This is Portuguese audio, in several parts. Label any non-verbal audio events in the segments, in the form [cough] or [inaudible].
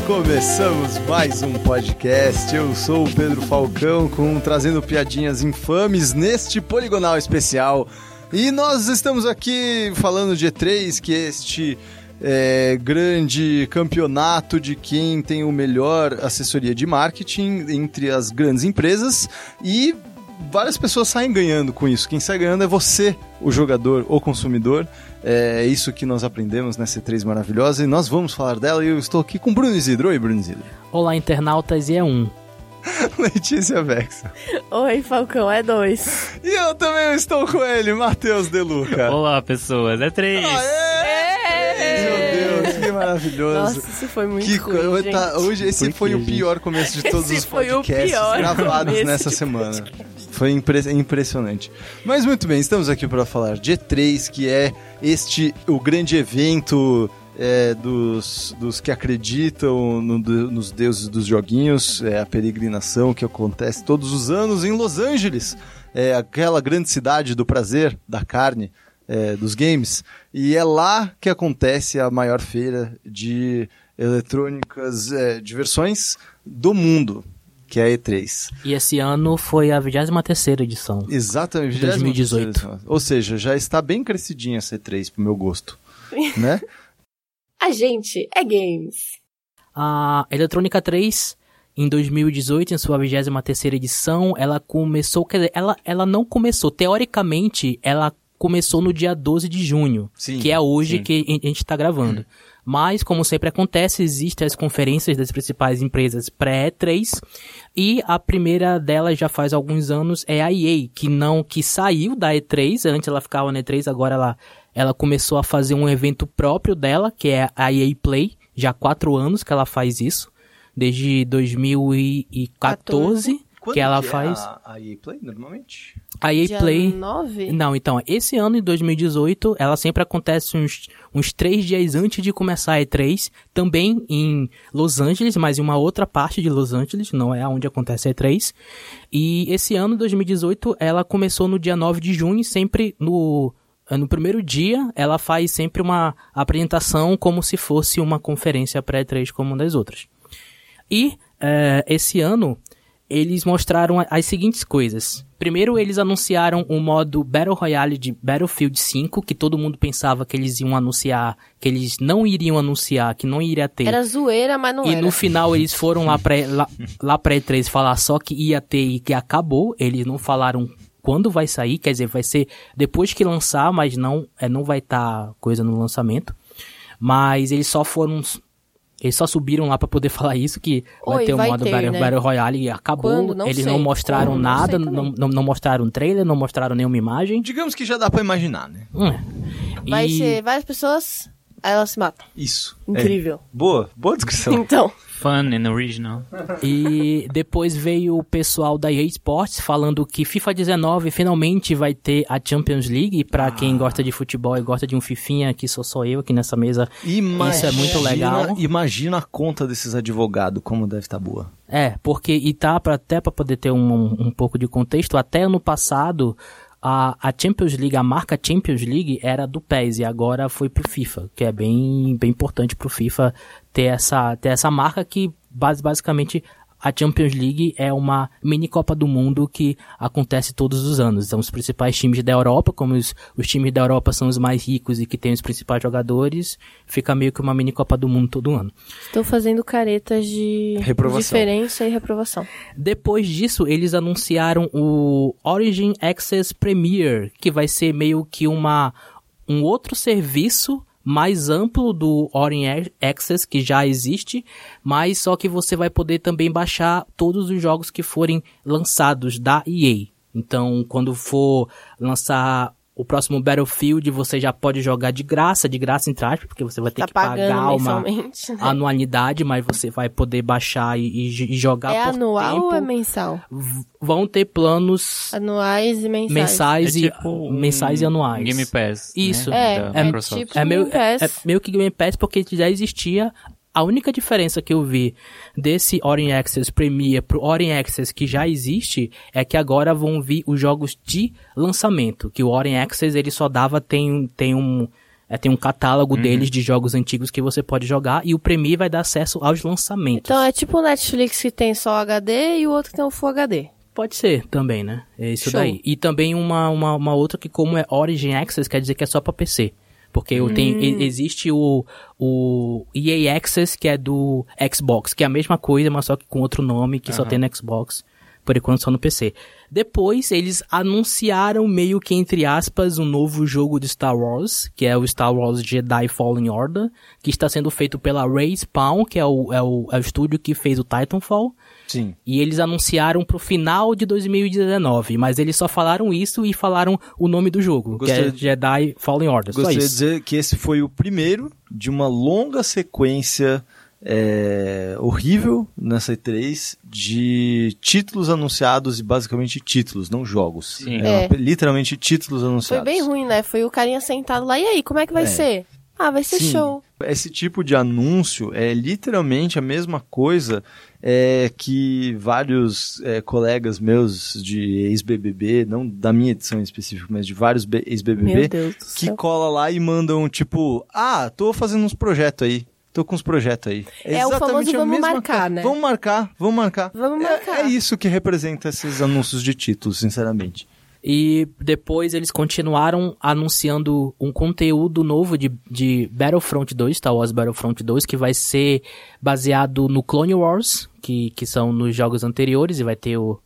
começamos mais um podcast. Eu sou o Pedro Falcão, com trazendo piadinhas infames neste poligonal especial. E nós estamos aqui falando de E3, que é este é, grande campeonato de quem tem o melhor assessoria de marketing entre as grandes empresas e várias pessoas saem ganhando com isso. Quem sai ganhando é você, o jogador ou consumidor. É isso que nós aprendemos nessa E3 maravilhosa e nós vamos falar dela. E eu estou aqui com Bruno Isidro. Oi, Bruno Isidro. Olá, internautas, e é um. [laughs] Letícia Vexa. Oi, Falcão, é dois. E eu também estou com ele, Matheus Deluca. Olá, pessoas, é três. Meu Deus, que maravilhoso. Nossa, isso foi muito que ruim, tá- hoje esse Por foi quê, o pior começo de todos Esse os foi o podcasts pior gravados nessa semana. Foi impre- impressionante. Mas muito bem, estamos aqui para falar de E3, que é este o grande evento é, dos, dos que acreditam no- do- nos deuses dos joguinhos, é a peregrinação que acontece todos os anos em Los Angeles, é aquela grande cidade do prazer, da carne, é, dos games. E é lá que acontece a maior feira de eletrônicas, é, diversões do mundo, que é a E3. E esse ano foi a 23ª edição. Exatamente. 2018. Ou seja, já está bem crescidinha essa E3 pro meu gosto. [laughs] né? A gente é games. A Eletrônica 3, em 2018, em sua 23ª edição, ela começou, quer dizer, ela, ela não começou, teoricamente, ela começou no dia 12 de junho, Sim, que é hoje sim. que a gente está gravando. Mas, como sempre acontece, existem as conferências das principais empresas pré-E3, e a primeira delas já faz alguns anos é a EA, que não, que saiu da E3, antes ela ficava na E3, agora ela, ela começou a fazer um evento próprio dela, que é a EA Play, já há quatro anos que ela faz isso, desde 2014, Quando que ela é faz. A, a EA Play, normalmente? A EA Play... 9? Não, então, esse ano, em 2018, ela sempre acontece uns, uns três dias antes de começar a E3, também em Los Angeles, mas em uma outra parte de Los Angeles, não é onde acontece a E3. E esse ano, 2018, ela começou no dia 9 de junho, sempre no, no primeiro dia, ela faz sempre uma apresentação como se fosse uma conferência pré-E3 como uma das outras. E eh, esse ano eles mostraram as seguintes coisas. Primeiro, eles anunciaram o modo Battle Royale de Battlefield 5, que todo mundo pensava que eles iam anunciar, que eles não iriam anunciar, que não iria ter. Era zoeira, mas não E era. no final eles foram lá pra, lá, lá pra E3 falar só que ia ter e que acabou. Eles não falaram quando vai sair, quer dizer, vai ser depois que lançar, mas não, é, não vai estar coisa no lançamento. Mas eles só foram. Eles só subiram lá pra poder [laughs] falar isso, que vai Oi, ter o vai modo ter, Battle, né? Battle Royale e acabou. Quando? Não eles sei. não mostraram? Não nada, não, não, não mostraram um trailer, não mostraram nenhuma imagem. Digamos que já dá pra imaginar, né? Hum. Vai E- ser várias pessoas, aí elas se matam. Isso. Incrível. É. Boa, boa descrição. [laughs] Então, Fun and original. E depois veio o pessoal da EA Sports falando que FIFA 19 finalmente vai ter a Champions League. Pra quem gosta de futebol e gosta de um fifinha, que sou só eu aqui nessa mesa. Isso é muito legal. Imagina a conta desses advogados, como deve estar boa. É, porque, e tá pra, até pra poder ter um, um pouco de contexto, até ano passado, a, a Champions League, a marca Champions League era do PES e agora foi pro FIFA, que é bem, bem importante pro FIFA ter essa, ter essa marca que basicamente a Champions League é uma mini Copa do Mundo que acontece todos os anos. Então, os principais times da Europa, como os, os times da Europa são os mais ricos e que têm os principais jogadores, fica meio que uma mini Copa do Mundo todo ano. estou fazendo caretas de Reprovação. diferença e reprovação. Depois disso, eles anunciaram o Origin Access Premier, que vai ser meio que uma um outro serviço mais amplo do Origin Access que já existe, mas só que você vai poder também baixar todos os jogos que forem lançados da EA. Então, quando for lançar o próximo Battlefield, você já pode jogar de graça, de graça entre aspas, porque você vai ter Tá que pagar uma né? anualidade, mas você vai poder baixar e, e- e jogar É por anual tempo. ou é mensal? V- Vão ter planos Anuais e mensais. mensais, É e, tipo um mensais e anuais. Game Pass. Isso. Né? É, é Microsoft. tipo- É meio, Game Pass. é, é meio que Game Pass porque já existia. A única diferença que eu vi desse Origin Access Premier pro Origin Access que já existe é que agora vão vir os jogos de lançamento. Que o Origin Access ele só dava, tem, tem um, É, tem um catálogo Uhum. deles de jogos antigos que você pode jogar e o Premier vai dar acesso aos lançamentos. Então é tipo o Netflix que tem só HD e o outro que tem o Full HD. Pode ser também, né? É isso Show. daí. E também uma, uma, uma outra que, como é Origin Access, quer dizer que é só pra PC. Porque tenho, e- existe o, o EA Access, que é do Xbox, que é a mesma coisa, mas só que com outro nome, que só tem no Xbox. Por enquanto só no PC. Depois, eles anunciaram meio que, entre aspas, um novo jogo de Star Wars, que é o Star Wars Jedi Fallen Order, que está sendo feito pela Respawn, que é o, é o, é o estúdio que fez o Titanfall. Sim. E eles anunciaram pro final de 2019, mas eles só falaram isso e falaram o nome do jogo, Gostaria que é Jedi Fallen Order. Só Gostaria de dizer que esse foi o primeiro de uma longa sequência é, horrível nessa E3 de títulos anunciados e basicamente títulos, não jogos. Sim. É, É. Literalmente títulos Foi anunciados. bem ruim, né? Foi o carinha sentado lá. E aí, como é que vai É. ser? Ah, vai ser Sim. show. Esse tipo de anúncio é literalmente a mesma coisa é, que vários é, colegas meus de ex-BBB, não da minha edição em específico, mas de vários ex-BBB, que céu. cola lá e mandam tipo, ah, tô fazendo uns projetos aí. Tô com uns projetos aí. É o exatamente famoso a vamos marcar, coisa. né? Vamos marcar, vamos marcar. Vamos É- marcar. É, isso que representa esses anúncios de títulos, sinceramente. E depois eles continuaram anunciando um conteúdo novo de, de Battlefront 2, Star Wars Battlefront 2, que vai ser baseado no Clone Wars, que, que são nos jogos anteriores, e vai ter o,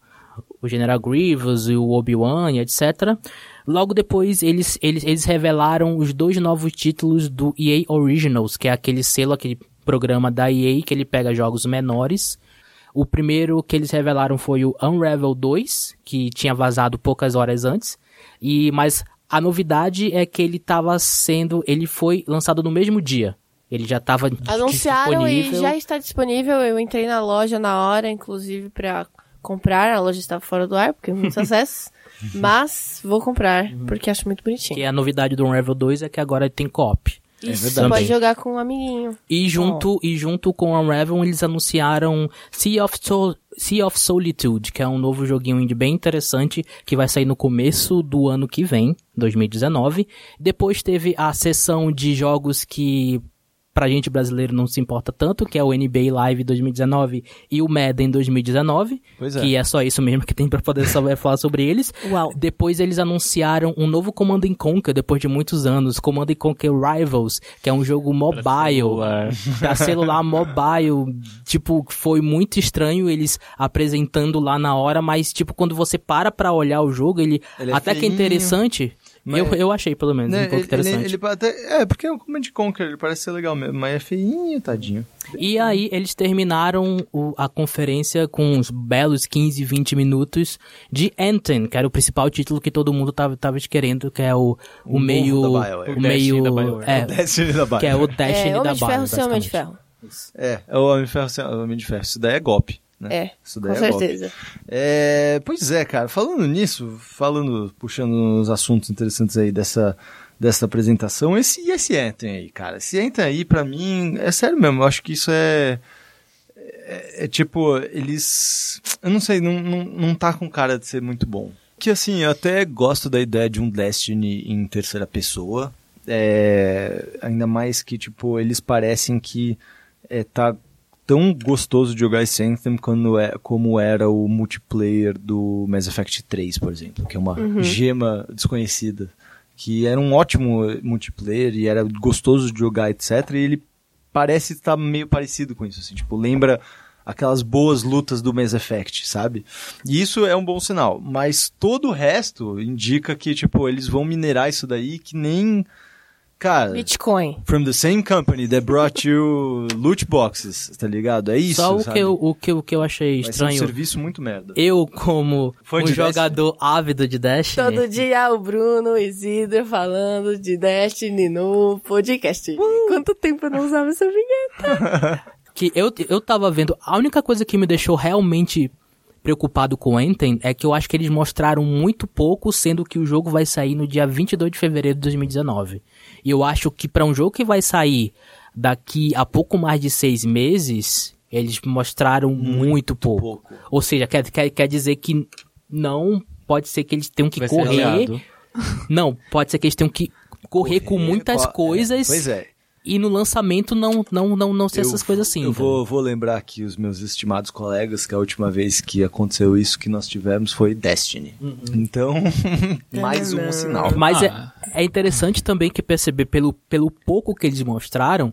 o General Grievous e o Obi-Wan etc. Logo depois, eles, eles, eles revelaram os dois novos títulos do EA Originals, que é aquele selo, aquele programa da EA que ele pega jogos menores. O primeiro que eles revelaram foi o Unravel 2, que tinha vazado poucas horas antes. E mas a novidade é que ele estava sendo, ele foi lançado no mesmo dia. Ele já estava Anunciaram e já está disponível. Eu entrei na loja na hora, inclusive, pra comprar. A loja estava fora do ar, porque muitos [laughs] acessos. Mas vou comprar, porque acho muito bonitinho. Que a novidade do Unravel 2 é que agora tem co-op. Isso, verdade. pode jogar com um amiguinho. E junto, e junto com o Unravel, eles anunciaram Sea of, Sol sea of Solitude, que é um novo joguinho indie bem interessante, que vai sair no começo do ano que vem, 2019. Depois teve a sessão de jogos que pra gente brasileiro não se importa tanto, que é o NBA Live 2019 e o Madden 2019, Pois é. que é só isso mesmo que tem pra poder saber [laughs] falar sobre eles. Uau. Depois eles anunciaram um novo Command Conquer depois de muitos anos, Command Conquer Rivals, que é um jogo mobile, celular. [laughs] pra celular mobile. Tipo, foi muito estranho eles apresentando lá na hora, mas tipo, quando você para pra olhar o jogo, ele, Ele é até que é interessante. Mas- Eu, eu achei, pelo menos, Né, um pouco ele- interessante. ele- ele até- é, porque é um Command Conquer, ele parece ser legal mesmo, mas é feinho, tadinho. E aí eles terminaram o- a conferência com uns belos 15, 20 minutos de Anthem, que era o principal título que todo mundo tava, tava querendo, que é o, o, O meio... novo da BioWare. O O meio... Destiny da BioWare. É, [laughs] que é o Bioware. Destiny é, da Homem de Ferro Bioware, sem Homem de. Ferro. É, é o Homem de Ferro, o Homem de Ferro. Isso daí é golpe. Né? É, Isso com daí é golpe. certeza. É, pois é, cara. Falando nisso, falando, puxando uns assuntos interessantes aí dessa, dessa apresentação, esse, e esse Anthem aí, cara? Esse Anthem aí, pra mim, é sério mesmo. Eu acho que isso é. É, é tipo, eles. Eu não sei, não, não, não tá com cara de ser muito bom. Que assim, eu até gosto da ideia de um Destiny em terceira pessoa. É, ainda mais que, tipo, eles parecem que é, tá tão gostoso de jogar esse Anthem quando é, como era o multiplayer do Mass Effect 3, por exemplo, que é uma gema desconhecida. Que era um ótimo multiplayer e era gostoso de jogar, etc. E ele parece estar meio parecido com isso, assim, tipo, lembra aquelas boas lutas do Mass Effect, sabe? E isso é um bom sinal, mas todo o resto indica que, tipo, eles vão minerar isso daí que nem... Cara, Bitcoin. from the same company that brought you loot boxes, tá ligado? É isso, Só o sabe? que, eu, o, que, o que eu achei Vai ser um estranho. serviço muito merda. Eu, como Fã um de jogador ávido de Destiny, Todo dia o Bruno o Isidro falando de Destiny no podcast. Quanto tempo eu não usava essa vinheta? [laughs] que eu, eu tava vendo, a única coisa que me deixou realmente preocupado com Anthem é que eu acho que eles mostraram muito pouco, sendo que o jogo vai sair no dia 22 de fevereiro de 2019. E eu acho que pra um jogo que vai sair daqui a pouco mais de seis meses, eles mostraram muito, pouco. pouco. Ou seja, quer, quer, quer dizer que não pode ser que eles tenham que Vai correr. [laughs] Não, pode ser que eles tenham que correr, com muitas co- é, coisas pois é. E no lançamento não não não não ser essas coisas assim. Eu entendeu? vou, vou lembrar aqui os meus estimados colegas que a última vez que aconteceu isso que nós tivemos foi Destiny. Uhum. Então, [laughs] mais um sinal. Mas Ah. é, é interessante também que perceber pelo, pelo pouco que eles mostraram,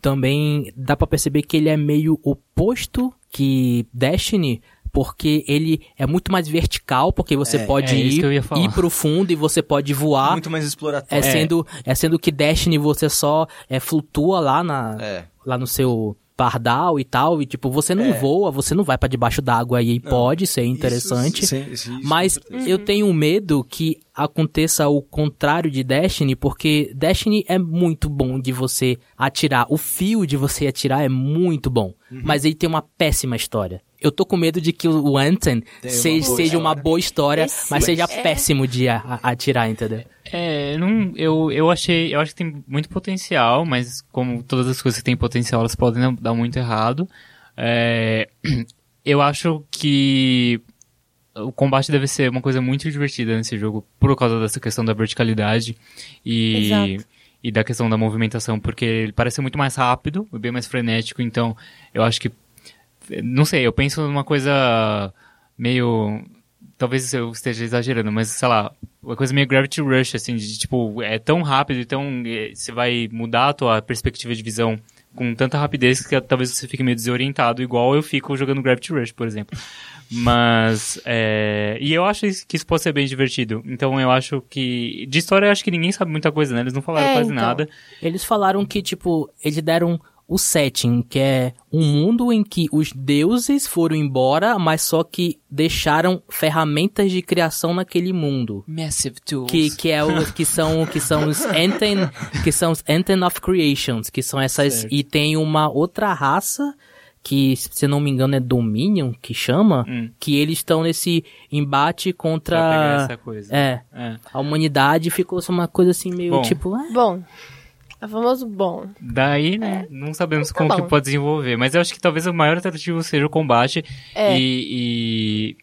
também dá pra perceber que ele é meio oposto que Destiny, porque ele é muito mais vertical, porque você É, pode é ir, ir pro fundo e você pode voar. Muito mais É exploratório. sendo, é sendo que Destiny você só é, flutua lá na É. lá no seu pardal e tal, e tipo, você não É. voa, você não vai pra debaixo d'água e aí pode ser interessante. Isso, sim, isso, Mas eu tenho medo que aconteça o contrário de Destiny, porque Destiny é muito bom de você atirar. O fio de você atirar é muito bom. Uhum. Mas ele tem uma péssima história. Eu tô com medo de que o Anthem Tem uma seja, seja uma boa história, Esse mas seja é- péssimo de a- a- atirar, entendeu? É, não, eu, eu achei, eu acho que tem muito potencial, mas como todas as coisas que têm potencial, elas podem dar muito errado. É, [clears throat] eu acho que o combate deve ser uma coisa muito divertida nesse jogo, por causa dessa questão da verticalidade e, Exato. e da questão da movimentação, porque ele parece ser muito mais rápido, bem mais frenético, então eu acho que, não sei, eu penso numa coisa meio talvez eu esteja exagerando, mas sei lá, uma coisa meio Gravity Rush, assim, de tipo, é tão rápido, então você vai mudar a tua perspectiva de visão com tanta rapidez que talvez você fique meio desorientado, igual eu fico jogando Gravity Rush, por exemplo. Mas, é... e eu acho que isso pode ser bem divertido. Então eu acho que, de história eu acho que ninguém sabe muita coisa, né? Eles não falaram É, quase então. nada. Eles falaram que, tipo, eles deram o setting, que é um mundo em que os deuses foram embora, mas só que deixaram ferramentas de criação naquele mundo. Massive Tools. Que, que é o que são que são os Enten, que são os Enten of Creations, que são essas Certo. e tem uma outra raça que, se não me engano, é Dominion, que chama, Hum. que eles estão nesse embate Pra pegar contra essa coisa. é, É. a humanidade ficou uma coisa assim meio Bom. tipo, ah, Bom. É famoso bom. Daí, né, não sabemos Tá como bom. que pode desenvolver. Mas eu acho que talvez o maior atrativo seja o combate. É. E, e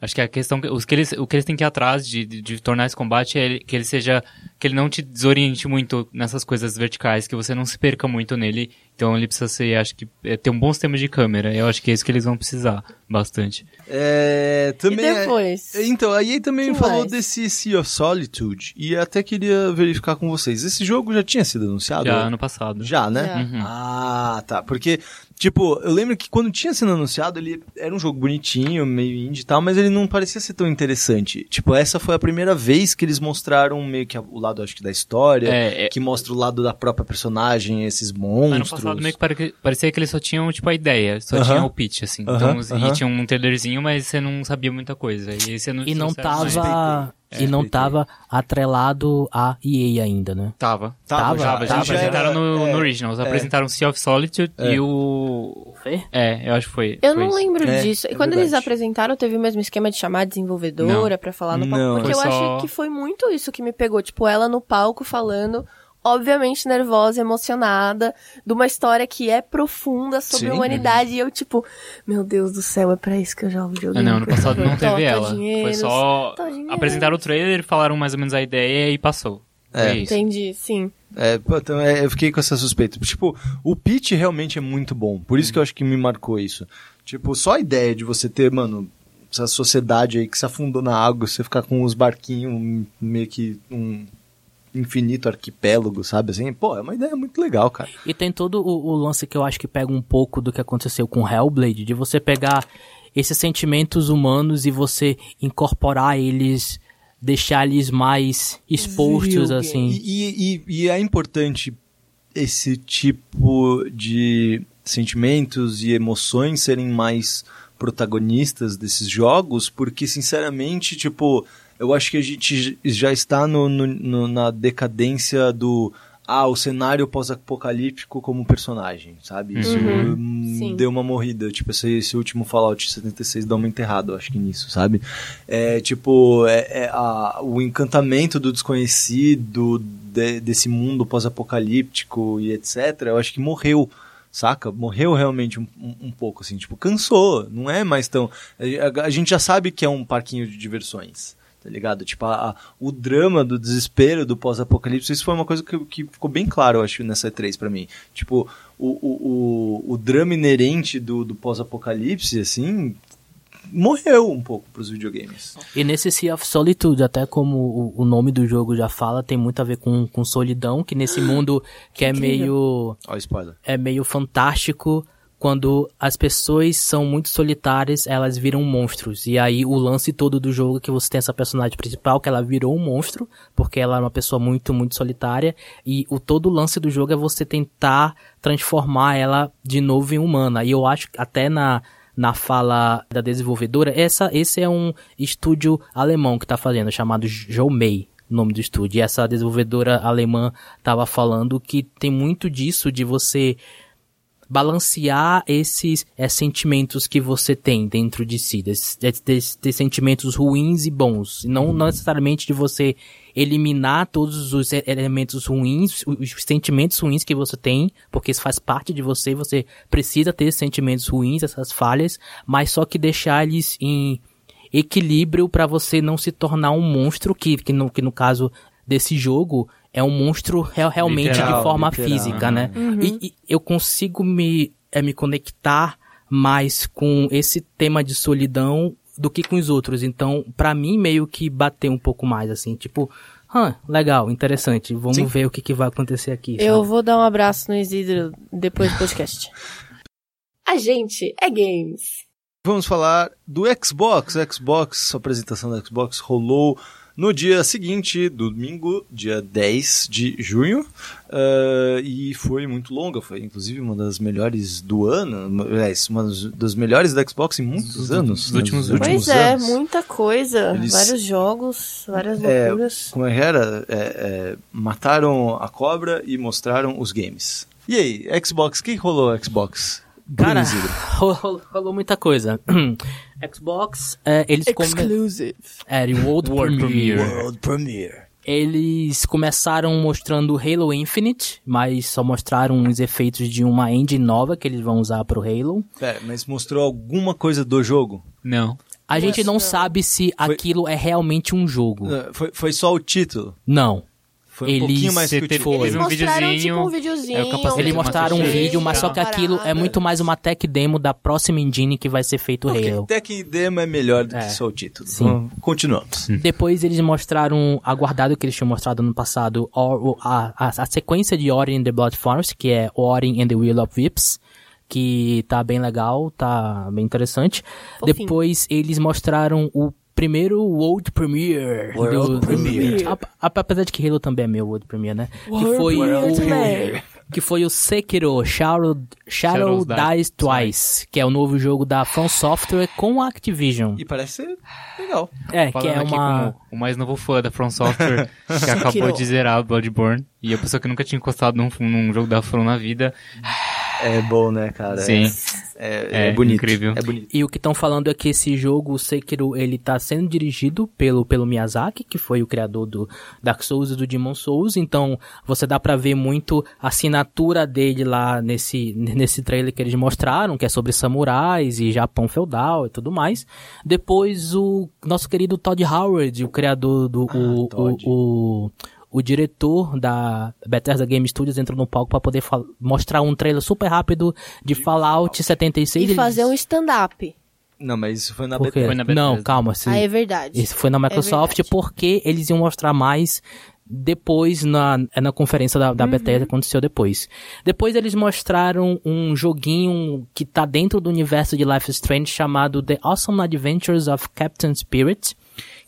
acho que a questão, os que eles, o que eles têm que ir atrás de, de, de tornar esse combate é que ele seja, que ele não te desoriente muito nessas coisas verticais, que você não se perca muito nele. Então ele precisa ser, acho que, é, ter um bom sistema de câmera. Eu acho que é isso que eles vão precisar bastante. É, também e é- depois? Então, a EA também Que falou mais? desse Sea of Solitude e até queria verificar com vocês. Esse jogo já tinha sido anunciado? Já ano passado. Já, né? Já. Uhum. Ah, tá. Porque, tipo, eu lembro que quando tinha sido anunciado, ele era um jogo bonitinho, meio indie e tal, mas ele não parecia ser tão interessante. Tipo, essa foi a primeira vez que eles mostraram meio que o lado, acho que, da história, É, é- que mostra o lado da própria personagem, esses Ano monstros. passado meio que pare- parecia que eles só tinham, tipo, a ideia, só Aham. tinha o pitch, assim. Aham, Então, os- aham. E tinha um trailerzinho, mas você não sabia muita coisa. E, você não, e não trouxeram mais. Respeitei. e não tava atrelado a EA ainda, né? Tava. Tava, Tava, já, Tava, já apresentaram no, é, no Originals. é. Apresentaram Sea of Solitude É. e o... Fê? É, eu acho que foi. Eu foi não isso. lembro É, disso. E é quando eles verdade. apresentaram, teve o mesmo esquema de chamar a desenvolvedora pra falar no palco. Não. Porque Foi eu só- acho que foi muito isso que me pegou. Tipo, ela no palco falando, obviamente nervosa, emocionada, de uma história que é profunda sobre Sim. a humanidade. E eu, tipo, meu Deus do céu, é pra isso que eu jogo videogame. Ah, não, ano por passado não [laughs] teve ela. dinheiros, Foi só... Apresentaram o trailer, falaram mais ou menos a ideia e passou. É. É isso. Entendi, sim. É, pô, então, é, eu fiquei com essa suspeita. Tipo, o pitch realmente é muito bom. Por isso que eu acho que me marcou isso. Tipo, só a ideia de você ter, mano, essa sociedade aí que se afundou na água, você ficar com os barquinhos, meio que um infinito arquipélago, sabe assim? Pô, é uma ideia muito legal, cara. E tem todo o, o lance que eu acho que pega um pouco do que aconteceu com Hellblade, de você pegar esses sentimentos humanos e você incorporar eles, deixar eles mais expostos, assim. E, e, e- e é importante esse tipo de sentimentos e emoções serem mais protagonistas desses jogos, porque, sinceramente, tipo, eu acho que a gente já está no, no- no- na decadência do. Ah, o cenário pós-apocalíptico como personagem, sabe? Isso Uhum. hum, deu uma morrida. Tipo, esse, esse último Fallout 76 dá uma enterrada, eu acho que nisso, sabe? É tipo, é, é a- o encantamento do desconhecido, de- desse mundo pós-apocalíptico e etc. Eu acho que morreu. Saca? Morreu realmente um, um- um pouco, assim, tipo, cansou, não é mais tão. A, a- a gente já sabe que é um parquinho de diversões. Tá ligado? Tipo, a, a- o drama do desespero do pós-apocalipse, isso foi uma coisa que, que ficou bem claro, eu acho, nessa E3 pra mim. Tipo, o, o, o, o drama inerente do, do pós-apocalipse, assim, morreu um pouco pros videogames. E nesse Sea of Solitude, até como o, o nome do jogo já fala, tem muito a ver com, com solidão, que nesse mundo que é meio Ó, spoiler. é meio fantástico quando as pessoas são muito solitárias, elas viram monstros. E aí o lance todo do jogo é que você tem essa personagem principal, que ela virou um monstro, porque ela é uma pessoa muito, muito solitária. E o todo o lance do jogo é você tentar transformar ela de novo em humana. E eu acho até na, na fala da desenvolvedora, essa, esse é um estúdio alemão que tá fazendo, chamado Joumei nome do estúdio. E essa desenvolvedora alemã tava falando que tem muito disso de você balancear esses é, sentimentos que você tem dentro de si, desses, desses, desses sentimentos ruins e bons, não, não necessariamente de você eliminar todos os elementos ruins, os os sentimentos ruins que você tem, porque isso faz parte de você, você precisa ter esses sentimentos ruins, essas falhas, mas só que deixar eles em equilíbrio para você não se tornar um monstro que, que, no, que no caso desse jogo é um monstro real- realmente Literal, de forma literal. física, né? E, e eu consigo me, é, me conectar mais com esse tema de solidão do que com os outros. Então, pra mim, meio que bateu um pouco mais, assim, tipo, hã, legal, interessante, vamos Sim. ver o que, que vai acontecer aqui. Eu sabe? vou dar um abraço no Isidro depois do podcast. [laughs] A gente é games. Vamos falar do Xbox. Xbox, a apresentação do Xbox rolou no dia seguinte, domingo, dia 10 de junho, ah, e foi muito longa, foi inclusive uma das melhores do ano, uma das, melhores da Xbox em muitos anos. dos né, últimos. Pois é, anos. muita coisa. Eles- Vários jogos, várias É, loucuras. Como é era? É, é, mataram a cobra e mostraram os games. E aí, Xbox, o que rolou Xbox? Cara, [laughs] rolou, rolou muita coisa. [clears throat] Xbox, é, eles come... Exclusive. É, World, World Premiere. World Premiere. Eles começaram mostrando Halo Infinite, mas só mostraram os efeitos de uma engine nova que eles vão usar pro Halo. Pera, mas mostrou alguma coisa do jogo? Não. A gente não sabe se Foi- aquilo é realmente um jogo. Não, Foi, foi só o título. Não. Foi um Eles- pouquinho mais que o título. Eles um mostraram videozinho, tipo um videozinho. é Eles mostraram um vídeo, mas só que aquilo é muito mais uma tech demo da próxima engine que vai ser feito o Ok, Halo. Tech Demo é melhor do É. que só o título. Sim. Então, continuamos. Depois eles mostraram, aguardado que eles tinham mostrado no passado, Or- a, a, a sequência de Ori and the Blood Forest, que é Ori and the Will of Vips, que tá bem legal, tá bem interessante. Fofinho. Depois eles mostraram o primeiro World Premiere. World Premiere. A- a- apesar de que Halo também é meu World Premiere, né? World que foi Premiere. o que foi o Sekiro Shadow, Shadow Dies Twice, que é o novo jogo da From Software com a Activision. E parece ser legal. É, que é uma o mais novo fã da From Software, [laughs] que acabou de zerar o Bloodborne, e a pessoa que nunca tinha encostado num, num jogo da From na vida. É bom, né, cara? Sim. É, é, É, bonito. incrível. É bonito. E o que estão falando é que esse jogo, o Sekiro, ele tá sendo dirigido pelo, pelo Miyazaki, que foi o criador do Dark Souls e do Demon Souls, então você dá pra ver muito a assinatura dele lá nesse, nesse trailer que eles mostraram, que é sobre samurais e Japão feudal e tudo mais. Depois o nosso querido Todd Howard, o criador do... o, Todd. o, o, o diretor da Bethesda Game Studios entrou no palco pra poder mostrar um trailer super rápido de Fallout 76. E fazer um stand-up. Não, mas isso foi na? Bethesda. Foi na Não, Bethesda. calma. se- Ah, é verdade. Isso foi na Microsoft verdade. porque eles iam mostrar mais depois na, é na conferência da, da Uhum. Bethesda, aconteceu depois. Depois eles mostraram um joguinho que tá dentro do universo de Life is Strange chamado The Awesome Adventures of Captain Spirit.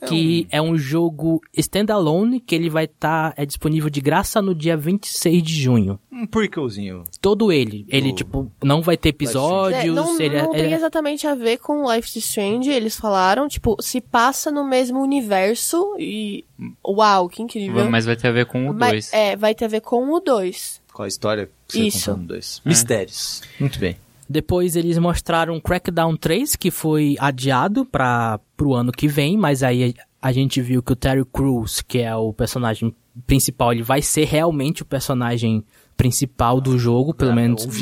Que é um jogo standalone que ele vai estar é disponível de graça no dia 26 de junho. Um prequelzinho. Todo ele. Ele, tipo, não vai ter episódios. É, não ele é- não tem ele é- exatamente a ver com Life is Strange, eles falaram, tipo, se passa no mesmo universo e... Uau, que incrível. Mas vai ter a ver com o Mas- 2. É, vai ter a ver com o 2. Qual a história que você Isso. contou no dois? Mistérios. Muito bem. Depois eles mostraram Crackdown 3, que foi adiado para pro ano que vem, mas aí a gente viu que o Terry Crews, que é o personagem principal, ele vai ser realmente o personagem principal do jogo, pelo Ah, menos né?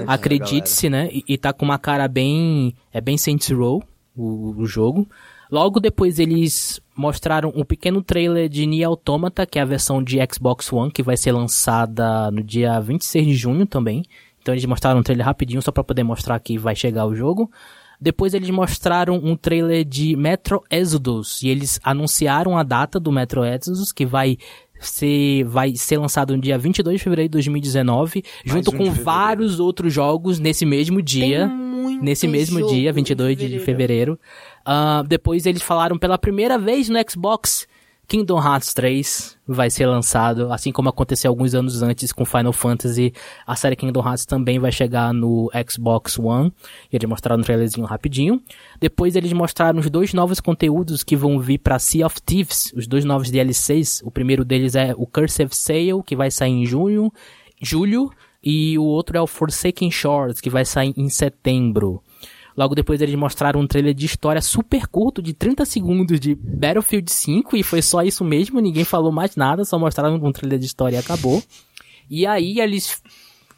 cara, acredite-se, né? E, e tá com uma cara bem. É bem Saints Row, o, o jogo. Logo depois eles mostraram um pequeno trailer de Nier Automata, que é a versão de Xbox One, que vai ser lançada no dia 26 de junho também. Então eles mostraram um trailer rapidinho só para poder mostrar que vai chegar o jogo. Depois eles mostraram um trailer de Metro Exodus e eles anunciaram a data do Metro Exodus que vai ser, vai ser lançado no dia 22 de fevereiro de 2019, junto um de com fevereiro. vários outros jogos nesse mesmo dia. Tem muito Nesse mesmo dia, em 22 de fevereiro. Ah, depois eles falaram pela primeira vez no Xbox Kingdom Hearts 3 vai ser lançado, assim como aconteceu alguns anos antes com Final Fantasy. A série Kingdom Hearts também vai chegar no Xbox One. E eles mostraram um trailerzinho rapidinho. Depois eles mostraram os dois novos conteúdos que vão vir para Sea of Thieves, os dois novos DLCs. O primeiro deles é o Curse of Sail, que vai sair em junho, julho, e o outro é o Forsaken Shores, que vai sair em setembro. Logo depois eles mostraram um trailer de história super curto, de 30 segundos de Battlefield 5, e foi só isso mesmo, ninguém falou mais nada, só mostraram um trailer de história e acabou. E aí eles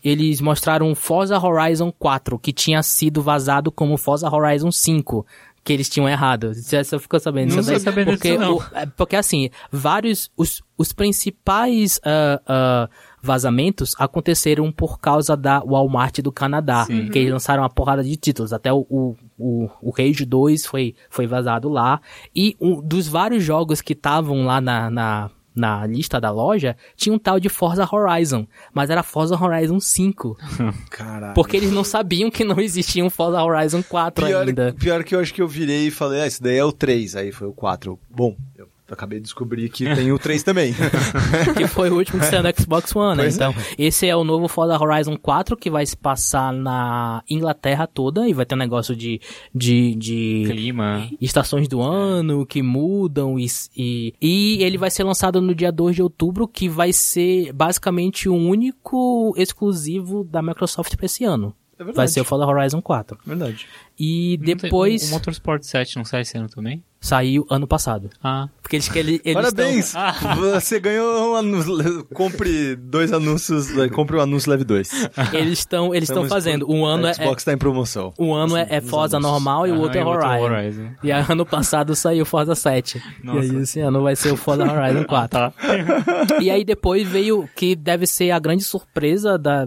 eles mostraram Forza Horizon 4, que tinha sido vazado como Forza Horizon 5, que eles tinham errado. Você você ficou sabendo Não tô sabendo porque, disso, não. o- é, porque assim, vários, os, os principais ah, ah, vazamentos aconteceram por causa da Walmart do Canadá, que eles lançaram uma porrada de títulos, até o, o, o, o Rage 2 foi, foi vazado lá, e um dos vários jogos que estavam lá na, na, na lista da loja, tinha um tal de Forza Horizon, mas era Forza Horizon 5, [laughs] Caralho. porque eles não sabiam que não existia um Forza Horizon 4 Pior, ainda. pior que eu acho que eu virei e falei, ah, esse daí é o 3, aí foi o 4. Bom, eu acabei de descobrir que tem o 3 também. [laughs] que foi o último que saiu no Xbox One, né? Pois é. Então, esse é o novo Forza Horizon 4 que vai se passar na Inglaterra toda e vai ter um negócio de de, de Clima. estações do ano que mudam e, e e ele vai ser lançado no dia 2 de outubro, que vai ser basicamente o único exclusivo da Microsoft pra esse ano. É verdade. Vai ser o Forza Horizon 4. Verdade. E tem- depois O, o Motorsport 7 não sai esse ano também? Saiu ano passado. Ah. Porque eles que ele, eles Parabéns! tão- Você ganhou um anúncio. Compre dois anúncios. Compre o anúncio leve dois. eles estão eles estão fazendo. Um ano é, Xbox tá em promoção. Um ano é, é Forza anúncios. normal e o Aham, outro é e o outro é Horizon. Horizon. E aí, ano passado saiu Forza 7. Nossa. E aí esse ano vai ser o Forza Horizon 4. Tá. E aí depois veio que deve ser a grande surpresa da,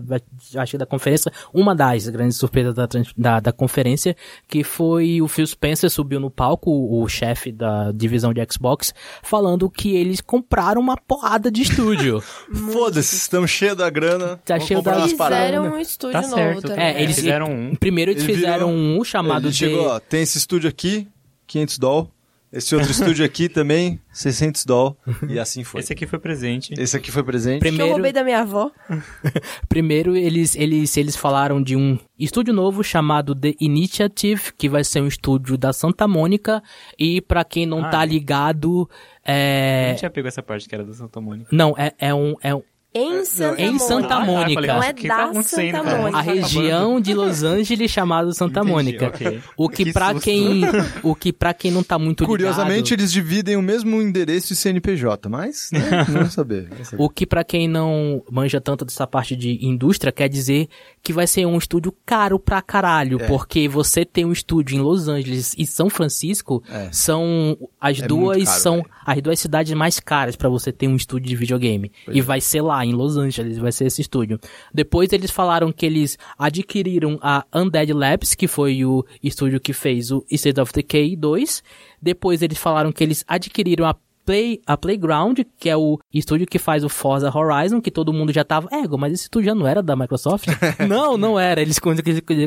acho que da conferência, uma das grandes surpresas da, da, da conferência, que foi o Phil Spencer subiu no palco, o, o chefe da divisão de Xbox, falando que eles compraram uma porrada de estúdio. [laughs] Foda-se, estamos cheios da grana. Tá cheio da- paradas. Fizeram um estúdio Tá novo certo. também. É, eles fizeram um. Primeiro eles Eles fizeram viram- um chamado Ele de... chegou, ó, tem esse estúdio aqui, 500 doll. Esse outro [laughs] estúdio aqui também, 600 doll. E assim foi. Esse aqui foi presente. Esse aqui foi presente. Que eu Primeiro, roubei da minha avó. [laughs] Primeiro, eles, eles, eles falaram de um estúdio novo chamado The Initiative, que vai ser um estúdio da Santa Mônica. E pra quem não Ah, tá é. ligado, é. não tinha pego essa parte que era da Santa Mônica. Não, é, é um. É um Em Santa em Mônica. Santa Mônica. falei, Não nossa, é da tá Santa cara? Mônica. a região de Los Angeles chamada Santa Entendi, Mônica. ok. O que, Que pra susto. quem. [laughs] O que pra quem não tá muito ligado. Curiosamente, eles dividem o mesmo endereço e CNPJ, mas né, [laughs] não vamos saber. O que pra quem não manja tanto dessa parte de indústria quer dizer que vai ser um estúdio caro pra caralho, É. porque você tem um estúdio em Los Angeles e São Francisco É. são as É duas caro, são velho. as duas cidades mais caras pra você ter um estúdio de videogame. Pois e é. vai ser lá em Los Angeles, vai ser esse estúdio. Depois eles falaram que eles adquiriram a Undead Labs, que foi o estúdio que fez o State of Decay 2. Depois eles falaram que eles adquiriram a Play, a Playground, que é o estúdio que faz o Forza Horizon, que todo mundo já tava, ego, mas esse estúdio já não era da Microsoft? [laughs] não, não era, eles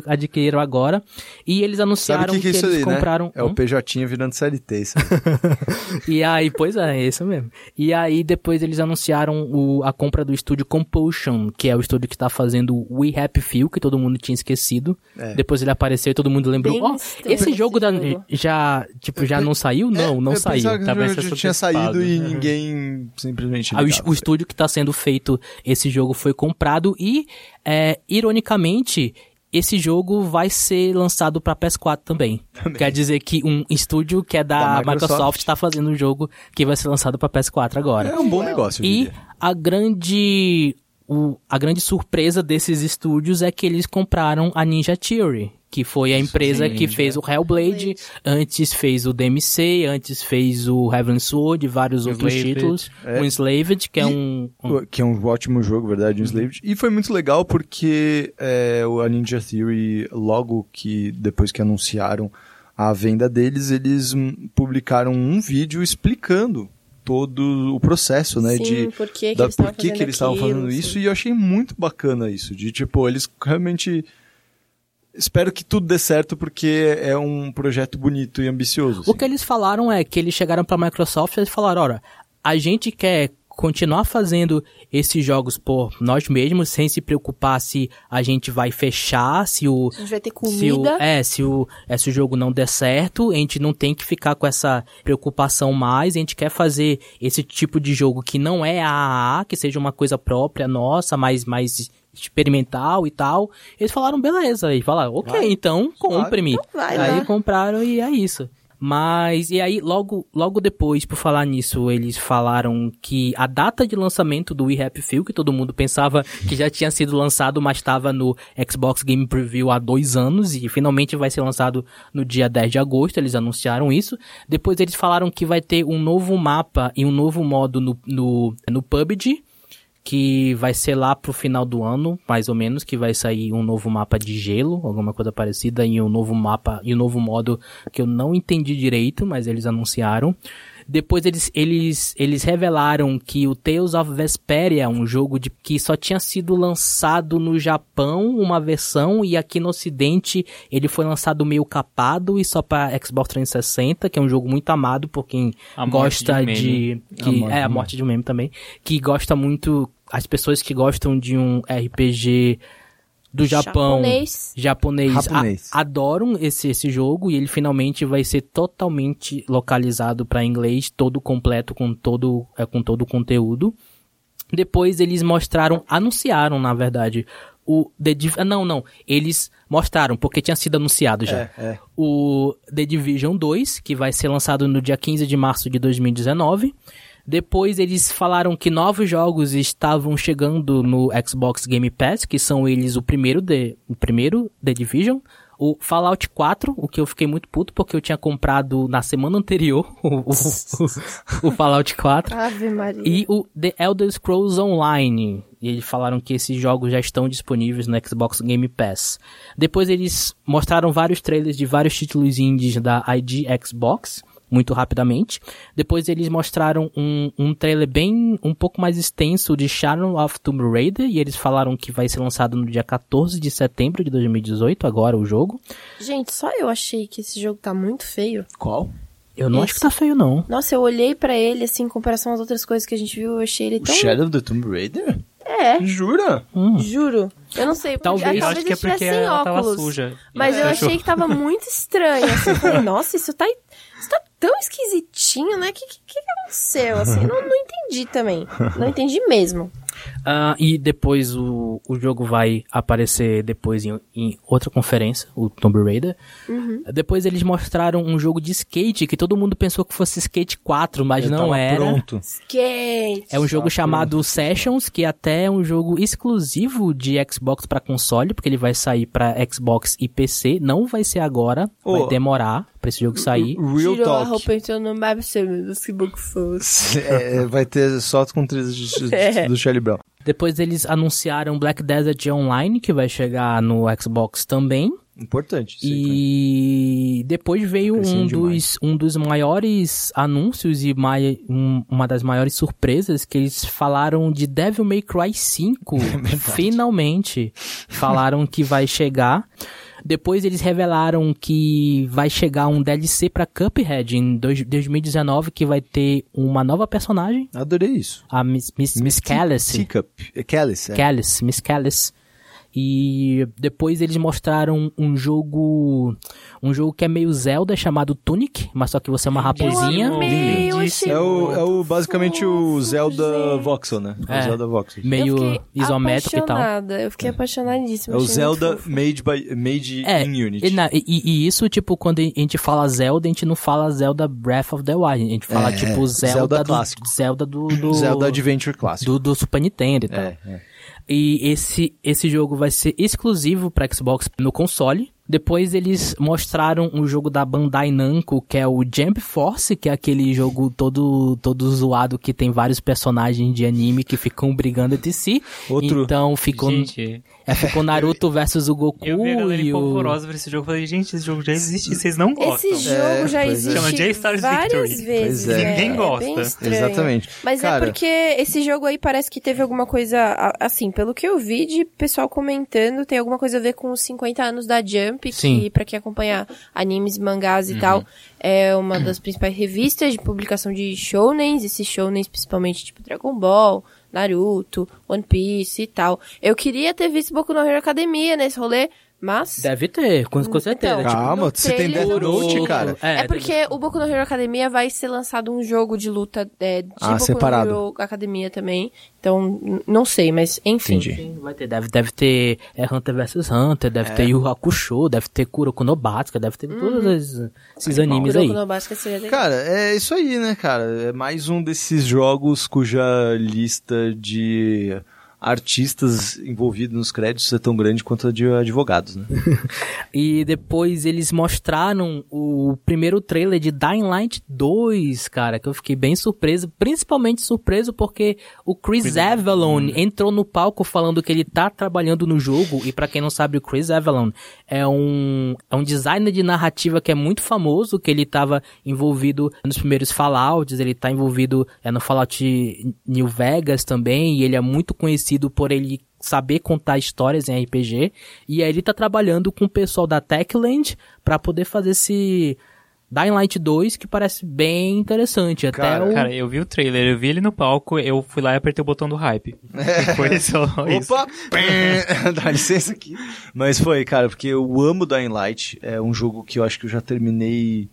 adquiriram agora, e eles anunciaram o que, que é isso eles aí, compraram... né? É Hum? o PJ virando CLT, isso. [laughs] E aí, pois é, é isso mesmo. E aí, depois eles anunciaram o, a compra do estúdio Compulsion, que é o estúdio que tá fazendo o We Happy Few, que todo mundo tinha esquecido. É. Depois ele apareceu e todo mundo lembrou, ó, estranho esse jogo, da- já, tipo, já não saiu? Não, não eu saiu. que Tá ser já tinha antecipado. Saído e ninguém simplesmente Aí o, o estúdio que está sendo feito esse jogo foi comprado e, é, ironicamente, esse jogo vai ser lançado para PS4 também. Quer dizer que um estúdio que é da, Da Microsoft. Está fazendo um jogo que vai ser lançado para PS4 agora. É um bom negócio, E a grande o, a grande surpresa desses estúdios é que eles compraram a Ninja Theory, que foi a empresa sim, que fez o Hellblade, antes fez o DMC, antes fez o Heaven Sword e vários outros Enslaved. títulos. É. O Enslaved, que é E- um... um- Que é um ótimo jogo, verdade, Enslaved. E foi muito legal porque é, o- a Ninja Theory, logo que depois que anunciaram a venda deles, eles hum, publicaram um vídeo explicando todo o processo, né? Sim, de, por que, que da, eles estavam por que, que fazendo eles estavam fazendo sim. isso e eu achei muito bacana isso. De tipo, eles realmente. Espero que tudo dê certo porque é um projeto bonito e ambicioso. O assim. que eles falaram é que eles chegaram pra Microsoft e falaram, olha, a gente quer continuar fazendo esses jogos por nós mesmos, sem se preocupar se a gente vai fechar, se o, A gente vai ter se o, comida. é, se o, é, se o jogo não der certo, a gente não tem que ficar com essa preocupação mais, a gente quer fazer esse tipo de jogo que não é AAA, que seja uma coisa própria nossa, mais, mais experimental e tal. Eles falaram, beleza, e falaram, ok, Vai. então compre-me. Então aí lá. compraram e é isso. Mas, e aí, logo, logo depois, por falar nisso, eles falaram que a data de lançamento do We Happy Few, que todo mundo pensava que já tinha sido lançado, mas estava no Xbox Game Preview há dois anos, e finalmente vai ser lançado no dia 10 de agosto, eles anunciaram isso. Depois eles falaram que vai ter um novo mapa e um novo modo no, no, no PUBG, que vai ser lá pro final do ano, mais ou menos, que vai sair um novo mapa de gelo, alguma coisa parecida, e um novo mapa e um novo modo que eu não entendi direito, mas eles anunciaram. Depois eles, eles, eles revelaram que o Tales of Vesperia, um jogo de, que só tinha sido lançado no Japão, uma versão, e aqui no ocidente ele foi lançado meio capado e só para Xbox 360, que é um jogo muito amado por quem A gosta de de... A Que, morte é, a morte de um meme também. Que gosta muito... As pessoas que gostam de um RPG do Japão Japonês. japonês, a- adoram esse, esse jogo e ele finalmente vai ser totalmente localizado para inglês, todo completo com todo é, com todo o conteúdo. Depois eles mostraram, anunciaram na verdade o The Div ah, não, não, eles mostraram porque tinha sido anunciado já. É, é. O The Division 2, que vai ser lançado no dia 15 de março de 2019. Depois eles falaram que novos jogos estavam chegando no Xbox Game Pass, que são eles o primeiro The, o primeiro The Division, o Fallout 4, o que eu fiquei muito puto porque eu tinha comprado na semana anterior o, [laughs] o, o- o Fallout 4. Ave Maria. E o The Elder Scrolls Online. E eles falaram que esses jogos já estão disponíveis no Xbox Game Pass. Depois eles mostraram vários trailers de vários títulos indies da ID Xbox, muito rapidamente. Depois eles mostraram um, um trailer bem, um pouco mais extenso de Shadow of Tomb Raider. E eles falaram que vai ser lançado no dia 14 de setembro de 2018, agora o jogo. Gente, só eu achei que esse jogo tá muito feio. Qual? Eu não acho que tá feio não. Nossa, eu olhei pra ele, assim, em comparação às outras coisas que a gente viu, eu achei ele O tão... Shadow of the Tomb Raider? É, Jura? juro. Eu não sei. Talvez- é, Eu acho que é eu porque sem ela tava óculos. suja. Mas eu Fechou. achei que tava muito estranho. Assim, eu falei, [laughs] nossa, isso tá, isso tá tão esquisitinho, né? O que, que, que aconteceu? Assim, não, não entendi também. Não entendi mesmo. Ah, e depois o, o jogo vai aparecer depois em, em outra conferência, o Tomb Raider. Depois eles mostraram um jogo de skate que todo mundo pensou que fosse Skate 4, mas Eu não era. Pronto. Skate. É um jogo chamado Sessions, que até é um jogo exclusivo de Xbox para console, porque ele vai sair para Xbox e PC. Não vai ser agora, vai Oh. Hum, demorar pra esse jogo sair. Real Tirou a Talk. roupa e entrou no Service, que book fosse. [laughs] É, vai ter só com trilhas de- de- [laughs] É. do Charlie Brown. Depois eles anunciaram Black Desert Online, que vai chegar no Xbox também. Importante. E depois veio Tá um demais. dos, um dos maiores anúncios e mai, um- uma das maiores surpresas que eles falaram de Devil May Cry 5. [laughs] É Finalmente falaram que vai chegar. Depois eles revelaram que vai chegar um DLC pra Cuphead em dois- 2019 que vai ter uma nova personagem, Adorei isso. a Miss, Miss, Miss Callis. É Callis, é. Callis, Miss Callis. E depois eles mostraram um jogo, um jogo que é meio Zelda chamado Tunic, mas só que você é uma raposinha, Eu amei, eu achei É o, é o basicamente o fofo, Zelda gente. Voxel, né? É. O Zelda Voxel. Meio isométrico e tal. apaixonada, Eu fiquei apaixonadíssima. É o achei muito Zelda made, by, made É, in Unity. e, na- e- e isso, tipo, quando a gente fala Zelda, a gente não fala Zelda Breath of the Wild, a gente fala, É, tipo, Zelda, Zelda do, clássico. Zelda do, do, Zelda Adventure clássico. do, do Super Nintendo e tal. É, é. E esse, esse jogo vai ser exclusivo para Xbox no console. Depois eles mostraram um jogo da Bandai Namco, que é o Jump Force, que é aquele jogo todo, todo zoado que tem vários personagens de anime que ficam brigando entre si. Outro- Então ficou, Gente, é, ficou Naruto [laughs] versus o Goku eu vi a galera e o... por esse jogo. Falei, gente, esse jogo já existe vocês não gostam. Esse jogo É, já é. existe Chama J-Stars várias Victory. vezes. Pois é. né? Ninguém gosta. bem estranho. Exatamente. Mas Cara- é porque esse jogo aí parece que teve alguma coisa, assim, pelo que eu vi de pessoal comentando, tem alguma coisa a ver com os 50 anos da Jump, Sim. que pra quem acompanha animes, mangás e tal, é uma das principais revistas de publicação de shounens, esses shounens principalmente tipo Dragon Ball, Naruto, One Piece e tal. Eu queria ter visto Boku no Hero Academia nesse rolê, mas... Deve ter, com, com certeza. Então, tipo, Calma, no você tem Death Note, cara. É, porque o Boku no Hero Academia vai ser lançado um jogo de luta é, de Ah, Boku separado. no Hero Academia também. Então, não sei, mas enfim. Entendi. Sim, vai ter, deve, deve ter é, Hunter vs Hunter, deve ter Yu Hakusho, deve ter Kuroko no deve ter todos esses, esses animes aí. Kuroko no Basket seria legal. Cara, é isso aí, né, cara? É mais um desses jogos cuja lista de artistas envolvidos nos créditos é tão grande quanto a de advogados, né? [laughs] E depois eles mostraram o primeiro trailer de Dying Light 2, cara, que eu fiquei bem surpreso, principalmente surpreso porque o Chris Avalon entrou no palco falando que ele tá trabalhando no jogo, e pra quem não sabe, o Chris Avalon é um, é um designer de narrativa que é muito famoso, que ele tava envolvido nos primeiros Fallouts, ele tá envolvido é, no Fallout New Vegas também, e ele é muito conhecido por ele saber contar histórias em RPG, e aí ele tá trabalhando com o pessoal da Techland pra poder fazer esse Dying Light 2, que parece bem interessante. Até Cara, o... Cara, eu vi o trailer, eu vi ele no palco, eu fui lá e apertei o botão do hype. Foi só [laughs] isso. Opa! [laughs] Dá licença aqui. Mas foi, cara, porque eu amo Dying Light. É um jogo que eu acho que eu já terminei.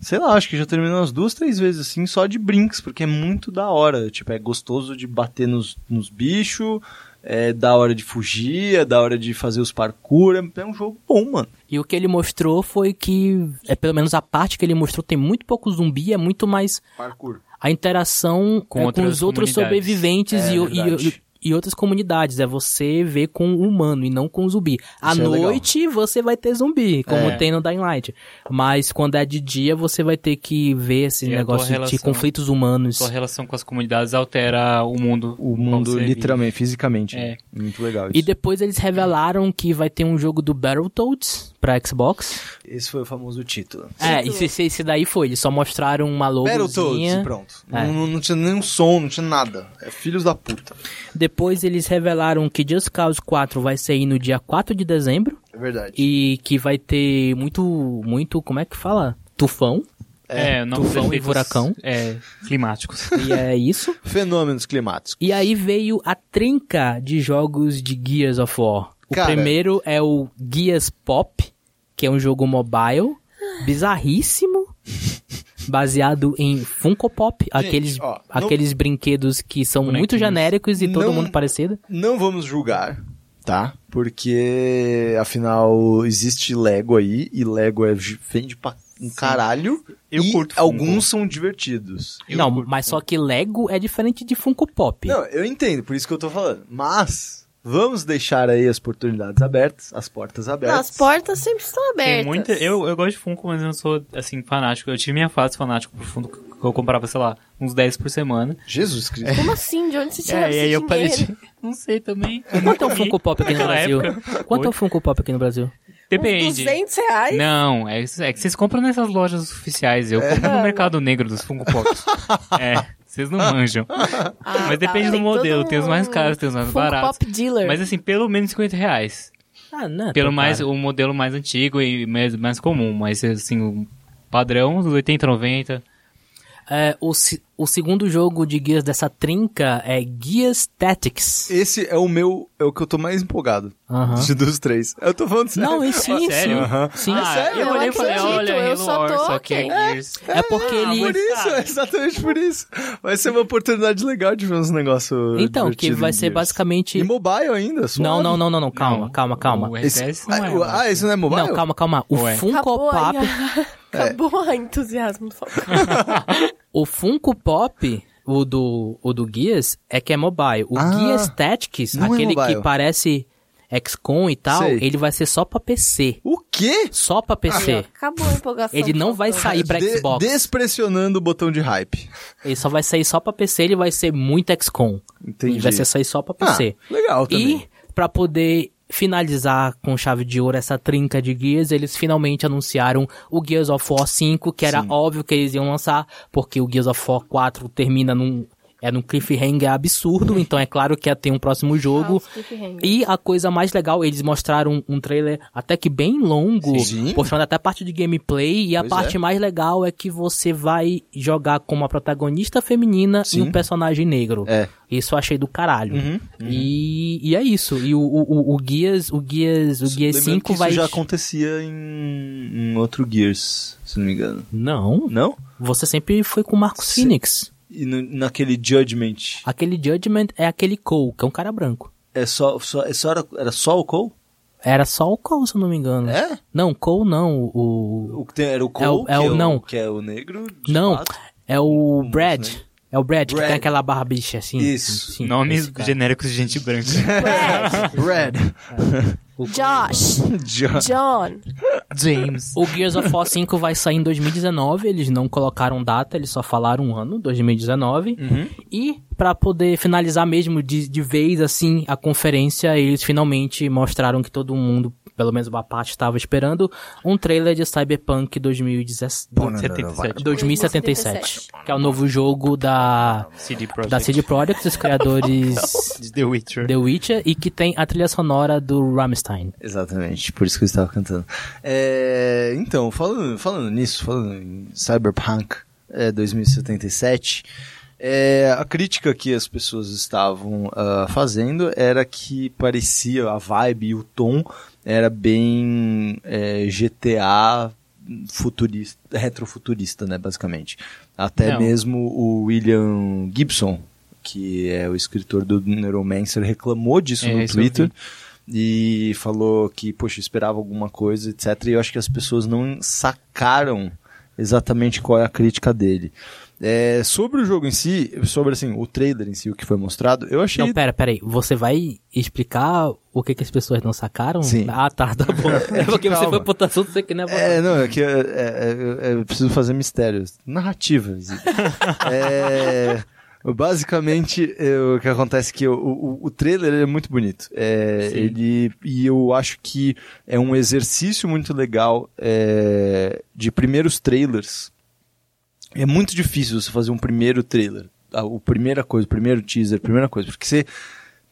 Sei lá, acho que já terminei umas duas, três vezes assim, só de brinks, porque é muito da hora. Tipo, é gostoso de bater nos, nos bichos, é da hora de fugir, é da hora de fazer os parkour. É, é um jogo bom, mano. E o que ele mostrou foi que, é pelo menos a parte que ele mostrou, tem muito pouco zumbi, é muito mais Parkour. a interação Com é, com os outros sobreviventes É, e, o- verdade. e, e outras comunidades. É você ver com o humano e não com o zumbi. À Isso é legal. noite você vai ter zumbi, como É. tem no Dying Light. Mas quando é de dia você vai ter que ver esse E negócio tua de relação- conflitos humanos. Sua relação com as comunidades altera o mundo. O mundo, você vive. literalmente, fisicamente. É. Muito legal isso. E depois eles revelaram que vai ter um jogo do Battletoads pra Xbox. Esse foi o famoso título. É, esse, esse, esse daí foi. Eles só mostraram uma Battletoads, logozinha. pronto. É. Não, não tinha nenhum som, não tinha nada. É filhos da puta. Depois eles revelaram que Just Cause 4 vai sair no dia 4 de dezembro. É verdade. E que vai ter muito, muito, como é que fala? Tufão. É, novos tufão e furacão. É, climáticos. E é isso. [laughs] Fenômenos climáticos. E aí veio a trinca de jogos de Gears of War. O Cara. primeiro é o Gears Pop, que é um jogo mobile, bizarríssimo, [laughs] baseado em Funko Pop, aqueles, ó, não- aqueles brinquedos que são muito genéricos e todo Não- mundo parecido. Não vamos julgar, tá? Porque, afinal, existe Lego aí, e Lego é, vende pra um caralho, Eu e curto Funko. alguns são divertidos. Eu Não, mas só que Lego é diferente de Funko Pop. Não, eu entendo, por isso que eu tô falando. Mas, vamos deixar aí as oportunidades abertas, as portas Não, abertas. as portas sempre estão abertas. Tem muita. Eu, eu gosto de Funko, mas eu não sou, assim, fanático. Eu tive minha fase fanático por Funko, que eu comprava, sei lá, uns 10 por semana. Jesus Cristo. Como assim? De onde você tirou É, esse e aí eu parei de... [laughs] Não sei também. Quanto é o Funko Pop aqui no Brasil? época. Quanto é o? Funko Pop aqui no Brasil? Depende. Uns 200 reais? Não, é, é que vocês compram nessas lojas oficiais. Eu compro no mercado negro dos Funko Pops. [laughs] é, vocês não manjam. [laughs] Ah, Mas tá, depende do tem modelo. Tem os mais caros, tem os mais baratos. Pop dealer. Mas assim, pelo menos 50 reais. Ah, não. Pelo tão mais, caro. o modelo mais antigo e mais, mais comum. Mas assim, o padrão, os 80, 90. É, o, o segundo jogo de Gears dessa trinca é Gears Tactics. Esse é o meu, é o que eu tô mais empolgado. De dos três. Eu tô falando sério. Não, e sim, sério? sim. Aham. Sim. ah, sério? eu Eu olhei e falei, olha, eu só tô só que é. Gears. É porque Ah, ele... por isso, cara. exatamente por isso. Vai ser uma oportunidade legal de ver uns negócios. Então, que vai ser basicamente... E mobile ainda, suave. Não, não, não, não, não, calma, Não, calma, calma. O Esse, não ah, é. ah, esse não é mobile? Não, calma, calma. O Ué. Funko Acabou, Pop... [laughs] Acabou o entusiasmo do Falcão. [laughs] O Funko Pop, o do, o do Gears, é que é mobile. O Ah, Gears Tactics, é aquele mobile. que parece... XCOM e tal, Sei. ele vai ser só pra PC. O quê? Só pra PC. Acabou a empolgação. Ele não vai sair pra De- Xbox. Despressionando o botão de hype. Ele só vai sair só pra PC, ele vai ser muito XCOM. Entendi. Ele vai ser sair só pra PC. Ah, legal também. E pra poder finalizar com chave de ouro essa trinca de Gears, eles finalmente anunciaram o Gears of War 5, que era Sim. óbvio que eles iam lançar, porque o Gears of War 4 termina num é num cliffhanger absurdo, então é claro que ia ter um próximo jogo. Ah. E a coisa mais legal, eles mostraram um, trailer até que bem longo, Sim. mostrando até parte de gameplay, e a Pois parte é. mais legal é que você vai jogar como a protagonista feminina Sim. e um personagem negro. É. Isso eu achei do caralho. Uhum, E, e é isso. E o, o, o- o Gears, o Gears, o Gears Lembrando 5 que vai. isso já acontecia em, em outro Gears, se não me engano. Não. Não? Você sempre foi com o Marcos Sim. Phoenix. E no- naquele Judgment, Aquele Judgment é aquele Cole, que é um cara branco. é só, só, é só era, era só o Cole? Era só o Cole, se eu não me engano. É? Não, Cole não. O. O que tem, era o Cole, É o- é que, o- é não. que é o negro? Não, fato? é o Brad. É o Brad, que Brad. tem aquela barra bicha assim. Isso. Sim, Nomes genéricos de gente branca. [laughs] Brad, Red. [laughs] Josh, John. John. James. O Gears of War 5 vai sair em 2019, eles não colocaram data, eles só falaram um ano, 2019. Uhum. E pra poder finalizar mesmo de, de vez assim a conferência, eles finalmente mostraram que todo mundo, pelo menos uma parte, estava esperando um trailer de Cyberpunk 2017. 77. 2077, que é o novo jogo da CD Projekt. da CD Projekt, os criadores [laughs] De The Witcher. The Witcher e que tem a trilha sonora do Rammstein. Exatamente, por isso que eu estava cantando. É, então, falando, falando nisso, falando em Cyberpunk é, 2077, é, a crítica que as pessoas estavam ah, fazendo era que parecia a vibe e o tom era bem é, GTA futurista, retrofuturista, né, basicamente. Até Não. mesmo o William Gibson, que é o escritor do Neuromancer, reclamou disso É, no. Twitter e falou que, poxa, esperava alguma coisa, etc. E eu acho que as pessoas não sacaram exatamente qual é a crítica dele. É, sobre o jogo em si, sobre assim, o trailer em si, o que foi mostrado, eu achei. Não, pera, pera aí. Você vai explicar o que, que as pessoas não sacaram? Sim. Ah, tá, tá bom. [laughs] É porque você foi pro assunto, você que não é É, não, é que é, é, é, eu preciso fazer mistérios. Narrativas. [laughs] é, basicamente, é, o que acontece é que o, o, o trailer é muito bonito. É, ele, e eu acho que é um exercício muito legal é, de primeiros trailers. É muito difícil você fazer um primeiro trailer. A, a primeira coisa, o primeiro teaser, a primeira coisa. Porque você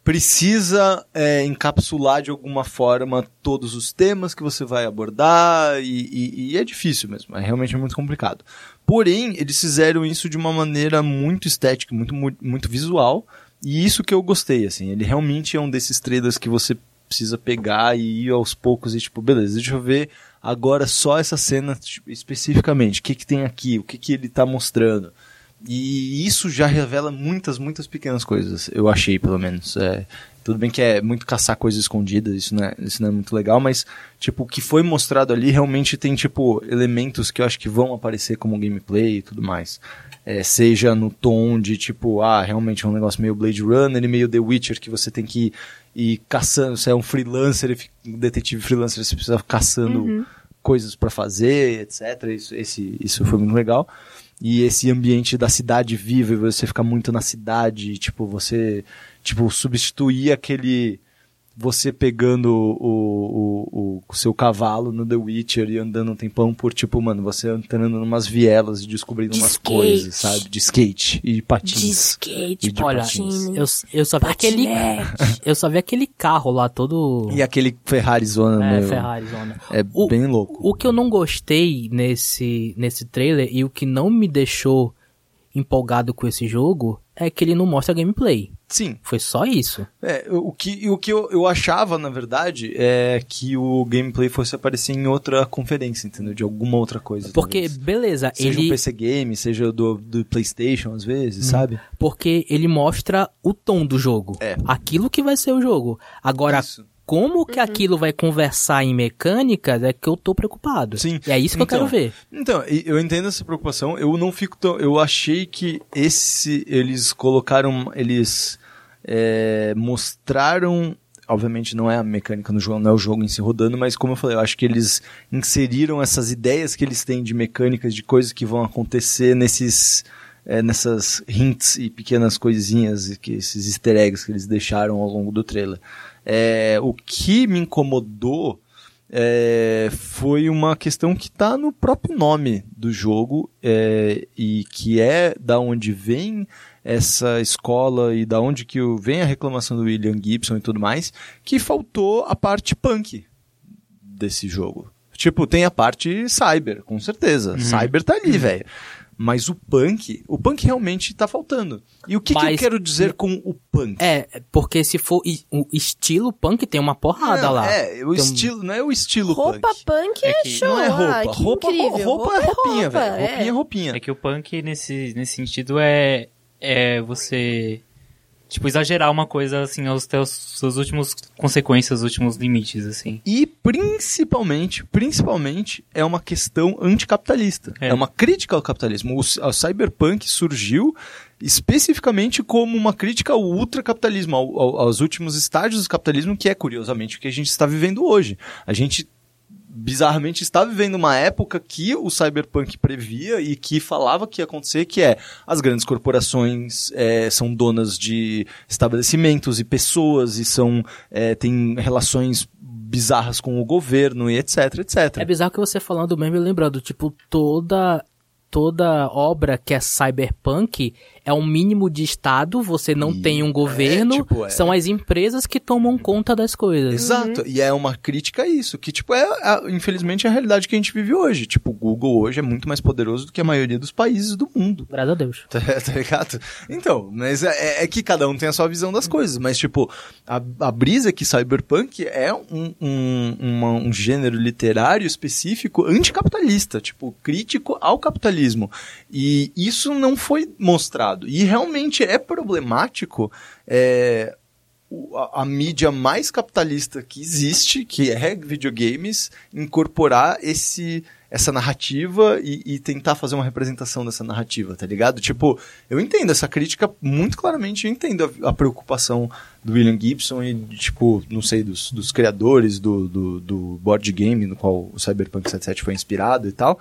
precisa é, encapsular de alguma forma todos os temas que você vai abordar e, e- e é difícil mesmo, é realmente muito complicado. Porém, eles fizeram isso de uma maneira muito estética, muito, mu- muito visual e isso que eu gostei, assim, ele realmente é um desses trailers que você precisa pegar e ir aos poucos e tipo, beleza, deixa eu ver agora só essa cena tipo, especificamente, o que que tem aqui, o que que ele tá mostrando. E isso já revela muitas, muitas pequenas coisas, eu achei, pelo menos. É, tudo bem que é muito caçar coisas escondidas, isso não, é, isso não é muito legal, mas, tipo, o que foi mostrado ali realmente tem, tipo, elementos que eu acho que vão aparecer como gameplay e tudo mais. É, seja no tom de, tipo, ah, realmente é um negócio meio Blade Runner e meio The Witcher, que você tem que ir caçando, você é um freelancer, um detetive freelancer, você precisa caçando coisas pra fazer, etc. Isso, esse, isso foi muito legal. E esse ambiente da cidade viva, e você ficar muito na cidade, tipo, você tipo, substituir aquele você pegando o, o, o, seu cavalo no The Witcher e andando um tempão por, tipo, mano, você entrando numas vielas e descobrindo De umas skate. coisas, sabe? De skate e patins. De skate, E de Olha, patins. eu, eu só vi aquele. [laughs] Eu só vi aquele carro lá todo. E aquele Ferrari Zona, É, meu, Ferrari Zona. é O- bem louco. O que eu não gostei nesse, nesse trailer e o que não me deixou empolgado com esse jogo é que ele não mostra gameplay. Sim, Foi só isso. É, o que, o que eu, eu achava, na verdade, é que o gameplay fosse aparecer em outra conferência, entendeu? De alguma outra coisa. Porque, talvez. beleza, Seja um ele. PC game, seja do, do PlayStation, às vezes, sabe? Porque ele mostra o tom do jogo. É. Aquilo que vai ser o jogo. Agora, Isso. Como que aquilo vai conversar em mecânicas é que eu tô preocupado. Sim. E é isso que Então, eu quero ver. Então, eu entendo essa preocupação. Eu não fico tão. Eu achei que esse. Eles colocaram. Eles é, mostraram obviamente não é a mecânica no jogo, não é o jogo em si rodando, mas como eu falei, eu acho que eles inseriram essas ideias que eles têm de mecânicas, de coisas que vão acontecer nesses é, nessas hints e pequenas coisinhas, que esses easter eggs que eles deixaram ao longo do trailer. É, o que me incomodou é, foi uma questão que está no próprio nome do jogo é, e que é da onde vem essa escola e da onde que vem a reclamação do William Gibson e tudo mais, que faltou a parte punk desse jogo. Tipo, tem a parte cyber, com certeza. Uhum. Cyber tá ali, velho. Mas o punk, o punk realmente tá faltando. E o que, que eu Mas- quero dizer com o punk? É, porque se for o estilo punk, tem uma porrada Não, lá. É, o Tem um- estilo, não é o estilo Roupa punk. punk É é, que- show. Não é roupa. Ah, roupa, incrível. roupa, é roupinha, roupa, velho. Roupinha é é. roupinha. É que o punk, nesse, nesse sentido, é, é você, tipo, exagerar uma coisa, assim, aos teus, suas últimas consequências, os últimos limites, assim. E principalmente, principalmente, é uma questão anticapitalista. É, É. uma crítica ao capitalismo. O cyberpunk surgiu especificamente como uma crítica ao ultracapitalismo, ao, ao, aos últimos estágios do capitalismo, que é curiosamente o que a gente está vivendo hoje. A gente bizarramente está vivendo uma época que o cyberpunk previa e que falava que ia acontecer, que é as grandes corporações é, são donas de estabelecimentos e pessoas e são é, têm relações bizarras com o governo e etc, etc. É bizarro que você falando mesmo, lembrando, tipo, toda toda obra que é cyberpunk é um mínimo de estado, você não E- tem um governo, é, tipo, é. são as empresas que tomam conta das coisas. Exato, e é uma crítica a isso, que tipo é, a- infelizmente é a realidade que a gente vive hoje. Tipo, o Google hoje é muito mais poderoso do que a maioria dos países do mundo. Graças a Deus. [laughs] Tá, tá ligado? Então, mas é, é que cada um tem a sua visão das coisas. Mas, tipo, a, a brisa é que cyberpunk é um, um, uma- um gênero literário específico anticapitalista, tipo, crítico ao capitalismo. E isso não foi mostrado. E realmente é problemático é, a, a mídia mais capitalista que existe, que é videogames, incorporar esse essa narrativa e, e tentar fazer uma representação dessa narrativa, tá ligado? Tipo, eu entendo essa crítica muito claramente, eu entendo a, a preocupação do William Gibson e, tipo, não sei, dos, dos criadores do, do, do board game no qual o Cyberpunk 77 foi inspirado e tal,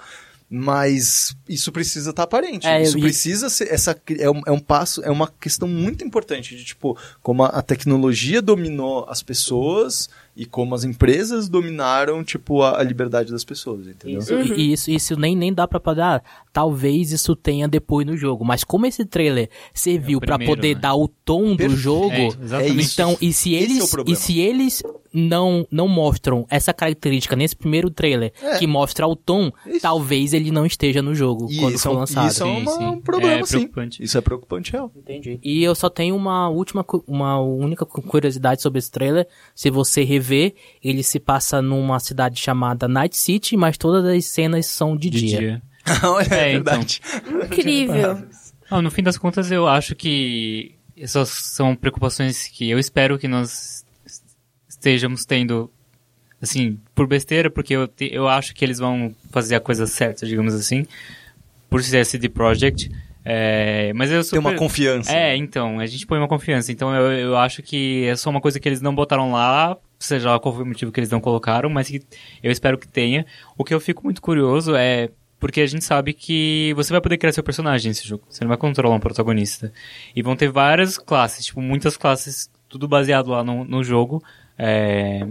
mas isso precisa estar aparente. É, isso e- precisa ser essa é um, é um passo, é uma questão muito importante de tipo como a, a tecnologia dominou as pessoas e como as empresas dominaram tipo a, a liberdade das pessoas, entendeu? Isso, e- e isso, isso nem, nem dá pra poder. Ah, talvez isso tenha depois no jogo. Mas como esse trailer serviu É primeiro, poder né? dar o tom do Perfeito. jogo. É. Então, e se é eles, e se eles não, não mostram essa característica nesse primeiro trailer É. que mostra o tom, Isso. talvez ele não esteja no jogo E quando isso, for é um- lançado. isso é Sim, uma- sim. um problema, É sim. preocupante. Isso é preocupante, real. Entendi. E eu só tenho uma última, uma única cu- curiosidade sobre esse trailer. Se você rever, ele se passa numa cidade chamada Night City, mas todas as cenas são de, De dia. dia. [laughs] é, É, verdade. Incrível. Não, no fim das contas, eu acho que essas são preocupações que eu espero que nós estejamos tendo, assim, por besteira, porque eu, te- eu acho que eles vão fazer a coisa certa, digamos assim, por ser CD Projekt. É, mas eu Tem super... uma confiança. É, então, a gente põe uma confiança. Então eu, eu acho que é só uma coisa que eles não botaram lá, seja lá qual foi o motivo que eles não colocaram, mas que eu espero que tenha. O que eu fico muito curioso é porque a gente sabe que você vai poder criar seu personagem nesse jogo. Você não vai controlar um protagonista. E vão ter várias classes, tipo, muitas classes, tudo baseado lá no, no jogo. É,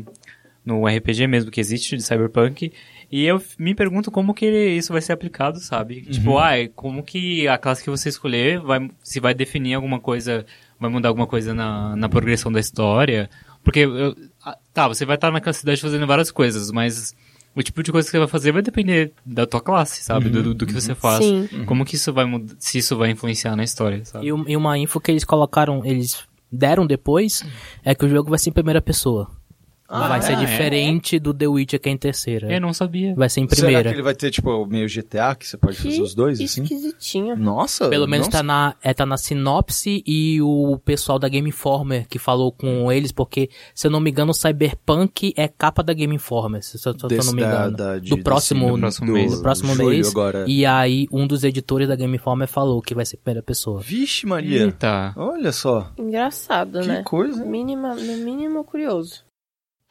no RPG mesmo que existe, de Cyberpunk. E eu me pergunto como que isso vai ser aplicado, sabe? Tipo, ah, como que a classe que você escolher vai, se vai definir alguma coisa, vai mudar alguma coisa na, na progressão da história. Porque, eu- ah, tá, você vai estar naquela cidade fazendo várias coisas, mas o tipo de coisa que você vai fazer vai depender da tua classe, sabe? Do, do, do que você faz. Sim. Como que isso vai mudar, se isso vai influenciar na história, sabe? E uma info que eles colocaram, eles deram depois, é que o jogo vai ser em primeira pessoa. Ah, vai ser é? diferente do The Witcher que é em terceira. Eu não sabia. Vai ser em Será primeira. que ele vai ter, tipo, meio GTA, que você pode fazer os dois, assim? esquisitinho. Nossa! Pelo menos não tá na, é, tá na sinopse e o pessoal da Game Informer que falou com eles, porque, se eu não me engano, o Cyberpunk é capa da Game Informer, se, se, eu- se eu Desse não me da- engano. da- de- do próximo, do próximo mês. do próximo mês. agora. E aí, um dos editores da Game Informer falou que vai ser primeira pessoa. Vixe, Maria. Eita. Olha só. Engraçado, Que né? coisa. Mínima, no mínimo curioso.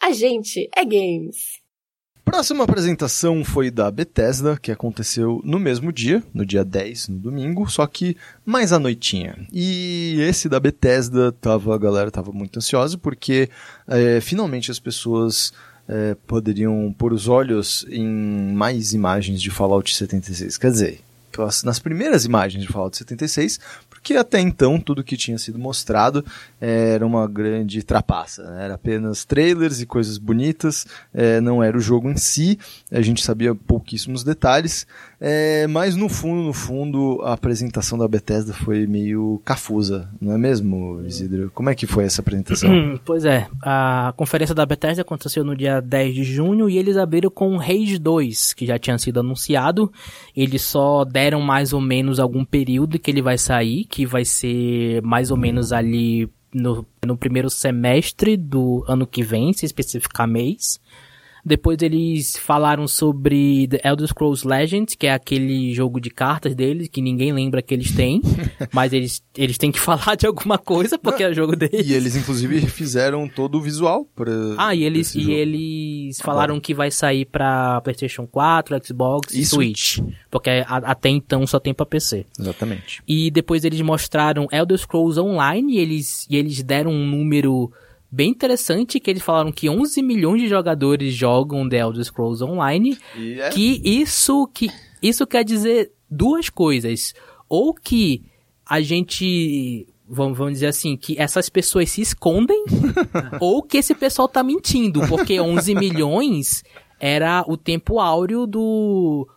A gente é games. Próxima apresentação foi da Bethesda, que aconteceu no mesmo dia, no dia 10, no domingo, só que mais à noitinha. E esse da Bethesda, tava, a galera tava muito ansiosa, porque é, finalmente as pessoas é, poderiam pôr os olhos em mais imagens de Fallout 76. Quer dizer, nas primeiras imagens de Fallout 76, porque até então tudo que tinha sido mostrado era uma grande trapaça. né? Era apenas trailers e coisas bonitas, eh, não era o jogo em si, a gente sabia pouquíssimos detalhes, eh, mas no fundo, no fundo, a apresentação da Bethesda foi meio cafusa, não é mesmo, Isidro? Como é que foi essa apresentação? [clears throat] Pois é, a conferência da Bethesda aconteceu no dia 10 de junho e eles abriram com Rage 2, que já tinha sido anunciado. Eles só deram mais ou menos algum período que ele vai sair, que vai ser mais ou menos ali no, no primeiro semestre do ano que vem, se especificar mês. Depois eles falaram sobre The Elder Scrolls Legends, que é aquele jogo de cartas deles, que ninguém lembra que eles têm. [laughs] mas eles, eles têm que [laughs] falar de alguma coisa, porque é o jogo deles. E eles, inclusive, fizeram todo o visual para. Ah, e eles, e jogo. eles falaram que vai sair pra PlayStation 4, Xbox e, E Switch. Porque a- até então só tem pra PC. Exatamente. E depois eles mostraram Elder Scrolls Online e eles, e eles deram um número bem interessante, que eles falaram que 11 milhões de jogadores jogam The Elder Scrolls Online. E é Que isso, que isso quer dizer duas coisas. Ou que a gente... Vamos, vamos dizer assim, que essas pessoas se escondem, [laughs] ou que esse pessoal tá mentindo, porque 11 milhões era o tempo áureo do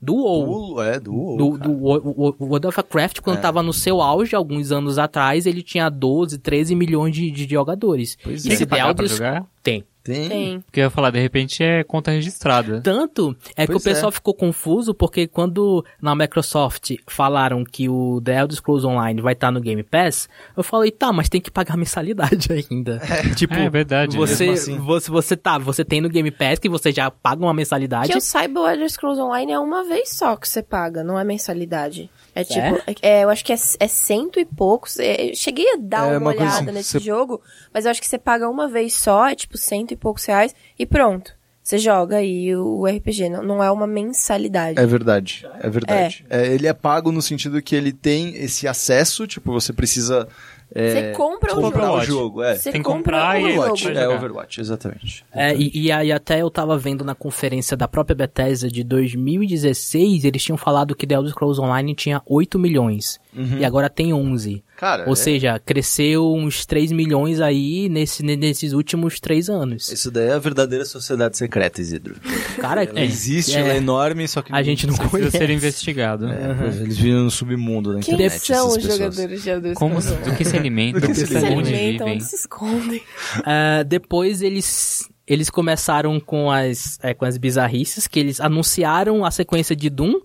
do WoW. do, é, do, WoW, Do, do Wo- Wo- World of Warcraft, quando É. tava no seu auge, alguns anos atrás, ele tinha 12, 13 milhões de, de jogadores. Pois E é. Tem que pagar pra jogar? Tem. Tem. Tem. Porque eu ia falar, de repente é conta registrada. Tanto é que Pois o pessoal é. ficou confuso porque quando na Microsoft falaram que o The Elder Scrolls Online vai estar no Game Pass, eu falei, tá, mas tem que pagar [laughs] mensalidade ainda. Tipo, É verdade. você, mesmo assim. você, você tá, você tem no Game Pass que você já paga uma mensalidade. Que eu saiba, o Elder Scrolls Online é uma vez só que você paga, não é mensalidade. É tipo, É? é, eu acho que é, é cento e poucos. é, eu cheguei a dar É, uma, uma olhada assim, nesse você- jogo, mas eu acho que você paga uma vez só, é tipo cento e poucos reais, e pronto. Você joga aí o, RPG, não, não é uma mensalidade. É verdade, é verdade. É, ele é pago no sentido que ele tem esse acesso, tipo, você precisa é, Você compra o comprar jogo. o jogo. É, Você Tem que compra comprar o e Overwatch, é. Overwatch, exatamente. É, e, e aí até eu tava vendo na conferência da própria Bethesda de 2016, eles tinham falado que The Elder Scrolls Online tinha 8 milhões. E agora tem 11. Cara, Ou é- seja, cresceu uns 3 milhões aí nesse, ne- nesses últimos 3 anos. isso daí é a verdadeira sociedade secreta, Isidro. Cara, Ela existe, é, ela é enorme, só que a gente não conhece. ser investigado. É, pois, eles vivem no submundo da Quem internet. são essas os pessoas. jogadores de Elder Como, do que se alimentam, Do que se alimentam, onde se escondem. Ah, depois eles eles começaram com as é, com as bizarrices que eles anunciaram a sequência de Doom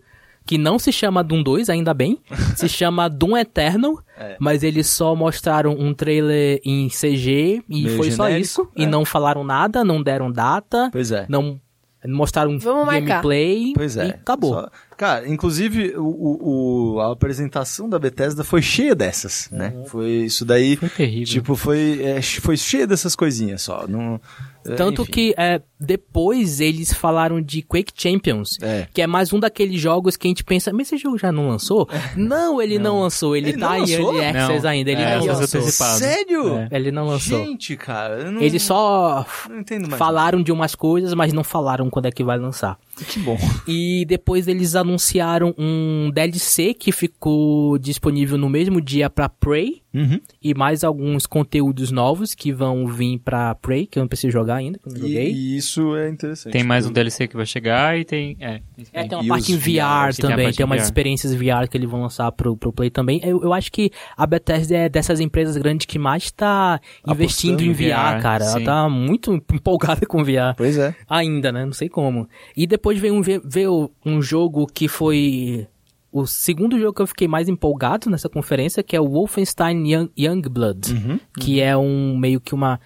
que não se chama Doom 2, ainda bem, [laughs] se chama Doom Eternal, É. mas eles só mostraram um trailer em CG e Meio foi só genérico, isso, é. e não falaram nada, não deram data, Pois é. não mostraram Vamos marcar. gameplay Pois é. e acabou. Só- Cara, inclusive o, o- a apresentação da Bethesda foi cheia dessas, né? Foi isso daí. Foi terrível. Tipo, foi, é, foi cheia dessas coisinhas só. Não, é, Tanto enfim. que é, depois eles falaram de Quake Champions, É. que é mais um daqueles jogos que a gente pensa, mas esse jogo já não lançou? Não, ele não, lançou, ele, Ele tá não em? Early Access Não. ainda, ele É, não lançou. Sério? É. Ele não lançou. Gente, cara, eu não, Eles só não entendo mais. falaram de umas coisas, mas não falaram quando é que vai lançar. Que bom. E depois eles anunciaram um DLC que ficou disponível no mesmo dia pra Prey. Uhum. E mais alguns conteúdos novos que vão vir pra Prey, que eu não preciso jogar ainda, que eu não E, joguei. e isso é interessante. Tem mais um DLC que vai chegar e tem. É, É, tem uma E parte em VR VR, tem também, tem em umas VR. experiências VR que eles vão lançar pro, pro Play também. Eu, eu acho que a Bethesda é dessas empresas grandes que mais tá investindo em Apostando VR, VR, cara. Ela sim. tá muito empolgada com VR. Pois é. Ainda, né? Não sei como. E depois veio um, veio um jogo que foi o segundo jogo que eu fiquei mais empolgado nessa conferência, que é o Wolfenstein Young, Youngblood, Uhum. que é um meio que uma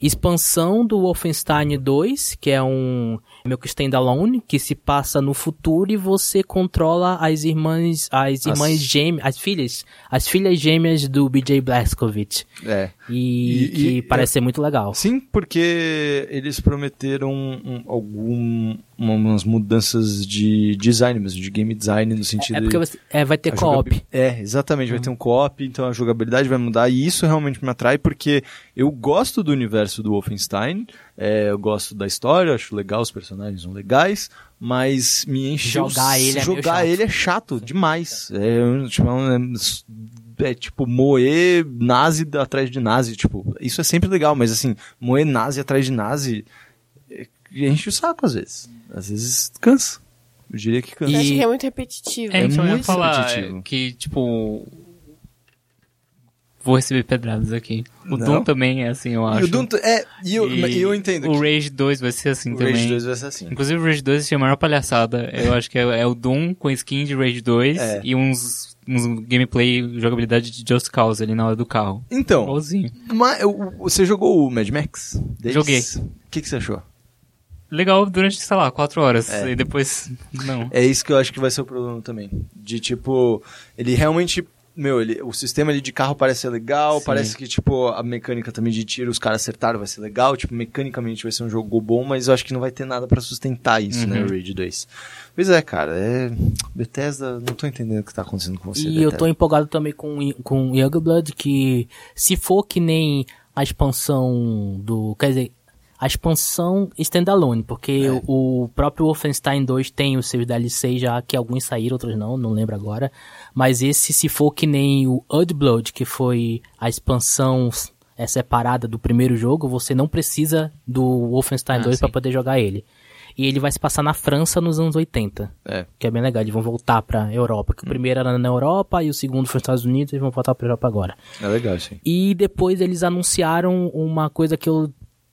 expansão do Wolfenstein 2, que é um meio que standalone, que se passa no futuro e você controla as irmãs, as irmãs As- gêmeas, as filhas, as filhas gêmeas do BJ Blazkowicz. É. E, E- que e- parece ser muito legal. Sim, porque eles prometeram um, algum, umas mudanças de design mesmo, de game design no sentido É porque de- você, é, vai ter co-op. É, exatamente, vai ter um co-op, então a jogabilidade vai mudar e isso realmente me atrai porque eu gosto do universo do Wolfenstein, é, eu gosto da história, acho legal, os personagens são legais, mas me enche Jogar ele é jogar chato. ele é chato demais. É, tipo, é um- é tipo moer nazi atrás de nazi, tipo, isso é sempre legal, mas assim, moer nazi atrás de nazi é, enche o saco às vezes. Às vezes cansa. Eu diria que cansa. Eu acho E- que é muito repetitivo. É, É então eu ia muito falar repetitivo. é, que, tipo. Vou receber pedradas aqui. O Não. Doom também é assim, eu E acho. o Doom, é, e eu, E e eu entendo. O que Rage 2 vai ser assim o também. Rage 2 vai ser assim. Inclusive o Rage 2 tinha a maior palhaçada. Eu [laughs] acho que é, é o Doom com skin de Rage 2 É. e uns, uns gameplay, jogabilidade de Just Cause ali na hora do carro. Então, Igualzinho. mas, você jogou o Mad Max? Deles? Joguei. O que, que você achou? Legal durante, sei lá, 4 horas. É. E depois, não. É isso que eu acho que vai ser o problema também. De tipo, ele realmente. Meu, ele, o sistema ali de carro parece ser legal, Sim. parece que, tipo, a mecânica também de tiro, os caras acertaram, vai ser legal. Tipo, mecanicamente vai ser um jogo bom, mas eu acho que não vai ter nada pra sustentar isso, né, Uhum. o Raid 2. Pois é, cara, é. Bethesda, não tô entendendo o que tá acontecendo com você. E eu tô Bethesda. empolgado também com, com Youngblood, que se for que nem a expansão do. Quer dizer, a expansão standalone, porque É. o, próprio Wolfenstein 2 tem os seus DLC já, que alguns saíram, outros não, não lembro agora. Mas esse, se for que nem o Blood, que foi a expansão é separada do primeiro jogo, você não precisa do Wolfenstein Ah, 2 sim. para poder jogar ele. E ele vai se passar na França nos anos 80 É. que é bem legal, eles vão voltar pra Europa, que o primeiro era na Europa e o segundo foi nos Estados Unidos, eles vão voltar pra Europa agora. É legal, sim. E depois eles anunciaram uma coisa que eu,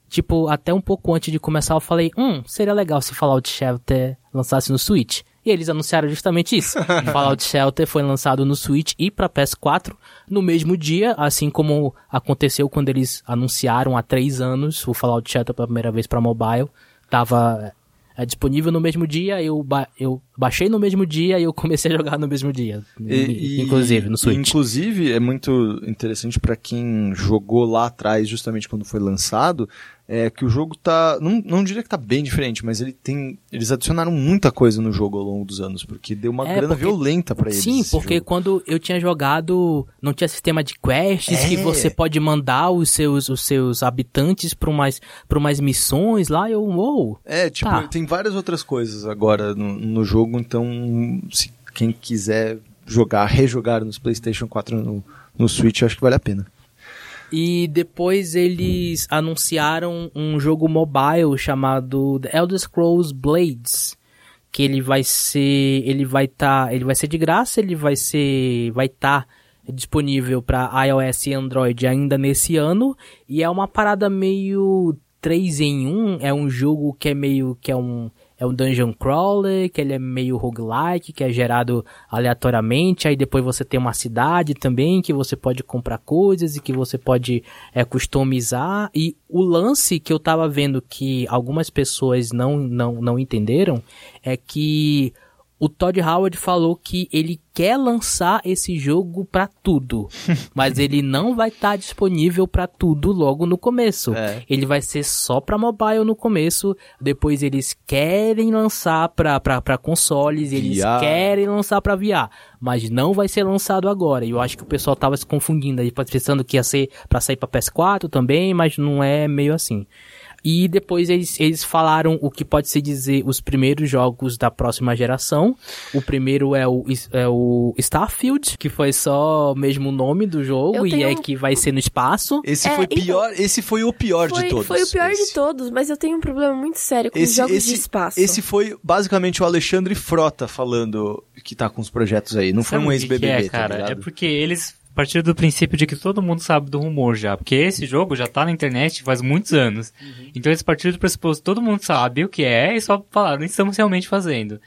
tipo, até um pouco antes de começar eu falei, hum, seria legal se Fallout Shelter lançasse no Switch. E eles anunciaram justamente isso. [laughs] Fallout Shelter foi lançado no Switch e pra PS4 no mesmo dia, assim como aconteceu quando eles anunciaram há três anos o Fallout Shelter pela primeira vez pra mobile. Tava é, disponível no mesmo dia, eu, ba eu baixei no mesmo dia e eu comecei a jogar no mesmo dia. E- inclusive, no Switch. Inclusive, é muito interessante pra quem jogou lá atrás, justamente quando foi lançado, é que o jogo tá. Não, não diria que tá bem diferente, mas ele tem. Eles adicionaram muita coisa no jogo ao longo dos anos, porque deu uma É, grana porque- violenta pra eles. Sim, porque jogo. quando eu tinha jogado, não tinha sistema de quests É. que você pode mandar os seus, os seus habitantes para umas, pra umas missões lá, eu, uou. É, tipo, Tá. tem várias outras coisas agora no, no jogo, então se quem quiser jogar, rejogar nos PlayStation 4 no, no Switch, acho que vale a pena. E depois eles anunciaram um jogo mobile chamado The Elder Scrolls Blades, que ele vai ser, ele vai estar, ele vai ser de graça, ele vai ser, vai estar disponível para iOS e Android ainda nesse ano, e é uma parada meio 3 em 1, é um jogo que é meio que é um é um dungeon crawler, que ele é meio roguelike, que é gerado aleatoriamente, aí depois você tem uma cidade também, que você pode comprar coisas e que você pode é, customizar, e o lance que eu tava vendo que algumas pessoas não, não, não entenderam, é que o Todd Howard falou que ele quer lançar esse jogo pra tudo, [laughs] mas ele não vai estar disponível pra tudo logo no começo. É. Ele vai ser só pra mobile no começo, depois eles querem lançar pra consoles, eles VR. querem lançar pra VR, mas não vai ser lançado agora. E eu acho que o pessoal tava se confundindo aí, pensando que ia ser pra sair pra PS4 também, mas não é meio assim. E depois eles, eles falaram o que pode se dizer os primeiros jogos da próxima geração. O primeiro é o, é o Starfield, que foi só mesmo o nome do jogo Eu e tenho é um- que vai ser no espaço. Esse É, foi então- pior, esse foi o pior Foi, de todos. foi o pior esse. de todos, mas eu tenho um problema muito sério com Esse, jogos esse, de espaço. esse foi basicamente o Alexandre Frota falando que tá com os projetos aí. Não foi Sabe um que que ex-BBB, é, tá cara? ligado? é porque eles partiram do princípio de que todo mundo sabe do rumor já. Porque esse jogo já tá na internet faz muitos anos. Uhum. Então eles partiram do pressuposto todo mundo sabe o que é e só falaram, estamos realmente fazendo.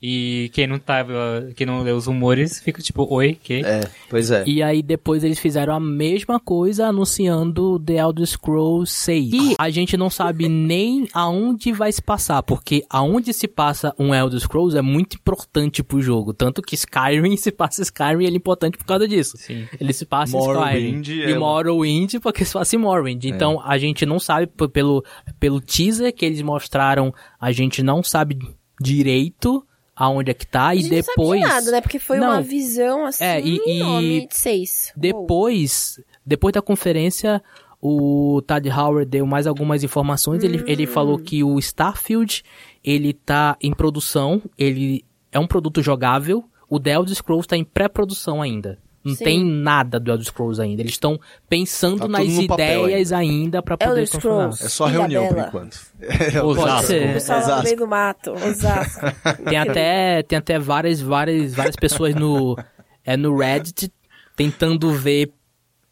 E quem não tava, quem não leu os rumores fica tipo, oi, que? É, pois é. E aí depois eles fizeram a mesma coisa anunciando The Elder Scrolls 6. E a gente não sabe [laughs] nem aonde vai se passar, porque aonde se passa um Elder Scrolls é muito importante pro jogo. Tanto que Skyrim [laughs] se passa Skyrim ele é importante por causa disso. Sim. Ele se passa em Morrowind Skyrim. é E Morrowind porque se passa em Morrowind. Então a gente não sabe pelo, pelo teaser que eles mostraram, a gente não sabe direito aonde é que tá. E depois. não sabe nada, né? Porque foi Não. uma visão assim É, e- e- enorme de seis. Depois, depois da conferência, o Todd Howard deu mais algumas informações. Ele, ele falou que o Starfield, ele tá em produção, ele é um produto jogável. O The Elder Scrolls tá em pré-produção ainda. Não Sim. tem nada do Elder Scrolls ainda. Eles estão pensando Tá nas ideias ainda pra poder Elder. Scrolls. É só reunião por enquanto. [laughs] Osasco. ser. O pessoal lá no Osasco. meio do mato, Osasco. [laughs] Tem até, tem até várias, várias, várias pessoas no, é, no Reddit tentando ver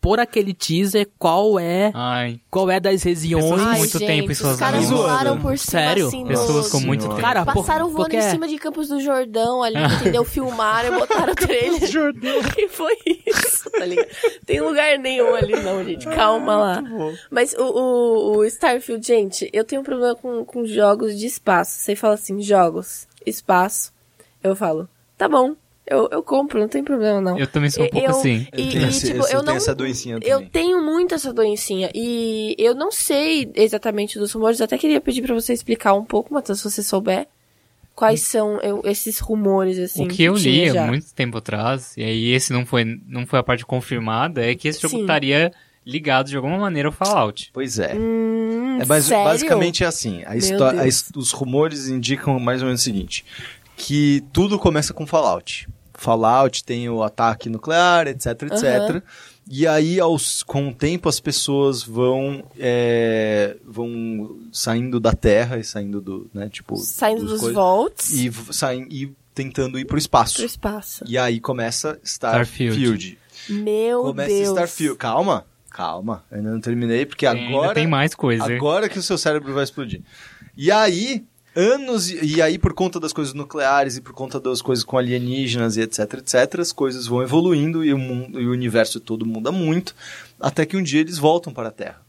por aquele teaser qual é Ai, qual é das regiões. Pessoas com Ai, muito gente, tempo em suas os caras voaram por cima Sério? assim, pessoas com muito tempo. Cara, por- Passaram voando porque- em cima de Campos do Jordão ali, entendeu? [laughs] Filmaram, botaram o trailer. Jordão. [laughs] E foi isso, tá ligado? Tem lugar nenhum ali não, gente. Calma lá. Mas o, o, o Starfield, gente, eu tenho um problema com, com jogos de espaço. Você fala assim, jogos, espaço. Eu falo, tá bom. Eu, eu compro, não tem problema não. Eu também sou um pouco Eu- assim. E, Eu tenho e, esse- tipo, eu eu tenho não. essa doencinha Eu também. tenho muito essa doencinha. E eu não sei exatamente dos rumores. Até queria pedir pra você explicar um pouco, Matheus, se você souber. Quais são eu- esses rumores, assim. o que eu li há já. muito tempo atrás, e aí esse não foi, não foi a parte confirmada, é que esse jogo Sim. estaria ligado de alguma maneira ao Fallout. Pois é. Hum, É, mas sério? basicamente é assim. A a os rumores indicam mais ou menos o seguinte: que tudo começa com Fallout. Fallout tem o ataque nuclear, etc, etc. Aham. E aí, aos, com o tempo, as pessoas vão é, vão saindo da Terra e saindo do, né, tipo... Saindo dos dos coisas- volts E, saem, e tentando ir pro espaço. pro espaço. E aí começa Starfield. Starfield. Meu Começa Deus. Starfield. Calma, calma. Ainda não terminei, porque Tem- ainda agora... tem mais coisa. Agora que o seu cérebro vai explodir. E aí, anos. E aí, por conta das coisas nucleares e por conta das coisas com alienígenas e etc, etc, as coisas vão evoluindo e o, mundo, e o universo todo muda muito. Até que um dia eles voltam para a Terra.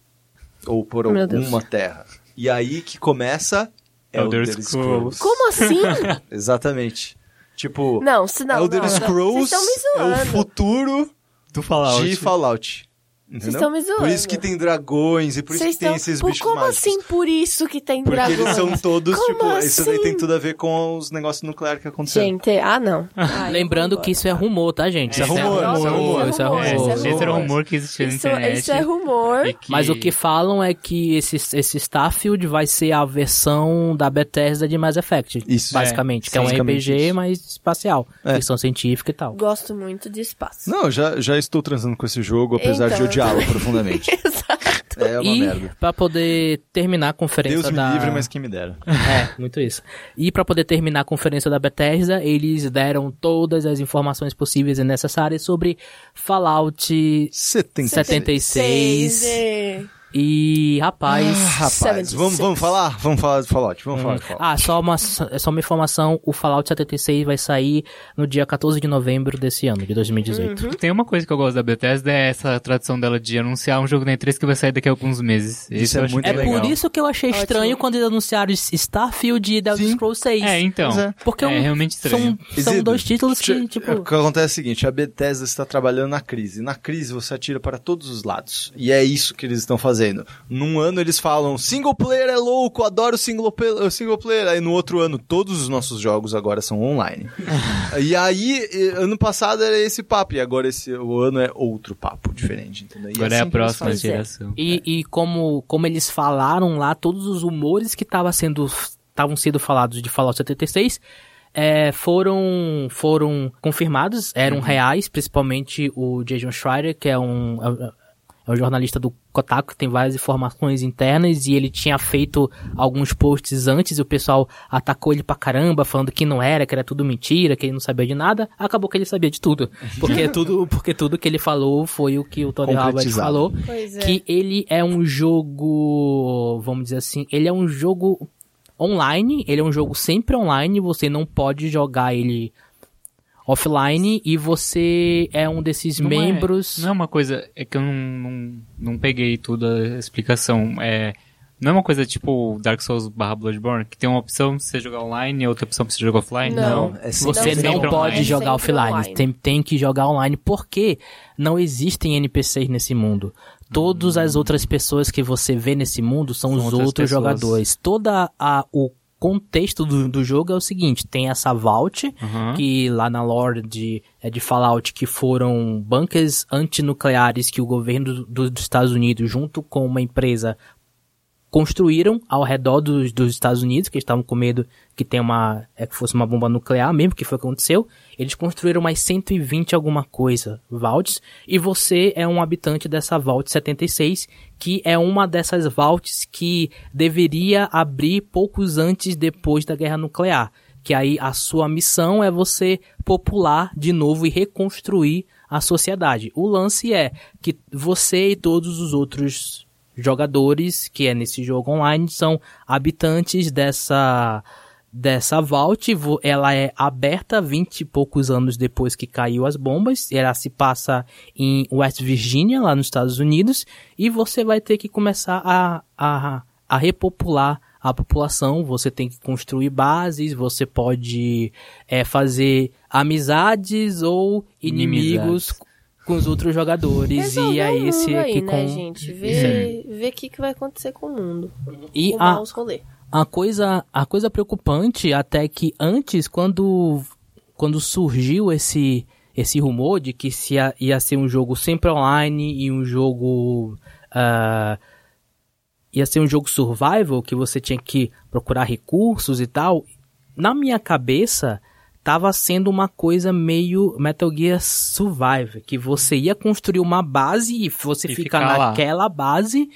Ou por Meu alguma Deus. Terra. E aí que começa. Elder Elder Scrolls. Scrolls. Como assim? [laughs] Exatamente. Tipo, não, se não, Elder não. Scrolls Vocês estão me é o futuro Do Fallout. de Fallout. Entendeu? estão me zoando. Por isso que tem dragões e por isso Vocês que tem estão- esses Por- bichos Como mágicos. assim por isso que tem Porque dragões? eles são todos, Como tipo, isso daí assim? tem tudo a ver com os negócios nucleares que aconteceram. Gente, ah, não. Eu [laughs] Lembrando que isso é rumor, tá, gente? Isso é rumor, isso é rumor. Isso é rumor, É, rumor. isso é esse era o rumor. rumor que existia na Isso, internet. isso é rumor. que- Mas o que falam é que esse, esse Starfield vai ser a versão da Bethesda de Mass Effect. Isso. Basicamente. É, que é um RPG, isso. mas espacial. É. Ficção científica e tal. Gosto muito de espaço. Não, já, já estou transando com esse jogo, apesar Então, de odiá-lo profundamente. [laughs] Exato. É uma e merda. pra poder terminar a conferência Deus me da... livre, mas quem me dera. É, muito isso. E pra poder terminar a conferência da Bethesda, eles deram todas as informações possíveis e necessárias sobre Fallout 76. 76. É. E, rapaz... Ah, rapaz, 76. vamos, vamos falar? Vamos falar de Fallout, vamos falar de Fallout. Ah, só uma, é só uma informação, o Fallout 76 vai sair no dia 14 de novembro desse ano, de 2018. Tem uma coisa que eu gosto da Bethesda, é essa tradição dela de anunciar um jogo na E3 que vai sair daqui a alguns meses. Isso eu é muito É legal. por isso que eu achei estranho Ótimo. quando eles anunciaram Starfield e Elder Sim. Scrolls 6. É, então. É. Porque é um- realmente estranho. São, são dois títulos que, Ti- tipo... O que acontece é o seguinte, a Bethesda está trabalhando na crise. Na crise você atira para todos os lados. E é isso que eles estão fazendo. Fazendo. Num ano eles falam, single player é louco, adoro single player, single player. Aí no outro ano, todos os nossos jogos agora são online. [laughs] e aí, e- ano passado era esse papo, e agora esse o ano é outro papo diferente, entendeu? E Agora é assim a que eles próxima geração. E, e como, como eles falaram lá, todos os rumores que estavam sendo, estavam sendo falados de Fallout 76 é, foram, foram confirmados, eram reais, principalmente o Jason Schreier, que é um, é, um jornalista do Kotaku, que tem várias informações internas, e ele tinha feito alguns posts antes, e o pessoal atacou ele pra caramba, falando que não era, que era tudo mentira, que ele não sabia de nada. Acabou que ele sabia de tudo. Porque [laughs] tudo, porque tudo que ele falou foi o que o Tony Howard falou Pois é. que ele é um jogo, vamos dizer assim, ele é um jogo online, ele é um jogo sempre online, você não pode jogar ele offline e você é um desses Não é- membros. não é uma coisa. É que eu não, não, não peguei tudo a explicação. É, não é uma coisa tipo Dark Souls barra Bloodborne, que tem uma opção pra você jogar online e outra opção pra você jogar offline? Não. é sempre Você Não, não pode online. jogar offline, online. Tem, tem que jogar online, porque não existem NPCs nesse mundo. Todas as outras pessoas que você vê nesse mundo são, São os outros pessoas. jogadores. Toda a, o contexto do, do jogo é o seguinte, tem essa vault, Aham. que lá na lore de, é de Fallout, que foram bunkers antinucleares que o governo do- dos Estados Unidos, junto com uma empresa, construíram ao redor dos, dos Estados Unidos, que eles estavam com medo que tenha uma, é, que fosse uma bomba nuclear mesmo, que foi o que aconteceu. Eles construíram mais 120 alguma coisa, vaults, e você é um habitante dessa vault 76, que é uma dessas vaults que deveria abrir poucos antes depois da guerra nuclear. Que aí a sua missão é você popular de novo e reconstruir a sociedade. O lance é que você e todos os outros jogadores que é nesse jogo online são habitantes dessa dessa vault, ela é aberta 20 e poucos anos depois que caiu as bombas, ela se passa em West Virginia, lá nos Estados Unidos, e você vai ter que começar a, a, a repopular a população, você tem que construir bases, você pode é, fazer amizades ou inimigos Inimizades. com os outros jogadores, Resolver e é mundo aqui aí, com... né, gente? Ver ver o que, que vai acontecer com o mundo. E a, os rolê. A coisa, a coisa preocupante até que antes, quando, quando surgiu esse, esse rumor de que se ia, ia ser um jogo sempre online e um jogo ah, ia ser um jogo survival que você tinha que procurar recursos e tal, na minha cabeça tava sendo uma coisa meio Metal Gear Survive, que você ia construir uma base e você E fica ficar lá. naquela base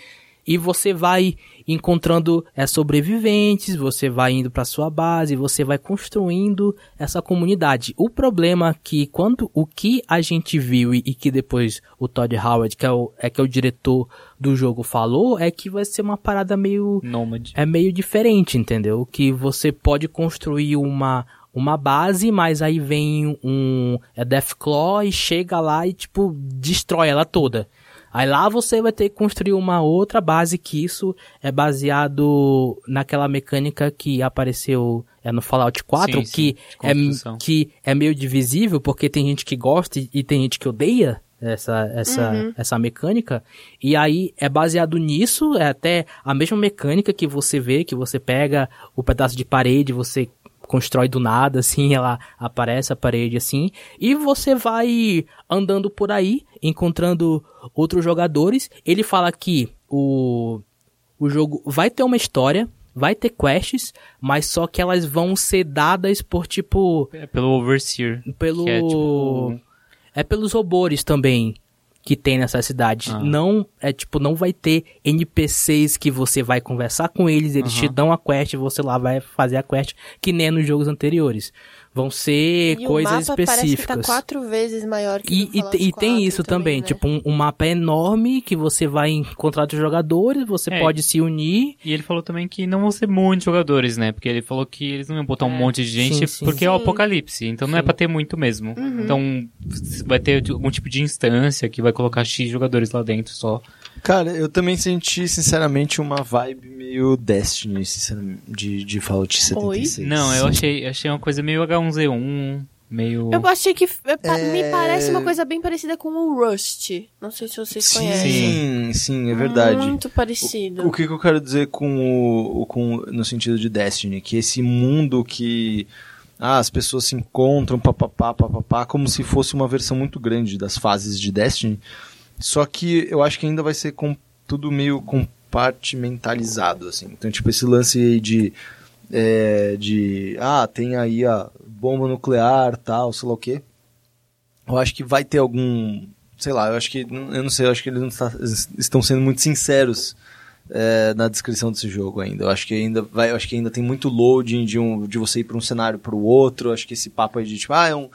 e você vai encontrando é, sobreviventes, você vai indo para sua base, você vai construindo essa comunidade. O problema é que quando o que a gente viu e, e que depois o Todd Howard, que é o, é que é o diretor do jogo, falou, é que vai ser uma parada meio Nômade. é meio diferente, entendeu? Que você pode construir uma uma base, mas aí vem um é Deathclaw e chega lá e tipo destrói ela toda. Aí lá você vai ter que construir uma outra base que isso é baseado naquela mecânica que apareceu é no Fallout 4, Sim, sim, que de é que é meio divisível porque tem gente que gosta e, e tem gente que odeia essa essa essa mecânica. E aí é baseado nisso é até a mesma mecânica que você vê que você pega o pedaço de parede você constrói do nada assim [laughs] ela aparece a parede assim e você vai andando por aí encontrando outros jogadores ele fala que o o jogo vai ter uma história vai ter quests mas só que elas vão ser dadas por tipo É pelo Overseer. pelo é tipo. é pelos robôs também que tem nessa cidade. Ah. Não é tipo não vai ter NPCs que você vai conversar com eles, eles te Aham. dão a quest, você lá vai fazer a quest que nem nos jogos anteriores. Vão ser E coisas o mapa parece que específicas. tá quatro vezes maior que E, e, e tem 4 isso também, né? tipo, um, um mapa enorme que você vai encontrar outros jogadores, você É. pode se unir. E ele falou também que não vão ser muitos jogadores, né? Porque ele falou que eles não iam botar um monte de gente sim, sim. porque é o Sim. apocalipse. Então não é Sim. pra ter muito mesmo. Então vai ter algum tipo de instância que vai colocar X jogadores lá dentro só. Cara, eu também senti, sinceramente, uma vibe meio Destiny, sinceramente, de, de Fallout 76. Não, eu achei, achei uma coisa meio H1Z1. Meio. Eu achei que é, me parece uma coisa bem parecida com o Rust. Não sei se vocês conhecem. Sim, sim, é verdade. Muito parecido. O que, que eu quero dizer com o, o- com no sentido de Destiny? Que esse mundo que ah, as pessoas se encontram, papapá, papapá, como se fosse uma versão muito grande das fases de Destiny. Só que eu acho que ainda vai ser com, tudo meio compartimentalizado, assim. Então, tipo, esse lance aí de. é, de. Ah, tem aí a bomba nuclear, tal, sei lá o quê. Eu acho que vai ter algum. Sei lá, eu acho que. Eu não sei, eu acho que eles não tá- estão sendo muito sinceros é, na descrição desse jogo ainda. Eu acho que ainda vai, acho que ainda tem muito loading de, um, de você ir para um cenário para o outro. Eu acho que esse papo aí de tipo, ah, é um,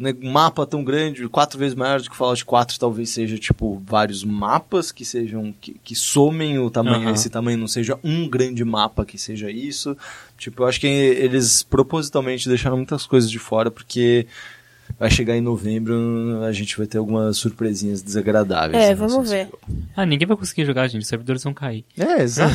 né, um mapa tão grande, quatro vezes maior do que o Fallout 4, talvez seja tipo vários mapas que sejam que, que somem o tamanho, Aham. esse tamanho não seja um grande mapa que seja isso. Tipo, eu acho que eles propositalmente deixaram muitas coisas de fora porque vai chegar em novembro, a gente vai ter algumas surpresinhas desagradáveis. É, né, vamos ver. jogo. Ah, ninguém vai conseguir jogar, gente. Os servidores vão cair. É, exato.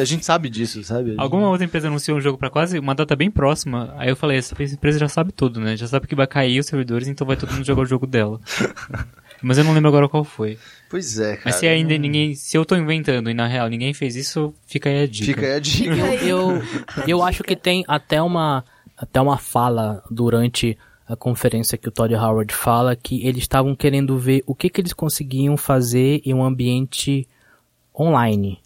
a gente sabe disso, sabe? Alguma outra empresa anunciou um jogo pra quase uma data bem próxima. Aí eu falei, essa empresa já sabe tudo, né? Já sabe que vai cair os servidores, então vai todo mundo jogar o jogo dela. [laughs] Mas eu não lembro agora qual foi. Pois é, cara. Mas se ainda ninguém. Se eu tô inventando e na real ninguém fez isso, fica aí a dica. Fica aí a dica. Eu, eu acho que tem até uma, até uma fala durante a conferência que o Todd Howard fala que eles estavam querendo ver o que, que eles conseguiam fazer em um ambiente online.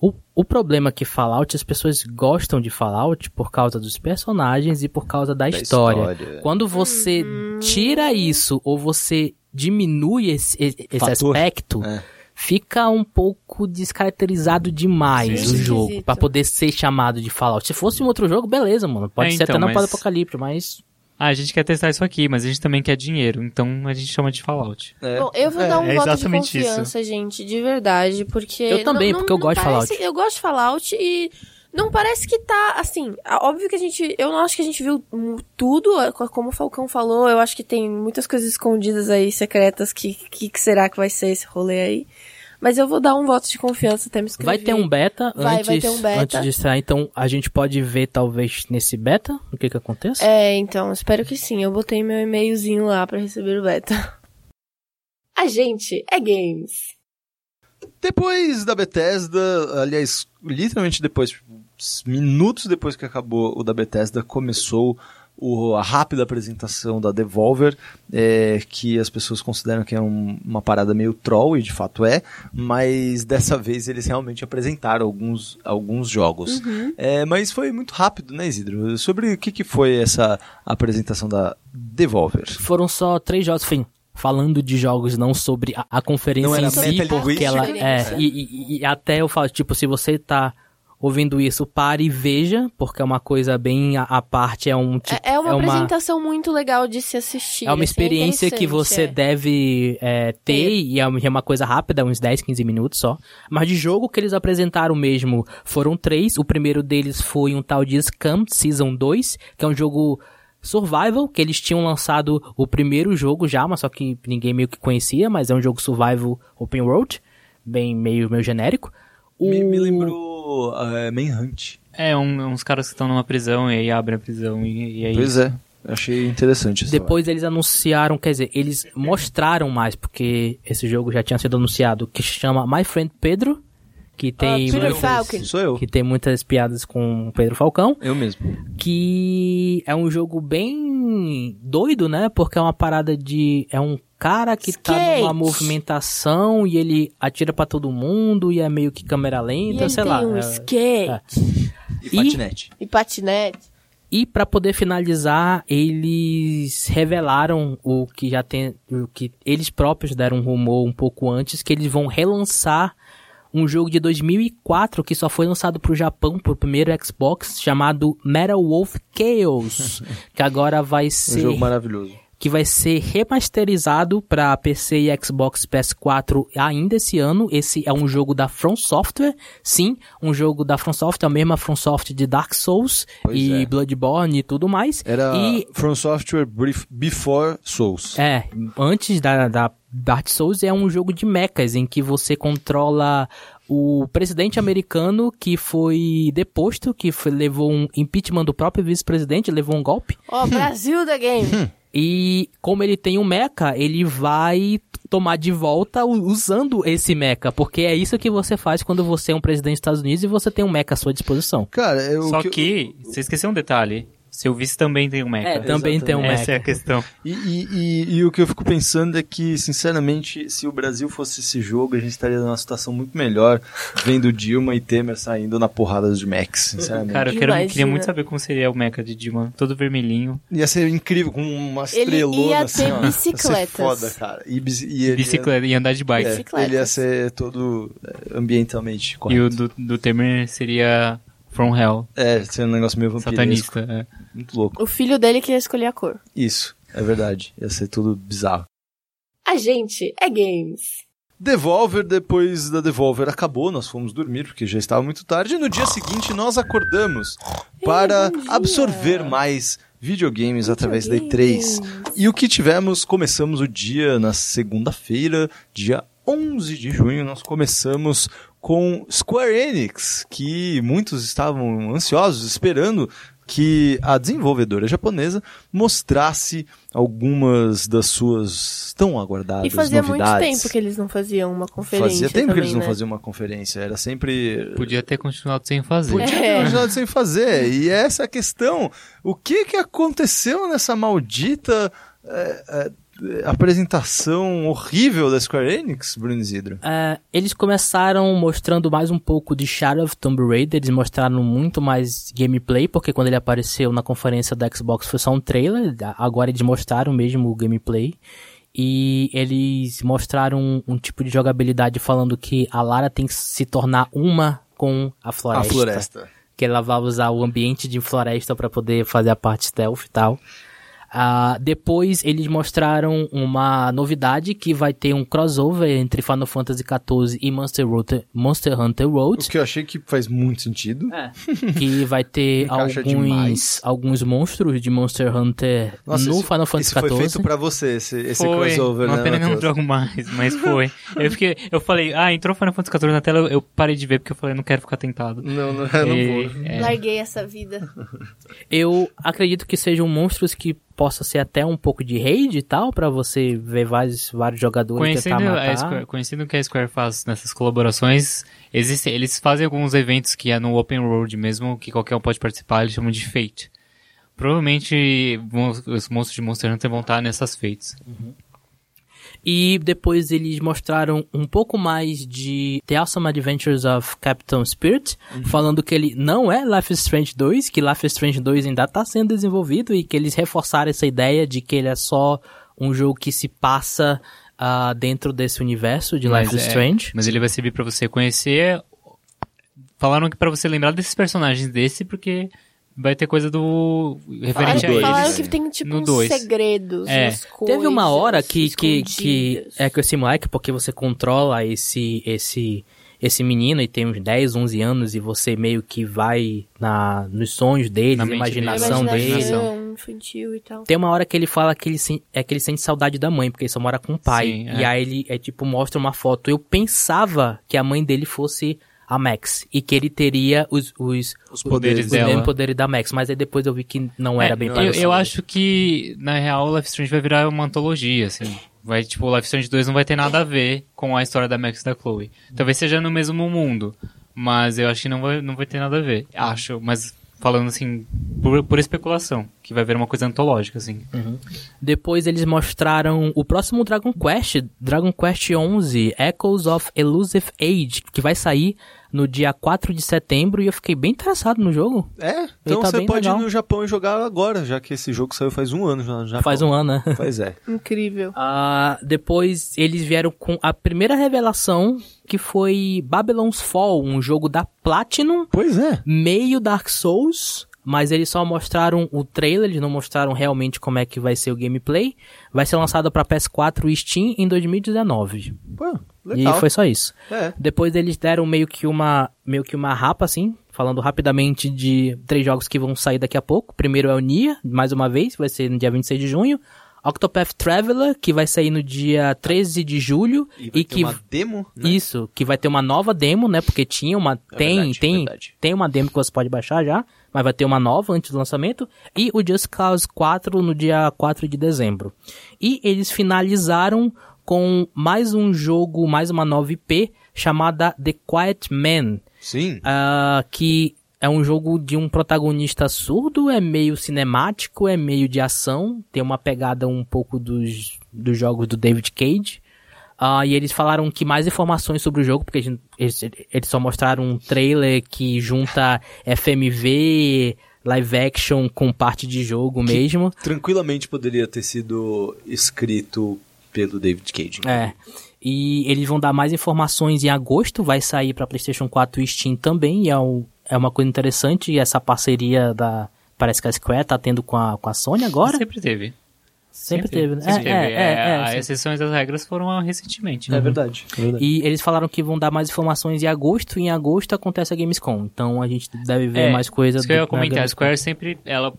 O, o problema é que Fallout, as pessoas gostam de Fallout por causa dos personagens e por causa da, Da história. história. Quando você tira isso ou você diminui esse, esse Fator. aspecto, É. fica um pouco descaracterizado demais Sim. o jogo pra poder ser chamado de Fallout. Se fosse um outro jogo, beleza, mano. Pode É, ser então, até na mas- Apocalipse, mas Ah, a gente quer testar isso aqui, mas a gente também quer dinheiro, então a gente chama de Fallout. É. Bom, eu vou É, dar um é voto de confiança, gente, de verdade, porque... Eu também, não- porque eu não gosto de Fallout. Eu gosto de Fallout e não parece que tá, assim, óbvio que a gente, eu não acho que a gente viu tudo, é, co- como o Falcão falou, eu acho que tem muitas coisas escondidas aí, secretas, que, que, que será que vai ser esse rolê aí. Mas eu vou dar um voto de confiança até me inscrever. vai ter um beta Vai, antes, vai ter um beta. antes de sair. Então a gente pode ver talvez nesse beta o que que aconteça. É, então, espero que sim. Eu botei meu e-mailzinho lá pra receber o beta. A gente é games. Depois da Bethesda, aliás, literalmente depois, minutos depois que acabou o da Bethesda, começou o- a rápida apresentação da Devolver, é, que as pessoas consideram que é um- uma parada meio troll, e de fato é, mas dessa vez eles realmente apresentaram alguns, alguns jogos. É, mas foi muito rápido, né, Isidro? Sobre o que, que foi essa apresentação da Devolver? Foram só três jogos, enfim, falando de jogos, não sobre a, a conferência Não em si, porque ela Gear. é, e, e- e até eu falo, tipo, se você tá ouvindo isso, pare e veja, porque é uma coisa bem à à parte, é um tipo, É, é uma apresentação muito legal de se assistir. É uma assim, experiência que interessante, você é. deve é, ter, e é uma é uma coisa rápida, uns 10, 15 minutos só. Mas de jogo que eles apresentaram mesmo foram três. O primeiro deles foi um tal de Scam Season 2, que é um jogo survival, que eles tinham lançado o primeiro jogo já, mas só que ninguém meio que conhecia, mas é um jogo survival open world, bem meio, meio genérico. O... Me, me lembrou é, Manhunt. É, um- uns caras que estão numa prisão e aí abrem a prisão e, e aí. Pois é, achei interessante isso. Depois eles anunciaram, quer dizer, eles mostraram mais, porque esse jogo já tinha sido anunciado, que chama My Friend Pedro, que tem, Ah, Peter muitas, Falcon. Sou eu. que tem muitas piadas com o Pedro Falcão, Eu mesmo. que é um jogo bem doido, né? Porque é uma parada de... é um cara que tá Skate. numa movimentação e ele atira pra todo mundo e é meio que câmera E lenta, ele sei tem lá. um é- skate E, E- patinete. e patinete. E pra poder finalizar, eles revelaram o que já tem, o que eles próprios deram um rumor um pouco antes, que eles vão relançar um jogo de 2004 que só foi lançado pro Japão por primeiro Xbox, chamado Metal Wolf Chaos, [laughs] que agora vai Um ser jogo maravilhoso. que vai ser remasterizado para PC e Xbox PS4 ainda esse ano. Esse é um jogo da From Software, sim, um jogo da From Software, a mesma From Software de Dark Souls Pois e é. Bloodborne e tudo mais. Era E From Software Before Souls. é, antes da, da Dark Souls é um jogo de mechas em que você controla o presidente americano que foi deposto, que foi- levou um impeachment do próprio vice-presidente, levou um golpe. Ó, Brasil da game. E como ele tem um mecha, ele vai tomar de volta usando esse mecha, porque é isso que você faz quando você é um presidente dos Estados Unidos e você tem um mecha à sua disposição. Cara, eu, Só que- que, você esqueceu um detalhe. Seu vice também tem um mecha. É, também tem um Essa mecha. é a questão. E, e- e- e o que eu fico pensando é que, sinceramente, se o Brasil fosse esse jogo, a gente estaria numa situação muito melhor vendo Dilma e Temer saindo na porrada de Max, sinceramente. Cara, eu quero, queria muito saber como seria o mecha de Dilma, todo vermelhinho. Ia ser incrível, com uma Ele estrelona ia assim, ter ó. Ia bicicletas. ser foda, cara. E, e ele Bicicleta e andar de Ia, bike. é, ele ia ser todo é, ambientalmente E correto. o do, do Temer seria From Hell, É, ser um negócio meio vampiresco. satanista. é. Muito louco. O filho dele queria escolher a cor. Isso, é verdade. Ia ser tudo bizarro. A gente é games. Devolver, depois da Devolver acabou, nós fomos dormir porque já estava muito tarde. E no dia seguinte nós acordamos para dia. absorver mais videogames através da E3. E o que tivemos, começamos o dia na segunda-feira, dia 11 de junho, nós começamos com Square Enix, que muitos estavam ansiosos, esperando que a desenvolvedora japonesa mostrasse algumas das suas tão aguardadas E fazia muito novidades. tempo que eles não faziam uma conferência. Fazia tempo que também, eles não né? faziam uma conferência, era sempre Podia ter continuado sem fazer. Podia ter É. continuado sem fazer. E essa é a questão. O que que aconteceu nessa maldita é, é, apresentação horrível da Square Enix, Bruno Isidro? É, eles começaram mostrando mais um pouco de Shadow of Tomb Raider, eles mostraram muito mais gameplay, porque quando ele apareceu na conferência da Xbox foi só um trailer, agora eles mostraram mesmo o gameplay. E eles mostraram um, um tipo de jogabilidade falando que a Lara tem que se tornar uma com a floresta. A floresta. Que ela vai usar o ambiente de floresta para poder fazer a parte stealth e tal. Ah, depois eles mostraram uma novidade que vai ter um crossover entre Final Fantasy XIV e Monster, Road, Monster Hunter O World. que eu achei que faz muito sentido. É. [laughs] Que vai ter alguns, demais. alguns monstros de Monster Hunter Nossa, no isso- Final Fantasy Isso foi feito XIV. pra você, esse, esse foi, crossover, uma né? pena que eu não jogo mais, mas foi. [laughs] Eu fiquei, eu falei, ah, entrou Final Fantasy XIV na tela, eu parei de ver porque eu falei, não quero ficar tentado. Não, não, eu não E- vou. é, Larguei essa vida. Eu acredito que sejam monstros que possa ser até um pouco de raid e tal, pra você ver vários, vários jogadores tentar Conhecendo, matar. a Square, conhecendo o que a Square faz nessas colaborações, existe, eles fazem alguns eventos que é no Open World mesmo, que qualquer um pode participar, eles chamam de Fate. Provavelmente os monstros de Monster Hunter vão estar nessas Fates. E depois eles mostraram um pouco mais de The Awesome Adventures of Captain Spirit, falando que ele não é Life is Strange 2, que Life is Strange 2 ainda está sendo desenvolvido e que eles reforçaram essa ideia de que ele é só um jogo que se passa ah, dentro desse universo de Life is é- Strange. mas ele vai servir pra você conhecer. Falaram que pra você lembrar desses personagens desse, porque vai ter coisa do referente dois, a Falaram eles. que tem tipo No uns dois. segredos, É. umas coisas Teve uma hora que, que, que é com esse moleque, porque você controla esse, esse, esse menino e tem uns 10, 11 anos e você meio que vai na, nos sonhos dele, Na na mente dele. imaginação dele. imaginação infantil e tal. Tem uma hora que ele fala que ele, é que ele sente saudade da mãe, porque ele só mora com o pai. Sim, é. E aí ele, é tipo, mostra uma foto. Eu pensava que a mãe dele fosse a Max. E que ele teria os, os, os poderes os dela. mesmos poderes da Max. Mas aí depois eu vi que não era É, bem eu, parecido. eu acho que, na real, Life is Strange vai virar uma antologia, assim. Vai, tipo, o Life Strange 2 não vai ter nada a ver com a história da Max e da Chloe. Talvez seja no mesmo mundo, mas eu acho que não vai, não vai ter nada a ver. Acho, mas falando assim, por, por especulação, que vai ver uma coisa antológica, assim. Depois eles mostraram o próximo Dragon Quest, Dragon Quest 11, Echoes of Elusive Age, que vai sair no dia 4 de setembro e eu fiquei bem interessado no jogo. É, então tá você pode legal. ir no Japão e jogar agora, já que esse jogo saiu faz um ano já. no Japão. Faz um ano, né? [laughs] Pois é. Incrível. Ah, depois eles vieram com a primeira revelação, que foi Babylon's Fall, um jogo da Platinum, Pois é. meio Dark Souls, mas eles só mostraram o trailer, eles não mostraram realmente como é que vai ser o gameplay. Vai ser lançado para PS4 e Steam em 2019. Pô, legal. E foi só isso. É. Depois eles deram meio que uma meio que uma rapa assim, falando rapidamente de três jogos que vão sair daqui a pouco. Primeiro é o Nia, mais uma vez, vai ser no dia 26 de junho. Octopath Traveler, que vai sair no dia 13 de julho. E vai ter que uma demo, né? Isso, que vai ter uma nova demo, né? Porque tinha uma. tem, verdade, tem, verdade. tem uma demo que você pode baixar já, mas vai ter uma nova antes do lançamento. E o Just Cause 4 no dia 4 de dezembro. E eles finalizaram com mais um jogo, mais uma nova IP, chamada The Quiet Man. Sim. ah, que é um jogo de um protagonista surdo, é meio cinemático, é meio de ação, tem uma pegada um pouco dos, dos jogos do David Cage. Ah, e eles falaram que mais informações sobre o jogo, porque a gente- eles, eles só mostraram um trailer que junta FMV, live action com parte de jogo mesmo. Tranquilamente poderia ter sido escrito pelo David Cage. É. E eles vão dar mais informações em agosto, vai sair para PlayStation 4 e Steam também, e é, um, é uma coisa interessante, e essa parceria da. Parece que a Square tá tendo com a, com a Sony agora. Sempre teve. Sempre, teve, né? Sempre É, teve. é, é, é, As sim. exceções das regras foram recentemente. É verdade. É verdade. E eles falaram que vão dar mais informações em agosto, e em agosto acontece a Gamescom. Então a gente deve ver É, mais coisas Isso que eu ia comentar. A. Square sempre, ela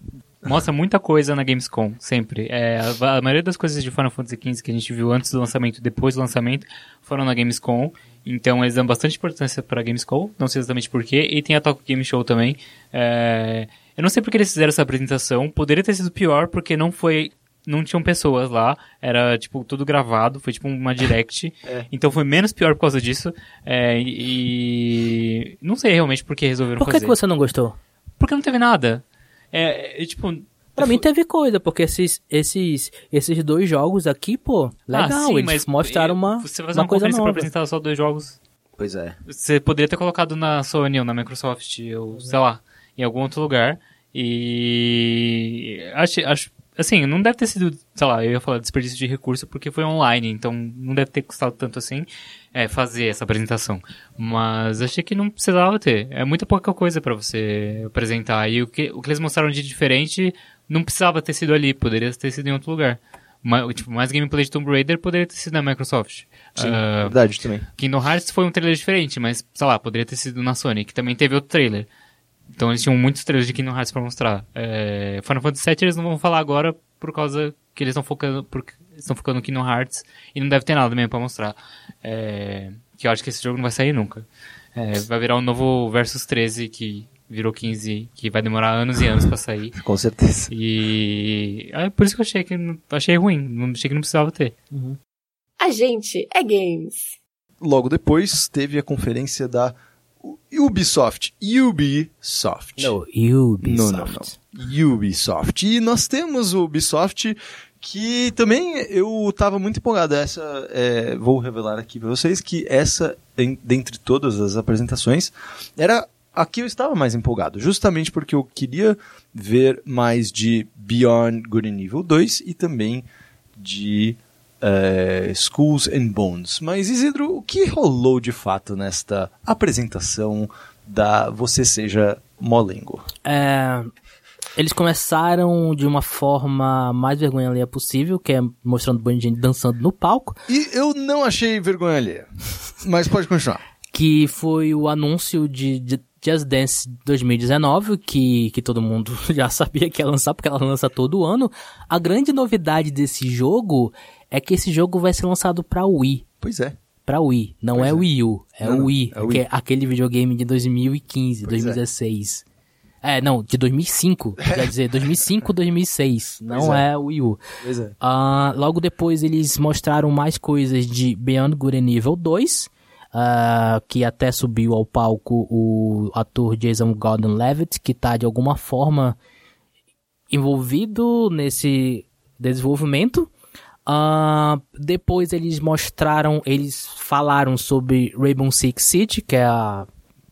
mostra muita coisa na Gamescom, sempre. É, a, a maioria das coisas de Final Fantasy XV que a gente viu antes do lançamento e depois do lançamento foram na Gamescom. Então eles dão bastante importância pra Gamescom, não sei exatamente porquê. E tem a Tokyo Game Show também. É, eu não sei porque eles fizeram essa apresentação. Poderia ter sido pior porque não foi... Não tinham pessoas lá, era tipo tudo gravado, foi tipo uma direct. [laughs] É. Então foi menos pior por causa disso. É, e não sei realmente por que resolveram Por que, fazer. que você não gostou? Porque não teve nada. É, é, tipo. Pra mim teve coisa, porque esses, esses, esses dois jogos aqui, pô, legal, ah, sim, eles mas mostraram uma, Você fazer uma uma, coisa conferência pra nova. apresentar só dois jogos. Pois é. Você poderia ter colocado na Sony ou na Microsoft, ou sei lá, em algum outro lugar. E. Acho, acho. Assim, não deve ter sido, sei lá, eu ia falar desperdício de recurso porque foi online, então não deve ter custado tanto assim é, fazer essa apresentação. Mas achei que não precisava ter. É muita pouca coisa pra você apresentar. E o que, o que eles mostraram de diferente não precisava ter sido ali, poderia ter sido em outro lugar. Ma- tipo, mais gameplay de Tomb Raider poderia ter sido na Microsoft. Sim, Ah, verdade também. Kingdom Hearts foi um trailer diferente, mas, sei lá, poderia ter sido na Sony, que também teve outro trailer. Então eles tinham muitos trailers de Kingdom Hearts pra mostrar. É, Final Fantasy VII eles não vão falar agora por causa que eles estão focando, porque estão focando no Kingdom Hearts e não deve ter nada mesmo pra mostrar. É, que eu acho que esse jogo não vai sair nunca. É, vai virar um novo Versus 13 que virou 15, que vai demorar anos e anos pra sair. [laughs] Com certeza. E é por isso que eu achei que achei ruim, não achei que não precisava ter. A gente é games. Logo depois teve a conferência da Ubisoft. Ubisoft. Não, Não, não, Ubisoft. não. Ubisoft. E nós temos o Ubisoft que também eu tava muito empolgado. Essa, é, vou revelar aqui para vocês que essa, dentre todas as apresentações, era a que eu estava mais empolgado. Justamente porque eu queria ver mais de Beyond Good and Evil 2 e também de é, Schools and Bones. Mas Isidro, o que rolou de fato nesta apresentação da Você Seja Molengo? É, eles começaram de uma forma mais vergonha alheia possível, que é mostrando um bando de gente dançando no palco, E eu não achei vergonha alheia. Mas pode continuar. [laughs] que foi o anúncio de, de Just Dance 2019, que, que todo mundo [laughs] já sabia que ia lançar, porque ela lança todo ano. A grande novidade desse jogo é que esse jogo vai ser lançado pra Wii. Pois é. Pra Wii, não Pois é é. Wii U, é Não, Wii, é Wii. é aquele videogame de 2015, Pois é. 2016. É, não, de 2005, [laughs] quer dizer, 2005, 2006, não é. é o Wii U. Pois é. Ah, logo depois eles mostraram mais coisas de Beyond Good and Evil 2, ah, que até subiu ao palco o ator Jason Gordon-Levitt, que tá de alguma forma envolvido nesse desenvolvimento. Ah, depois eles mostraram, eles falaram sobre Rainbow Six Siege, que é a-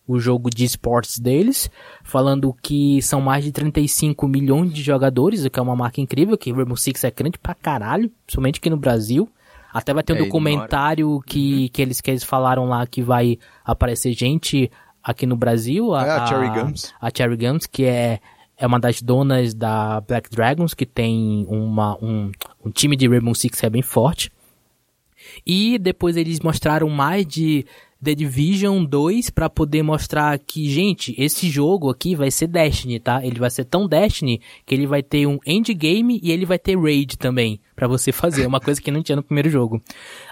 o jogo de esportes deles, falando que são mais de 35 milhões de jogadores, o que é uma marca incrível, que Rainbow Six é grande pra caralho, principalmente aqui no Brasil. Até vai ter um É documentário que, que, eles, que eles falaram lá que vai aparecer gente aqui no Brasil. É a Cherry Gums. A Cherry Gums, que é, é uma das donas da Black Dragons, que tem uma, um, um time de Rainbow Six que é bem forte. E depois eles mostraram mais de The Division 2 pra poder mostrar que, gente, esse jogo aqui vai ser Destiny, tá? Ele vai ser tão Destiny que ele vai ter um endgame e ele vai ter raid também pra você fazer, uma coisa que não tinha no primeiro jogo.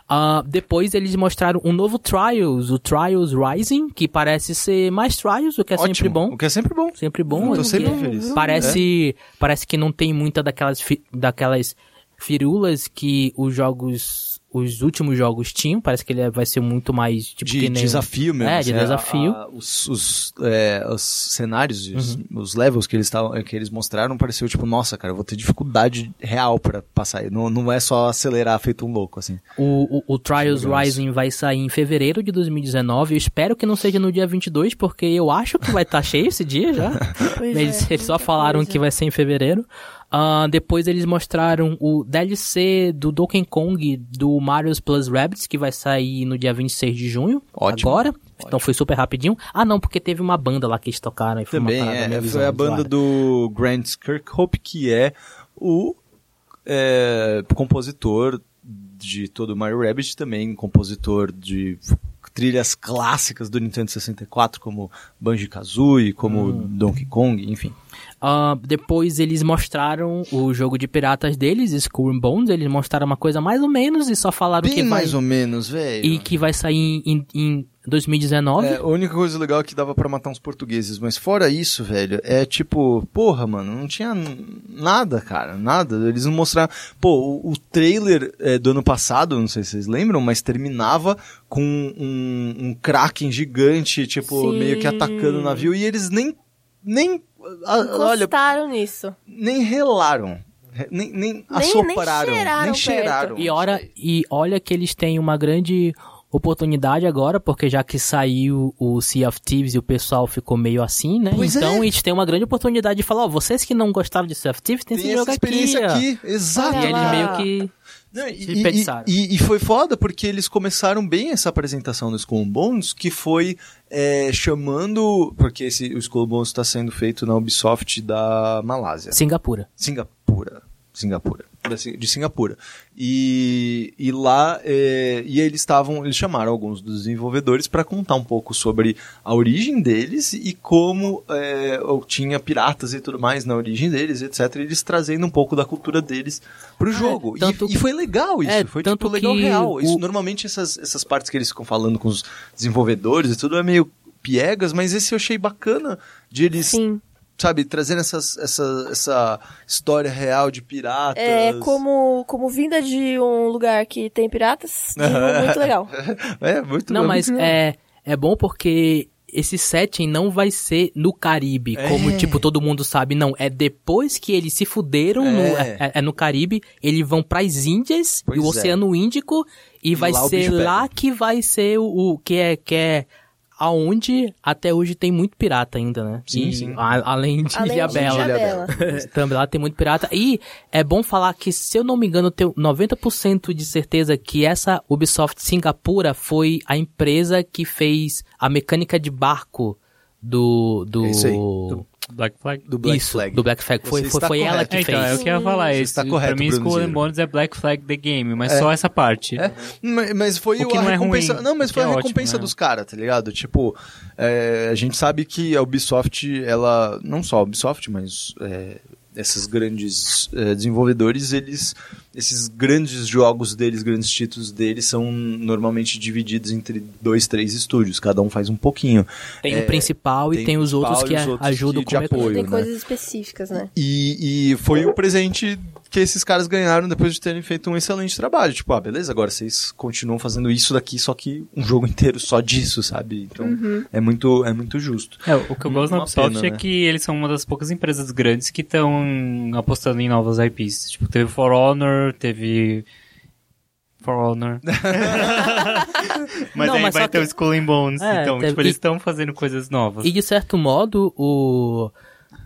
Ah, depois eles mostraram um novo Trials, o Trials Rising, que parece ser mais Trials, o que é sempre Ótimo. bom. O que é sempre bom. Sempre bom. Eu tô sempre feliz. Parece, parece que não tem muita daquelas, daquelas firulas que os jogos, os últimos jogos tinham. Parece que ele vai ser muito mais, tipo, de que nem... desafio mesmo. É, de assim, desafio. a- a- os, os, é, os cenários, os, Uhum. os levels que eles, tavam, que eles mostraram, pareceu tipo, nossa, cara, eu vou ter dificuldade real pra passar. Não, não é só acelerar feito um louco, assim. O, o, o Trials. Rising vai sair em fevereiro de 2019. Eu espero que não seja no dia 22, porque eu acho que vai estar [laughs] cheio esse dia já. Pois Eles, é, eles só falaram coisa. que vai ser em fevereiro. Ah, depois eles mostraram o DLC do Donkey Kong do Mario's Plus Rabbids, que vai sair no dia 26 de junho. Ótimo. Agora. Então foi super rapidinho. Ah, não, porque teve uma banda lá que eles tocaram. E foi Também uma parada é, meio foi a banda do Grant Kirkhope, que é o é, compositor de todo o Mario Rabbit, também compositor de trilhas clássicas do Nintendo 64, como Banjo-Kazooie, como Hum. Donkey Kong, enfim. Ah, depois eles mostraram o jogo de piratas deles, Skull and Bones. Eles mostraram uma coisa mais ou menos e só falaram Bem que vai... mais ou menos, velho. E que vai sair em, em 2019. É, a única coisa legal é que dava pra matar uns portugueses, mas fora isso, velho, é tipo, porra, mano, não tinha nada, cara, nada. Eles não mostraram. Pô, o, o trailer é, do ano passado, não sei se vocês lembram, mas terminava com um, um kraken gigante, tipo, Sim. meio que atacando o navio, e eles nem. nem. A- olha, Encostaram nisso. nem relaram. Nem, nem, nem assopraram, cheiraram nem cheiraram. E, ora, e olha que eles têm uma grande oportunidade agora, porque já que saiu o Sea of Thieves e o pessoal ficou meio assim, né? Pois então é. eles têm uma grande oportunidade de falar, ó, vocês que não gostaram de Sea of Thieves, tem, Tem esse essa jogo experiência aqui. aqui, exato. E eles meio que Não, e, pensaram. e- e- e foi foda porque eles começaram bem essa apresentação do Skull Bones, que foi é, chamando. Porque esse, o Skull Bones está sendo feito na Ubisoft da Malásia. Singapura. Singapura. Singapura. De Singapura. E, e lá, é, e eles estavam, eles chamaram alguns dos desenvolvedores para contar um pouco sobre a origem deles e como é, tinha piratas e tudo mais na origem deles, etc. Eles trazendo um pouco da cultura deles pro jogo. E- tanto- e, foi legal isso, É, foi tanto tipo legal real. Isso, o- normalmente essas, essas partes que eles ficam falando com os desenvolvedores e tudo é meio piegas, mas esse eu achei bacana de eles Sim. Sabe, trazendo essas, essa, essa história real de piratas. É, como, como vinda de um lugar que tem piratas, [laughs] muito legal. É, muito Não, mas muito legal. é, é bom porque esse setting não vai ser no Caribe, É. como, tipo, todo mundo sabe. Não, é depois que eles se fuderam, É. no, é, é- no Caribe, eles vão pras Índias Pois e o é. Oceano Índico, e, vai lá ser lá que vai ser o, o que é... Que é Aonde até hoje tem muito pirata ainda, né? Sim, E sim. a- além de Além de Ilhabela. Ilhabela. [laughs] Também lá tem muito pirata. E é bom falar que, se eu não me engano, eu tenho 90% de certeza que essa Ubisoft Singapura foi a empresa que fez a mecânica de barco do. do É isso aí. do- Black Flag? do Black isso, Flag. do Black Flag. Foi, foi, foi ela que É, então, fez. é o que eu ia falar. Você Esse, está correto, pra mim, Bruno Skull and. Bones é Black Flag The Game, mas só essa parte. É, mas, foi O que a não é recompensa. ruim, não, mas foi a é recompensa ótimo, né? dos caras, tá ligado? Tipo, é, a gente sabe que a Ubisoft, ela. Não só a Ubisoft, mas é, esses grandes é, desenvolvedores, eles. Esses grandes jogos deles, grandes títulos deles, são normalmente divididos entre dois, três estúdios. Cada um faz um pouquinho. Tem É, o principal e tem tem os outros principal que os a- outros ajudam de com apoio. Tem né? coisas específicas, né? E, e foi o presente que esses caras ganharam depois de terem feito um excelente trabalho. Tipo, ah, beleza, agora vocês continuam fazendo isso daqui, só que um jogo inteiro só disso, sabe? Então é, muito, é muito justo. É, o que eu gosto na Ubisoft pena, é né? que eles são uma das poucas empresas grandes que estão apostando em novas IPs. Tipo, teve For Honor, teve. For Honor. [laughs] mas Não, aí mas vai ter que- o Skull and Bones. É, então, teve- tipo, eles estão fazendo coisas novas. E de certo modo, o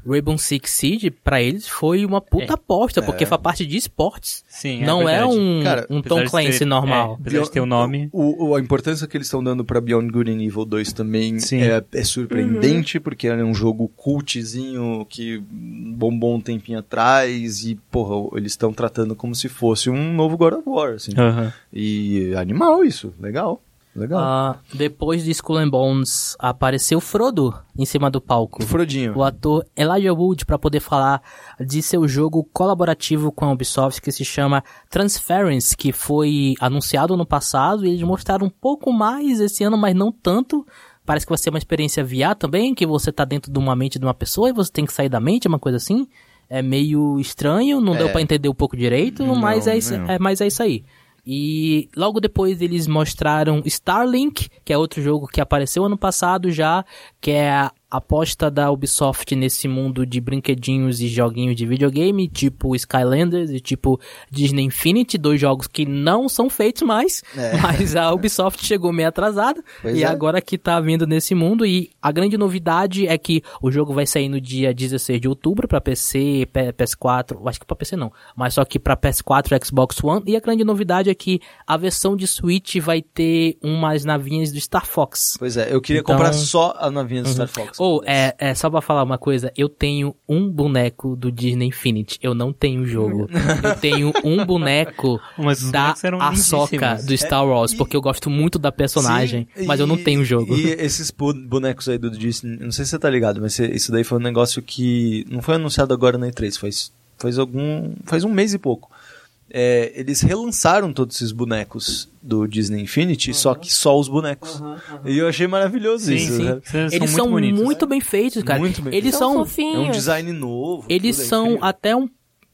Rainbow Six Siege, pra eles, foi uma puta É. aposta, porque foi a parte de esportes. Sim, é não é, verdade. um, Cara, um Tom de Clancy ter- normal. É, apesar de ter o nome. O, o- a importância que eles estão dando pra Beyond Good and Evil 2 também Sim. é, é surpreendente, porque é um jogo cultzinho que bombou um tempinho atrás e, porra, eles estão tratando como se fosse um novo God of War, assim. Aham. E animal isso, legal. Legal. Ah, depois de Skull and Bones, apareceu Frodo em cima do palco. o Frodinho. O ator Elijah Wood para poder falar de seu jogo colaborativo com a Ubisoft que se chama Transference, que foi anunciado no passado e eles mostraram um pouco mais esse ano, mas não tanto. Parece que vai ser uma experiência VR também, que você tá dentro de uma mente de uma pessoa e você tem que sair da mente, uma coisa assim. É meio estranho, não É. deu pra entender um pouco direito, mas, é isso, não. é, mas é isso aí. E logo depois eles mostraram Starlink, que é outro jogo que apareceu ano passado já, que é a aposta da Ubisoft nesse mundo de brinquedinhos e joguinhos de videogame, tipo Skylanders e tipo Disney Infinity, dois jogos que não são feitos mais, É. [laughs] mas a Ubisoft chegou meio atrasada Pois e é. agora que tá vindo nesse mundo e a grande novidade é que o jogo vai sair no dia 16 de outubro para PC, P- PS4, acho que para PC não, mas só que para PS4 e Xbox One e a grande novidade é que a versão de Switch vai ter umas navinhas do Star Fox. Pois é, eu queria Então- comprar só a navinha do Star Fox. Ou, é, é, só pra falar uma coisa, eu tenho um boneco do Disney Infinity, eu não tenho o jogo. eu tenho um boneco [laughs] da Ahsoka do Star Wars, É, e- porque eu gosto muito da personagem, Sim, mas eu não tenho o jogo. E esses bonecos aí do Disney, não sei se você tá ligado, mas isso daí foi um negócio que não foi anunciado agora na E3, faz, faz algum. faz um mês e pouco. É, eles relançaram todos esses bonecos do Disney Infinity, só que só os bonecos. E eu achei maravilhoso Sim, isso. sim. né? São Eles são muito muito, bonitos. bem feitos, cara. Muito bem eles São são, É um design novo. eles é são incrível. até um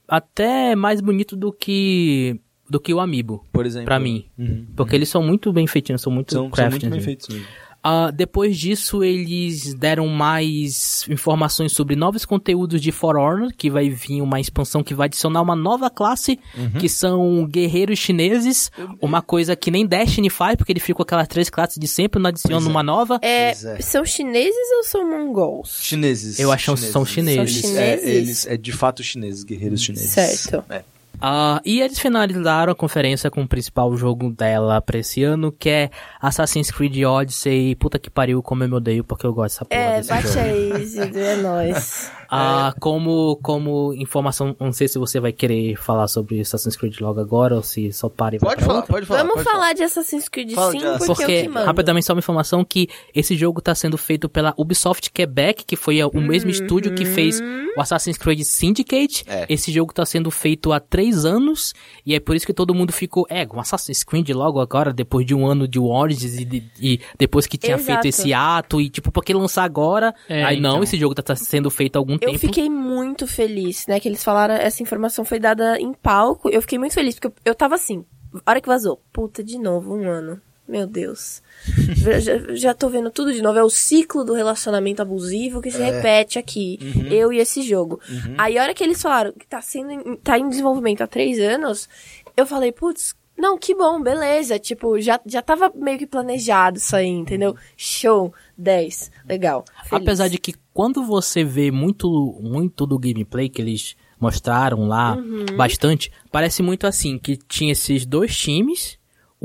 até mais bonito do que do que o Amiibo, por exemplo. pra mim. Uhum. Porque eles são muito bem feitinhos, são muito São, são muito bem assim. feitos mesmo. Ah, depois disso, eles deram mais informações sobre novos conteúdos de For Honor, que vai vir uma expansão que vai adicionar uma nova classe, Uhum. que são guerreiros chineses, uma coisa que nem Destiny faz, porque ele fica com aquelas três classes de sempre, não adiciona é. uma nova. É, é. São chineses ou são mongols? Chineses. Eu acho que são chineses. São É, chineses? eles, é de fato chineses, guerreiros chineses. Certo. É. Ah, e eles finalizaram a conferência com o principal jogo dela pra esse ano, que é Assassin's Creed Odyssey. Puta que pariu, como eu me odeio, porque eu gosto dessa porra É, desse bate jogo. aí, Isidro, é nóis. [laughs] Ah, como, como informação, não sei se você vai querer falar sobre Assassin's Creed logo agora ou se só para e vai Pode falar, outra. pode falar. Vamos pode falar de Assassin's Creed Fala sim, de Assassin's porque, é Porque, rapidamente, só uma informação que esse jogo tá sendo feito pela Ubisoft Quebec, que foi o mesmo estúdio que fez o Assassin's Creed Syndicate. É. Esse jogo tá sendo feito há três anos, e é por isso que todo mundo ficou, é, um Assassin's Creed logo agora, depois de um ano de Origins, e, de- e depois que tinha Exato. feito esse ato, e tipo, por que lançar agora? É, Aí não, então. esse jogo tá, tá sendo feito há algum Eu tempo. fiquei muito feliz, né? Que eles falaram, essa informação foi dada em palco. Eu fiquei muito feliz, porque eu, eu tava assim, a hora que vazou, puta, de novo, um ano. Meu Deus. [laughs] já, já- tô vendo tudo de novo. É o ciclo do relacionamento abusivo que se repete aqui. Eu e esse jogo. Aí a hora que eles falaram que tá sendo. em- tá em desenvolvimento há três anos, eu falei, putz. Não, que bom, beleza. Tipo, já, já tava meio que planejado isso aí, entendeu? Show, 10. Legal. Feliz. Apesar de que quando você vê muito, muito do gameplay que eles mostraram lá, Uhum. bastante, parece muito assim, que tinha esses dois times,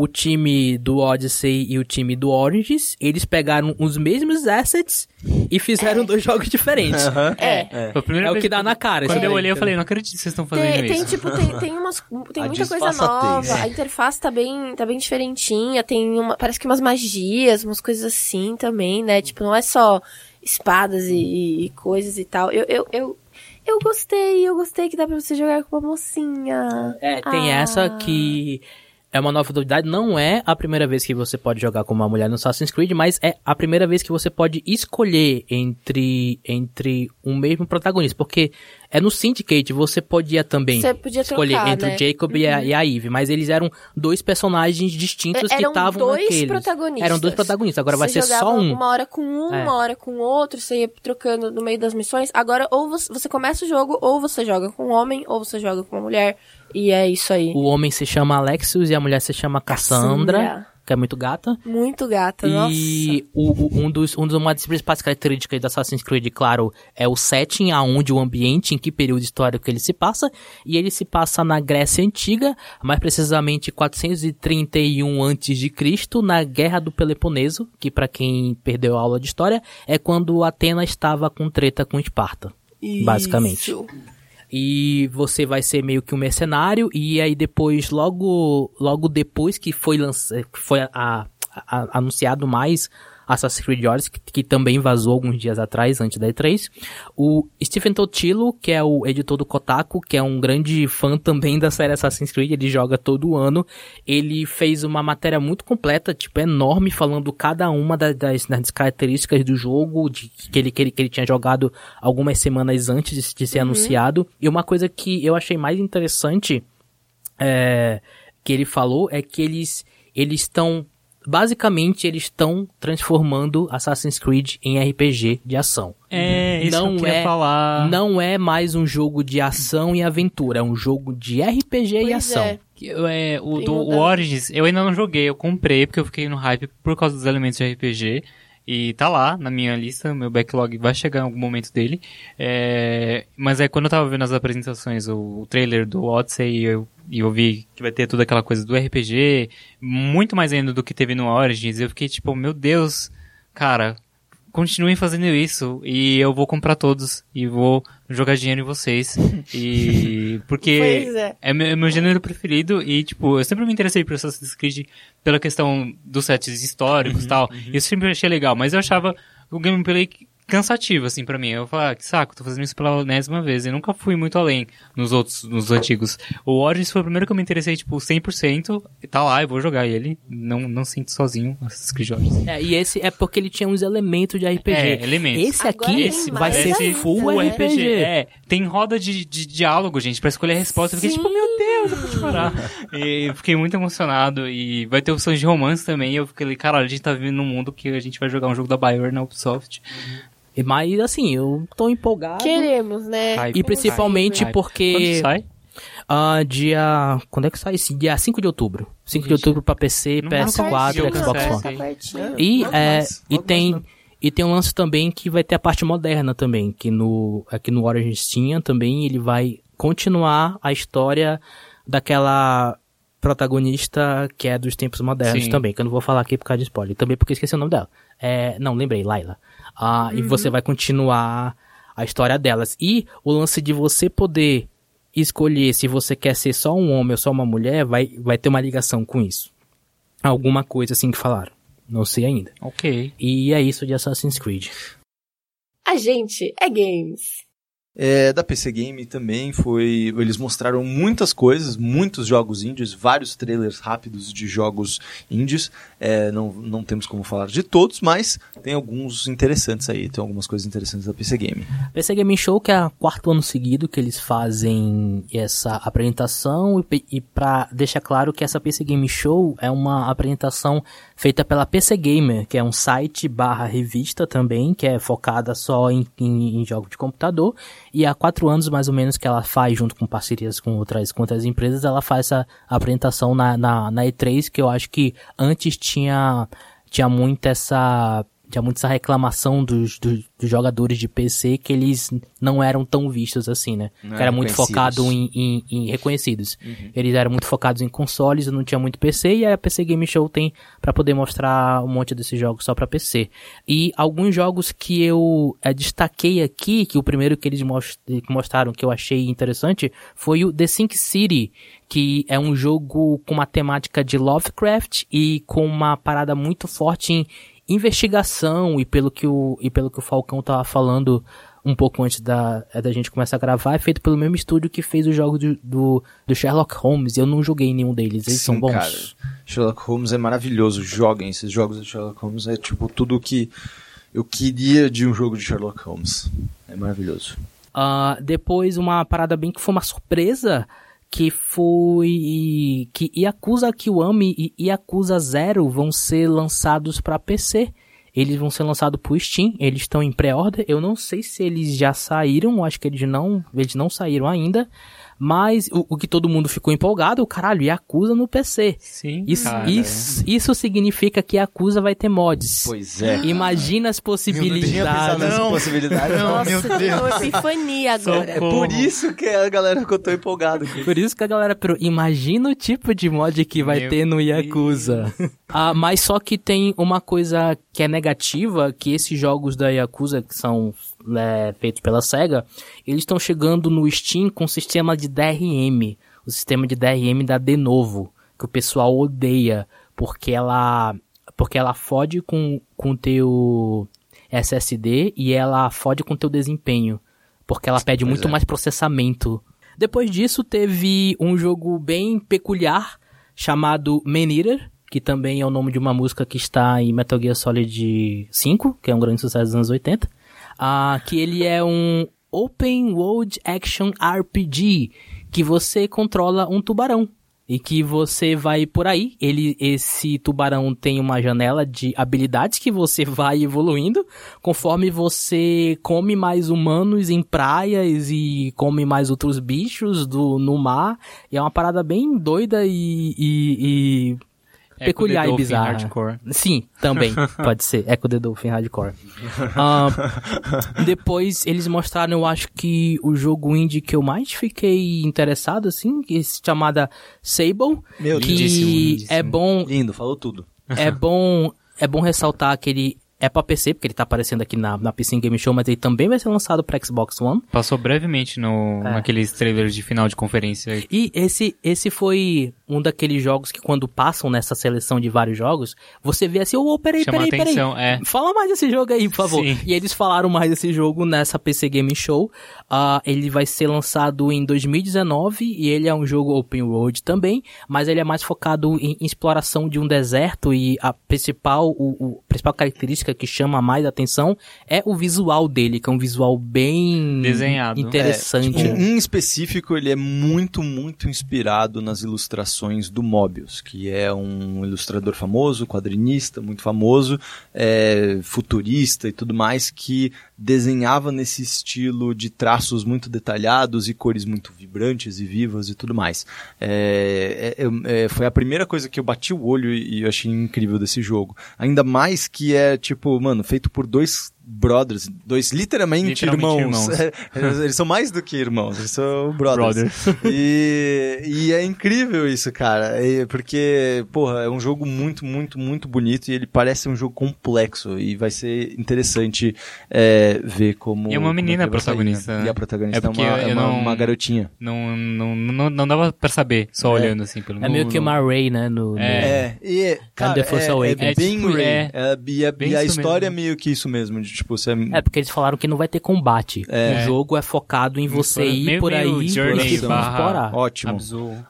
o time do Odyssey e o time do Origins, eles pegaram os mesmos assets e fizeram dois jogos diferentes. É. Foi a primeira É o que dá na cara. Quando eu olhei, eu falei, não acredito que vocês estão fazendo Tem, tem, isso. tipo, tem, tem umas. [laughs] Tem muita coisa nova. A interface tá bem, tá bem diferentinha. Tem uma. Parece que umas magias, umas coisas assim também, né? Tipo, não é só espadas e, e coisas e tal. Eu, eu, eu, eu gostei, eu gostei que dá pra você jogar com uma mocinha. É, tem Ah. essa que é uma nova novidade. Não é a primeira vez que você pode jogar com uma mulher no Assassin's Creed, mas é a primeira vez que você pode escolher entre, entre um mesmo protagonista. Porque é no Syndicate, você podia também Você podia escolher trocar, entre né? o Jacob e, a, e a Eve. Mas eles eram dois personagens distintos É, que eram estavam dois naqueles. protagonistas. Eram dois protagonistas. Agora vai Você ser só um. Uma hora com um, É. uma hora com outro, você ia trocando no meio das missões. Agora, ou você começa o jogo, ou você joga com um homem, ou você joga com uma mulher. E é isso aí. O homem se chama Alexius e a mulher se chama Cassandra, Cassandra. que é muito gata. Muito gata, nossa. E o, o- um dos, um dos, uma das principais características do Assassin's Creed, claro, é o setting, aonde o ambiente, em que período histórico ele se passa. E ele se passa na Grécia Antiga, mais precisamente 431 a.C., na Guerra do Peloponeso, que para quem perdeu a aula de história, é quando Atena estava com treta com Esparta. Basicamente. E você vai ser meio que um mercenário e aí depois logo logo depois que foi lança, foi a a, anunciado mais Assassin's Creed Odyssey, que, que, também vazou alguns dias atrás, antes da E3. O Stephen Totilo, que é o editor do Kotaku, que é um grande fã também da série Assassin's Creed, ele joga todo ano. Ele fez uma matéria muito completa, tipo, enorme, falando cada uma das, das, das características do jogo, de, que, ele, que, ele, que ele tinha jogado algumas semanas antes de, de ser uhum. anunciado. E uma coisa que eu achei mais interessante é, que ele falou é que eles eles estão basicamente eles estão transformando Assassin's Creed em RPG de ação. É, isso não que eu é, falar. Não é mais um jogo de ação e aventura, é um jogo de RPG pois e ação. É. é o, do, o Origins, eu ainda não joguei, eu comprei porque eu fiquei no hype por causa dos elementos de RPG. E tá lá na minha lista, meu backlog vai chegar em algum momento dele. É, mas aí quando eu tava vendo as apresentações, o, o trailer do Odyssey, eu, e eu vi que vai ter toda aquela coisa do RPG, muito mais ainda do que teve no Origins, eu fiquei tipo, meu Deus, cara, continuem fazendo isso e eu vou comprar todos e vou jogar dinheiro em vocês. [laughs] E porque é. é. meu, é meu gênero preferido e tipo, eu sempre me interessei por Assassin's Creed pela questão dos sets históricos e uhum, tal. Uhum. E eu sempre achei legal, mas eu achava o gameplay cansativo, assim, para mim. Eu falo, ah, que saco, tô fazendo isso pela enésima vez. Eu nunca fui muito além nos outros, nos antigos. O Origins foi o primeiro que eu me interessei, tipo, 100%. Tá lá, eu vou jogar ele. Não, não sinto sozinho Assassin's Creed Origins. É, e esse é porque ele tinha uns elementos de RPG. É, elementos. Esse aqui esse vai ser full, full RPG. RPG. É, tem roda de, de diálogo, gente, para escolher a resposta. Eu fiquei tipo, meu Deus, eu vou chorar. e fiquei muito emocionado. E vai ter opções de romance também. E eu fiquei, caralho, a gente tá vivendo num mundo que a gente vai jogar um jogo da Bayer na Ubisoft. Uhum. Mas assim, eu tô empolgado. Queremos, né? Hype, e principalmente hype. porque. Quando sai? Uh, dia. Quando é que sai esse? Dia 5 de outubro. 5 de outubro pra PC, não PS4 e Xbox One. Tá e, é, e tem. E tem um lance também que vai ter a parte moderna também, que no, aqui no Origins tinha também, ele vai continuar a história daquela protagonista que é dos tempos modernos Sim. também, que eu não vou falar aqui por causa de spoiler, também porque esqueci o nome dela. É, não, lembrei, Laila. Ah, uhum. E você vai continuar a história delas. E o lance de você poder escolher se você quer ser só um homem ou só uma mulher, vai, vai ter uma ligação com isso. Alguma coisa assim que falaram. Não sei ainda. Ok. E é isso de Assassin's Creed. A gente é games. É, da PC Game também foi. Eles mostraram muitas coisas, muitos jogos indies, vários trailers rápidos de jogos indies. É, não, não temos como falar de todos, mas tem alguns interessantes aí, tem algumas coisas interessantes da PC Game. PC Game Show, que é o quarto ano seguido que eles fazem essa apresentação, e, e para deixar claro que essa PC Game Show é uma apresentação feita pela PC Gamer, que é um site barra revista também, que é focada só em, em, em jogos de computador. E há quatro anos, mais ou menos, que ela faz, junto com parcerias com outras, com outras empresas, ela faz essa apresentação na, na, na E3, que eu acho que antes tinha, tinha muito essa tinha muito essa reclamação dos, dos, dos, jogadores de PC que eles não eram tão vistos assim, né? Não que era muito focado em, em, em reconhecidos. Uhum. Eles eram muito focados em consoles, não tinha muito PC, e a PC Game Show tem para poder mostrar um monte desses jogos só para PC. E alguns jogos que eu é, destaquei aqui, que o primeiro que eles mostraram que eu achei interessante foi o The Sink City, que é um jogo com uma temática de Lovecraft e com uma parada muito forte em investigação e pelo que o, e pelo que o Falcão tava falando um pouco antes da, da gente começar a gravar, é feito pelo mesmo estúdio que fez o jogo do, do, do Sherlock Holmes. Eu não joguei nenhum deles, eles Sim, são bons. Cara, Sherlock Holmes é maravilhoso, joguem esses jogos de Sherlock Holmes, é tipo tudo que eu queria de um jogo de Sherlock Holmes. É maravilhoso. Uh, depois uma parada bem que foi uma surpresa que foi que Yakuza Kiwami e Yakuza Zero vão ser lançados para PC. Eles vão ser lançados pro Steam, eles estão em pré-order. Eu não sei se eles já saíram, acho que eles não, eles não saíram ainda. Mas o, o, que todo mundo ficou empolgado, o caralho, Yakuza no PC. Sim, isso, isso, isso significa que Yakuza vai ter mods. Pois é. Imagina as possibilidades. Eu não nessa possibilidade. Não, Nossa, meu Deus. epifania agora. É por isso que a galera ficou tão empolgada. Por isso que a galera... Imagina o tipo de mod que vai meu ter no Yakuza. ah, mas só que tem uma coisa que é negativa, que esses jogos da Yakuza, que são é, feitos pela SEGA, eles estão chegando no Steam com sistema de DRM. O sistema de DRM da Denovo, que o pessoal odeia, porque ela porque ela fode com com teu SSD e ela fode com teu desempenho, porque ela pede muito é. mais processamento. Depois disso teve um jogo bem peculiar chamado Man Eater, que também é o nome de uma música que está em Metal Gear Solid 5, que é um grande sucesso dos anos 80. Ah, que ele é um Open World Action RPG, que você controla um tubarão. E que você vai por aí, ele, esse tubarão tem uma janela de habilidades que você [laughs] vai evoluindo conforme você come mais humanos em praias e come mais outros bichos do, no mar. E é uma parada bem doida e, e, e peculiar the e bizarra. Hardcore. Sim, também [laughs] pode ser. Echo the Dolphin Hardcore. Ah, depois eles mostraram, eu acho que o jogo indie que eu mais fiquei interessado, assim, que é chamada Sable, Meu que Lindíssimo, lindíssimo. é bom, Lindo, falou tudo. é bom, é bom ressaltar que ele é pra PC, porque ele tá aparecendo aqui na, na PC Game Show, mas ele também vai ser lançado pra Xbox One. Passou brevemente no, É. naqueles trailers de final de conferência. E esse, esse foi um daqueles jogos que quando passam nessa seleção de vários jogos, você vê assim, ô, oh, peraí, Chama peraí, peraí. atenção, é. Fala mais desse jogo aí, por favor. Sim. E eles falaram mais desse jogo nessa PC Game Show. Ah, ele vai ser lançado em 2019 e ele é um jogo open world também, mas ele é mais focado em exploração de um deserto e a principal, o, o- principal característica que chama mais atenção é o visual dele, que é um visual bem Desenhado. interessante. Tipo, em específico, ele é muito, muito inspirado nas ilustrações do Mobius, que é um ilustrador famoso, quadrinista, muito famoso, é, futurista e tudo mais, que desenhava nesse estilo de traços muito detalhados e cores muito vibrantes e vivas e tudo mais. É, é, é, foi a primeira coisa que eu bati o olho e eu achei incrível desse jogo. Ainda mais que é, tipo, mano, feito por dois brothers, dois literalmente, Literalmente irmãos. irmãos. [laughs] É, eles, são mais do que irmãos, eles são brothers. Brothers. E, e é incrível isso, cara. E- porque, porra, é um jogo muito, muito, muito bonito e ele parece um jogo complexo. E vai ser interessante é, ver como. E é uma como menina que vai sair, protagonista, né? né? E a protagonista É é, porque uma, é eu uma, não- uma garotinha. Não, não, não, não dava pra saber, só É. olhando assim pelo É meio que no- uma Ray, né? No, no- É. e é, cara, the Force é, é bem É tipo, Ray. é. É, e a, Bem e a história mesmo. é meio que isso mesmo, de tipo, você É, porque eles falaram que não vai ter combate. É. O jogo é focado em você ir Meio- por meio aí e barra- explorar. ótimo.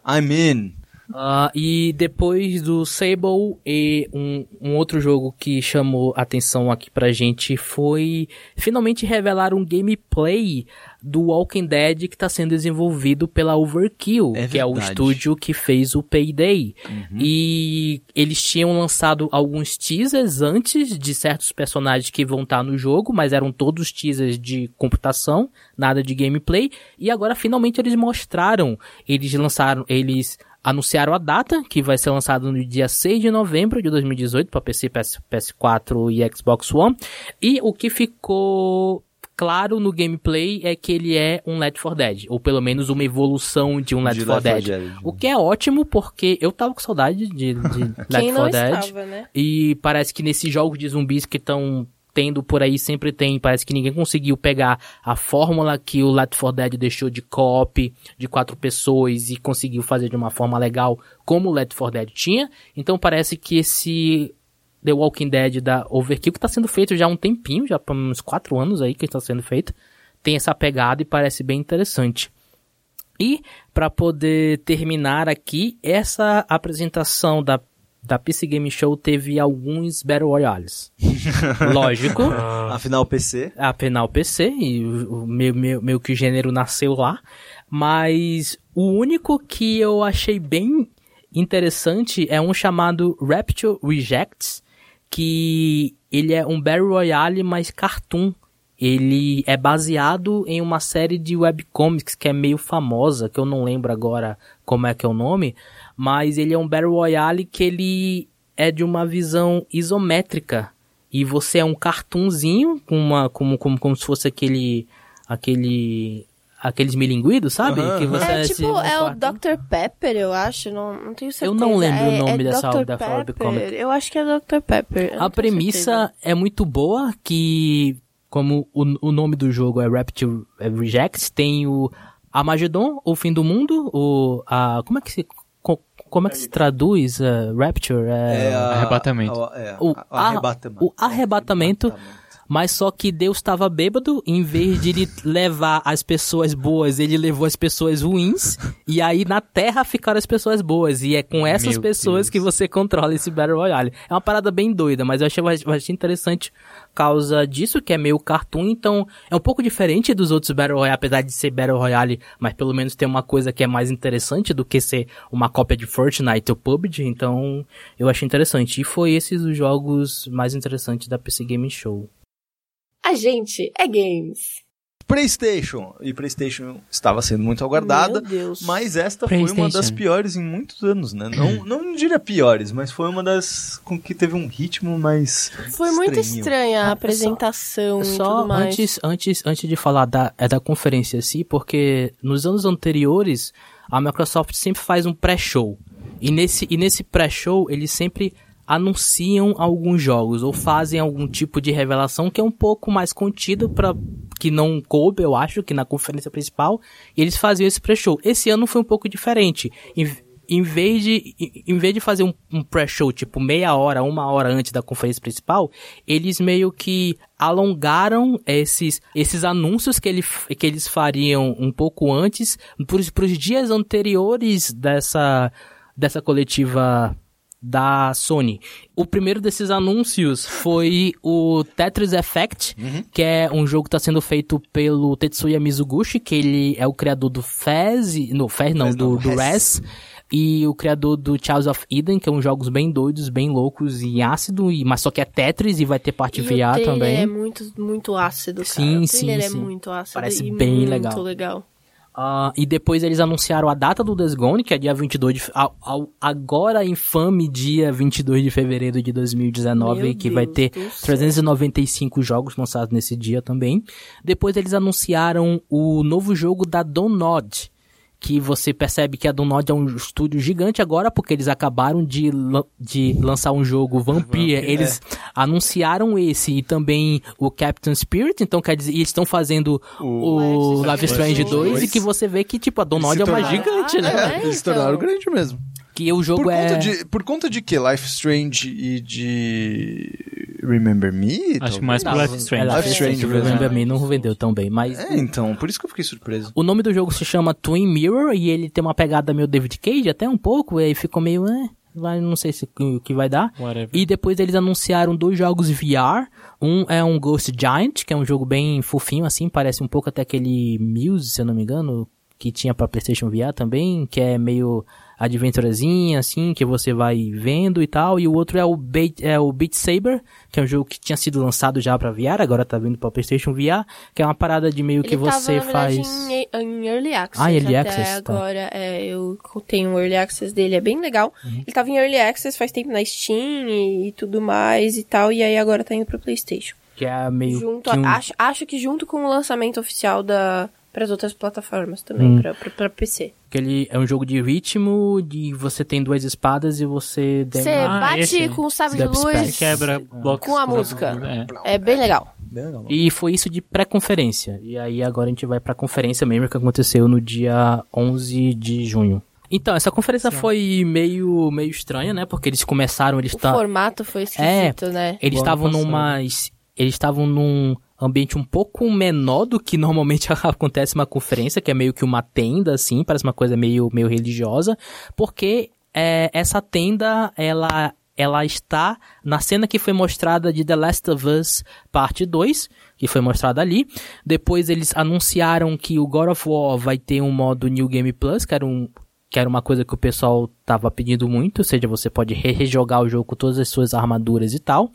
I'm in. Ah, e depois do Sable, e um, um outro jogo que chamou atenção aqui pra gente foi finalmente revelar um gameplay do Walking Dead que está sendo desenvolvido pela Overkill, É que é o estúdio que fez o Payday. E eles tinham lançado alguns teasers antes de certos personagens que vão estar no jogo, mas eram todos teasers de computação, nada de gameplay. E agora finalmente eles mostraram, eles lançaram, eles anunciaram a data, que vai ser lançado no dia 6 de novembro de 2018 para PC, PS, PS4 e Xbox One. E o que ficou claro no gameplay é que ele é um Left 4 Dead, ou pelo menos uma evolução de um Left De 4 Left 4 Dead. Dead. O que é ótimo porque eu tava com saudade de, de [laughs] Left Quem 4 não Dead. estava, né? E parece que nesses jogos de zumbis que estão tendo por aí, sempre tem, parece que ninguém conseguiu pegar a fórmula que o Left 4 Dead deixou de co-op, de quatro pessoas, e conseguiu fazer de uma forma legal, como o Left 4 Dead tinha. Então parece que esse The Walking Dead da Overkill, que está sendo feito já há um tempinho, já há uns quatro anos aí que está sendo feito, tem essa pegada e parece bem interessante. E, para poder terminar aqui, essa apresentação da, da PC Game Show teve alguns Battle Royales. [laughs] Lógico, Afinal, PC. afinal PC, e o, meu, meu, meu que o gênero nasceu lá, mas o único que eu achei bem interessante é um chamado Rapture Rejects, que ele é um Battle Royale mais cartoon. Ele é baseado em uma série de webcomics que é meio famosa, que eu não lembro agora como é que é o nome, mas ele é um Battle Royale que ele é de uma visão isométrica. E você é um cartoonzinho, com uma, como, como, como se fosse aquele, aquele, aqueles milinguidos, sabe? Aham, que você É se- tipo, é o. Dr. Pepper, eu acho. Não, não tenho certeza. Eu não lembro o É- nome é dessa- Dr. dessa Pepper. Eu acho que é Dr. Pepper. eu A premissa certeza. é muito boa, que como o, o nome do jogo é Rapture Rejects, tem o Armageddon, o fim do mundo, o a como é que se como é que se traduz? Uh, rapture? É, a- Arrebatamento. a- é, O a- a- arrebatamento. o arrebatamento. Mas só que Deus estava bêbado, em vez de ele levar as pessoas boas, ele levou as pessoas ruins, e aí na Terra ficaram as pessoas boas, e é com essas Meu pessoas Deus. que você controla esse Battle Royale. É uma parada bem doida, mas eu achei, achei interessante por causa disso, que é meio cartoon, então é um pouco diferente dos outros Battle Royale, apesar de ser Battle Royale, mas pelo menos tem uma coisa que é mais interessante do que ser uma cópia de Fortnite ou PUBG, então eu achei interessante. E foi esses os jogos mais interessantes da PC Gaming Show. A gente é games. PlayStation. E PlayStation estava sendo muito aguardada. Meu Deus. Mas esta foi uma das piores em muitos anos, né? Não, [clears throat] não diria piores, mas foi uma das com que teve um ritmo mais. Foi muito estranho. estranha a apresentação e Só tudo mais. antes, antes, antes de falar da, é da conferência em si, porque nos anos anteriores a Microsoft sempre faz um pré-show. E nesse, e nesse pré-show eles sempre anunciam alguns jogos ou fazem algum tipo de revelação que é um pouco mais contido para que não coube, eu acho, que na conferência principal, e eles faziam esse pré-show. Esse ano foi um pouco diferente. Em, em vez de em- vez de fazer um, um pré-show tipo meia hora, uma hora antes da conferência principal, eles meio que alongaram esses esses anúncios que, ele, que eles fariam um pouco antes para os dias anteriores dessa dessa coletiva da Sony. O primeiro desses anúncios foi o Tetris Effect, que é um jogo que está sendo feito pelo Tetsuya Mizuguchi, que ele é o criador do Fez, no Fez não, Fez do, não, do Res. Res, e o criador do Child of Eden, que é uns jogos bem doidos, bem loucos e ácido, e, mas só que é Tetris e vai ter parte E o VR trailer também. é muito, muito ácido, cara. Sim, o sim, é sim. muito ácido Parece e bem muito legal. legal. Ah, e depois eles anunciaram a data do Days Gone, que é dia 22 de... ao- ao- agora infame dia 22 de fevereiro de 2019, Meu que vai Deus ter do céu. 395 jogos lançados nesse dia também. Depois eles anunciaram o novo jogo da Donod, que você percebe que a Donod é um estúdio gigante agora, porque eles acabaram de, de lançar um jogo Vampire. Vampire, eles anunciaram esse e também o Captain Spirit, então quer dizer, e eles estão fazendo o, Life Life Strange Strange 2 e 2. que você vê que, tipo, a Donod é uma gigante, né? É, Eles se então. tornaram grande mesmo. Que o jogo Por é... conta, de, por conta de que? Life Strange e de Remember Me? Acho que mais por Não, Life Strange. Life Strange, o verdade. Remember Me não vendeu tão bem, mas... É, então, por isso que eu fiquei surpreso. O nome do jogo se chama Twin Mirror e ele tem uma pegada meio David Cage, até um pouco, e aí ficou meio, eh, vai, não sei se o que vai dar. Whatever. E depois eles anunciaram dois jogos VR. Um é um Ghost Giant, que é um jogo bem fofinho assim, parece um pouco até aquele Muse, se eu não me engano, que tinha pra PlayStation VR também, que é meio adventurezinha assim, que você vai vendo e tal. E o outro é o, Beat, é o Beat Saber, que é um jogo que tinha sido lançado já pra VR, agora tá vindo pra PlayStation VR, que é uma parada de meio que Ele tava, você verdade, faz. Em, em Early Access. Ah, Early Access, tá. agora. É, eu tenho o Early Access dele, é bem legal. Uhum. Ele tava em Early Access faz tempo na Steam e, e tudo mais e tal. E aí agora tá indo pro Playstation. Que é meio Junto que um... acho, acho que junto com o lançamento oficial da para as outras plataformas também, Hum. pra, pra, pra PC. Que ele é um jogo de ritmo, de você tem duas espadas e você... dem- Você Ah, bate esse. com o sabre de luz Quebra blocos. com a música. É. É bem legal. E foi isso de pré-conferência. E aí agora a gente vai pra conferência mesmo que aconteceu no dia 11 de junho. Então, essa conferência foi meio, meio estranha, né? Porque eles começaram, eles O tá, formato foi esquisito, né? eles estavam numa eles estavam num ambiente um pouco menor do que [laughs] normalmente acontece uma conferência, que é meio que uma tenda assim, parece uma coisa meio meio religiosa, porque é, essa tenda ela ela está na cena que foi mostrada de The Last of Us Parte 2, que foi mostrada ali. Depois eles anunciaram que o God of War vai ter um modo New Game Plus, que era um que era uma coisa que o pessoal tava pedindo muito, ou seja, você pode re- rejogar o jogo com todas as suas armaduras e tal.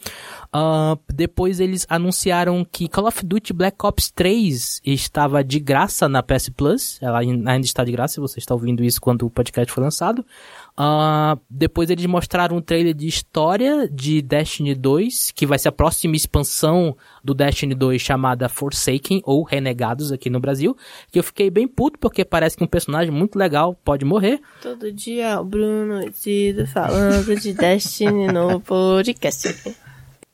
Ah, depois eles anunciaram que Call of Duty Black Ops 3 estava de graça na PS Plus, ela ain- ainda está de graça, você está ouvindo isso quando o podcast foi lançado. Ah, depois eles mostraram um trailer de história de Destiny 2, que vai ser a próxima expansão do Destiny 2 chamada Forsaken ou Renegados aqui no Brasil, que eu fiquei bem puto porque parece que um personagem muito legal pode morrer. Todo dia o Bruno e Cida falando de Destiny [laughs] no podcast.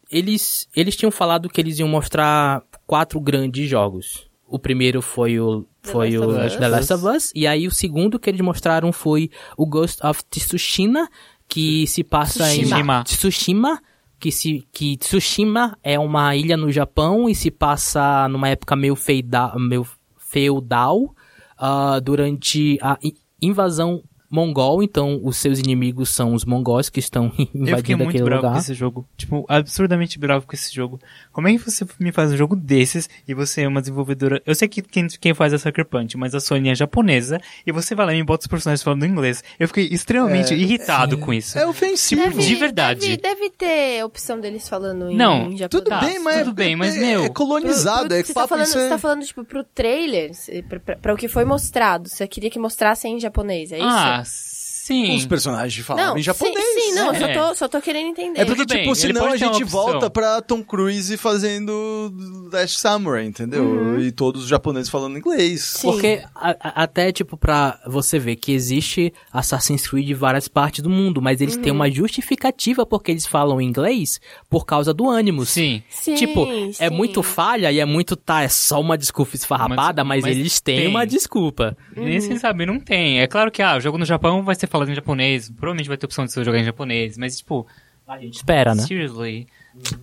Eles eles tinham falado que eles iam mostrar quatro grandes jogos. O primeiro foi o The foi Last o of Us. The Last of Us e aí o segundo que eles mostraram foi o Ghost of Tsushima, que se passa Tsushima. em Tsushima, que se que Tsushima é uma ilha no Japão e se passa numa época meio feudal, meio feudal ah, durante a invasão mongol, então os seus inimigos são os mongóis que estão [laughs] Eu fiquei invadindo muito aquele bravo lugar. com esse jogo. Tipo, absurdamente bravo com esse jogo. Como é que você me faz um jogo desses e você é uma desenvolvedora... Eu sei que quem, quem faz é Sucker Punch, mas a Sony é japonesa e você vai lá e me bota os personagens falando inglês. Eu fiquei extremamente irritado com isso. É ofensivo. Deve- de verdade. Deve, deve ter opção deles falando em Não, japonês. Tudo Tá, bem, mas, tudo bem, mas, é, meu, é colonizado, Pro- pro- é você, papo tá falando, isso você é- tá falando, tipo, pro trailer, pra, pra- pra o que foi mostrado. Você queria que mostrasse em japonês, é isso? Ah, Yes. Sim. Os personagens falavam não, em japonês. Sim, sim, não, É. só, tô, só tô querendo entender. É porque, Tudo bem, tipo, ele senão a gente volta pra Tom Cruise fazendo Last Samurai, entendeu? Uhum. E todos os japoneses falando inglês. Sim. Porque a- a- até, tipo, pra você ver que existe Assassin's Creed em várias partes do mundo, mas eles Uhum. têm uma justificativa porque eles falam inglês por causa do Animus. Sim. Sim, Tipo, é sim. muito falha e é muito, tá, é só uma desculpa esfarrapada, mas, Mas- mas eles têm tem. uma desculpa. Nem sem saber, não tem. É claro que, ah, o jogo no Japão vai ser falado em japonês, provavelmente vai ter opção de você jogar em japonês, mas, tipo, A gente espera, né? seriously,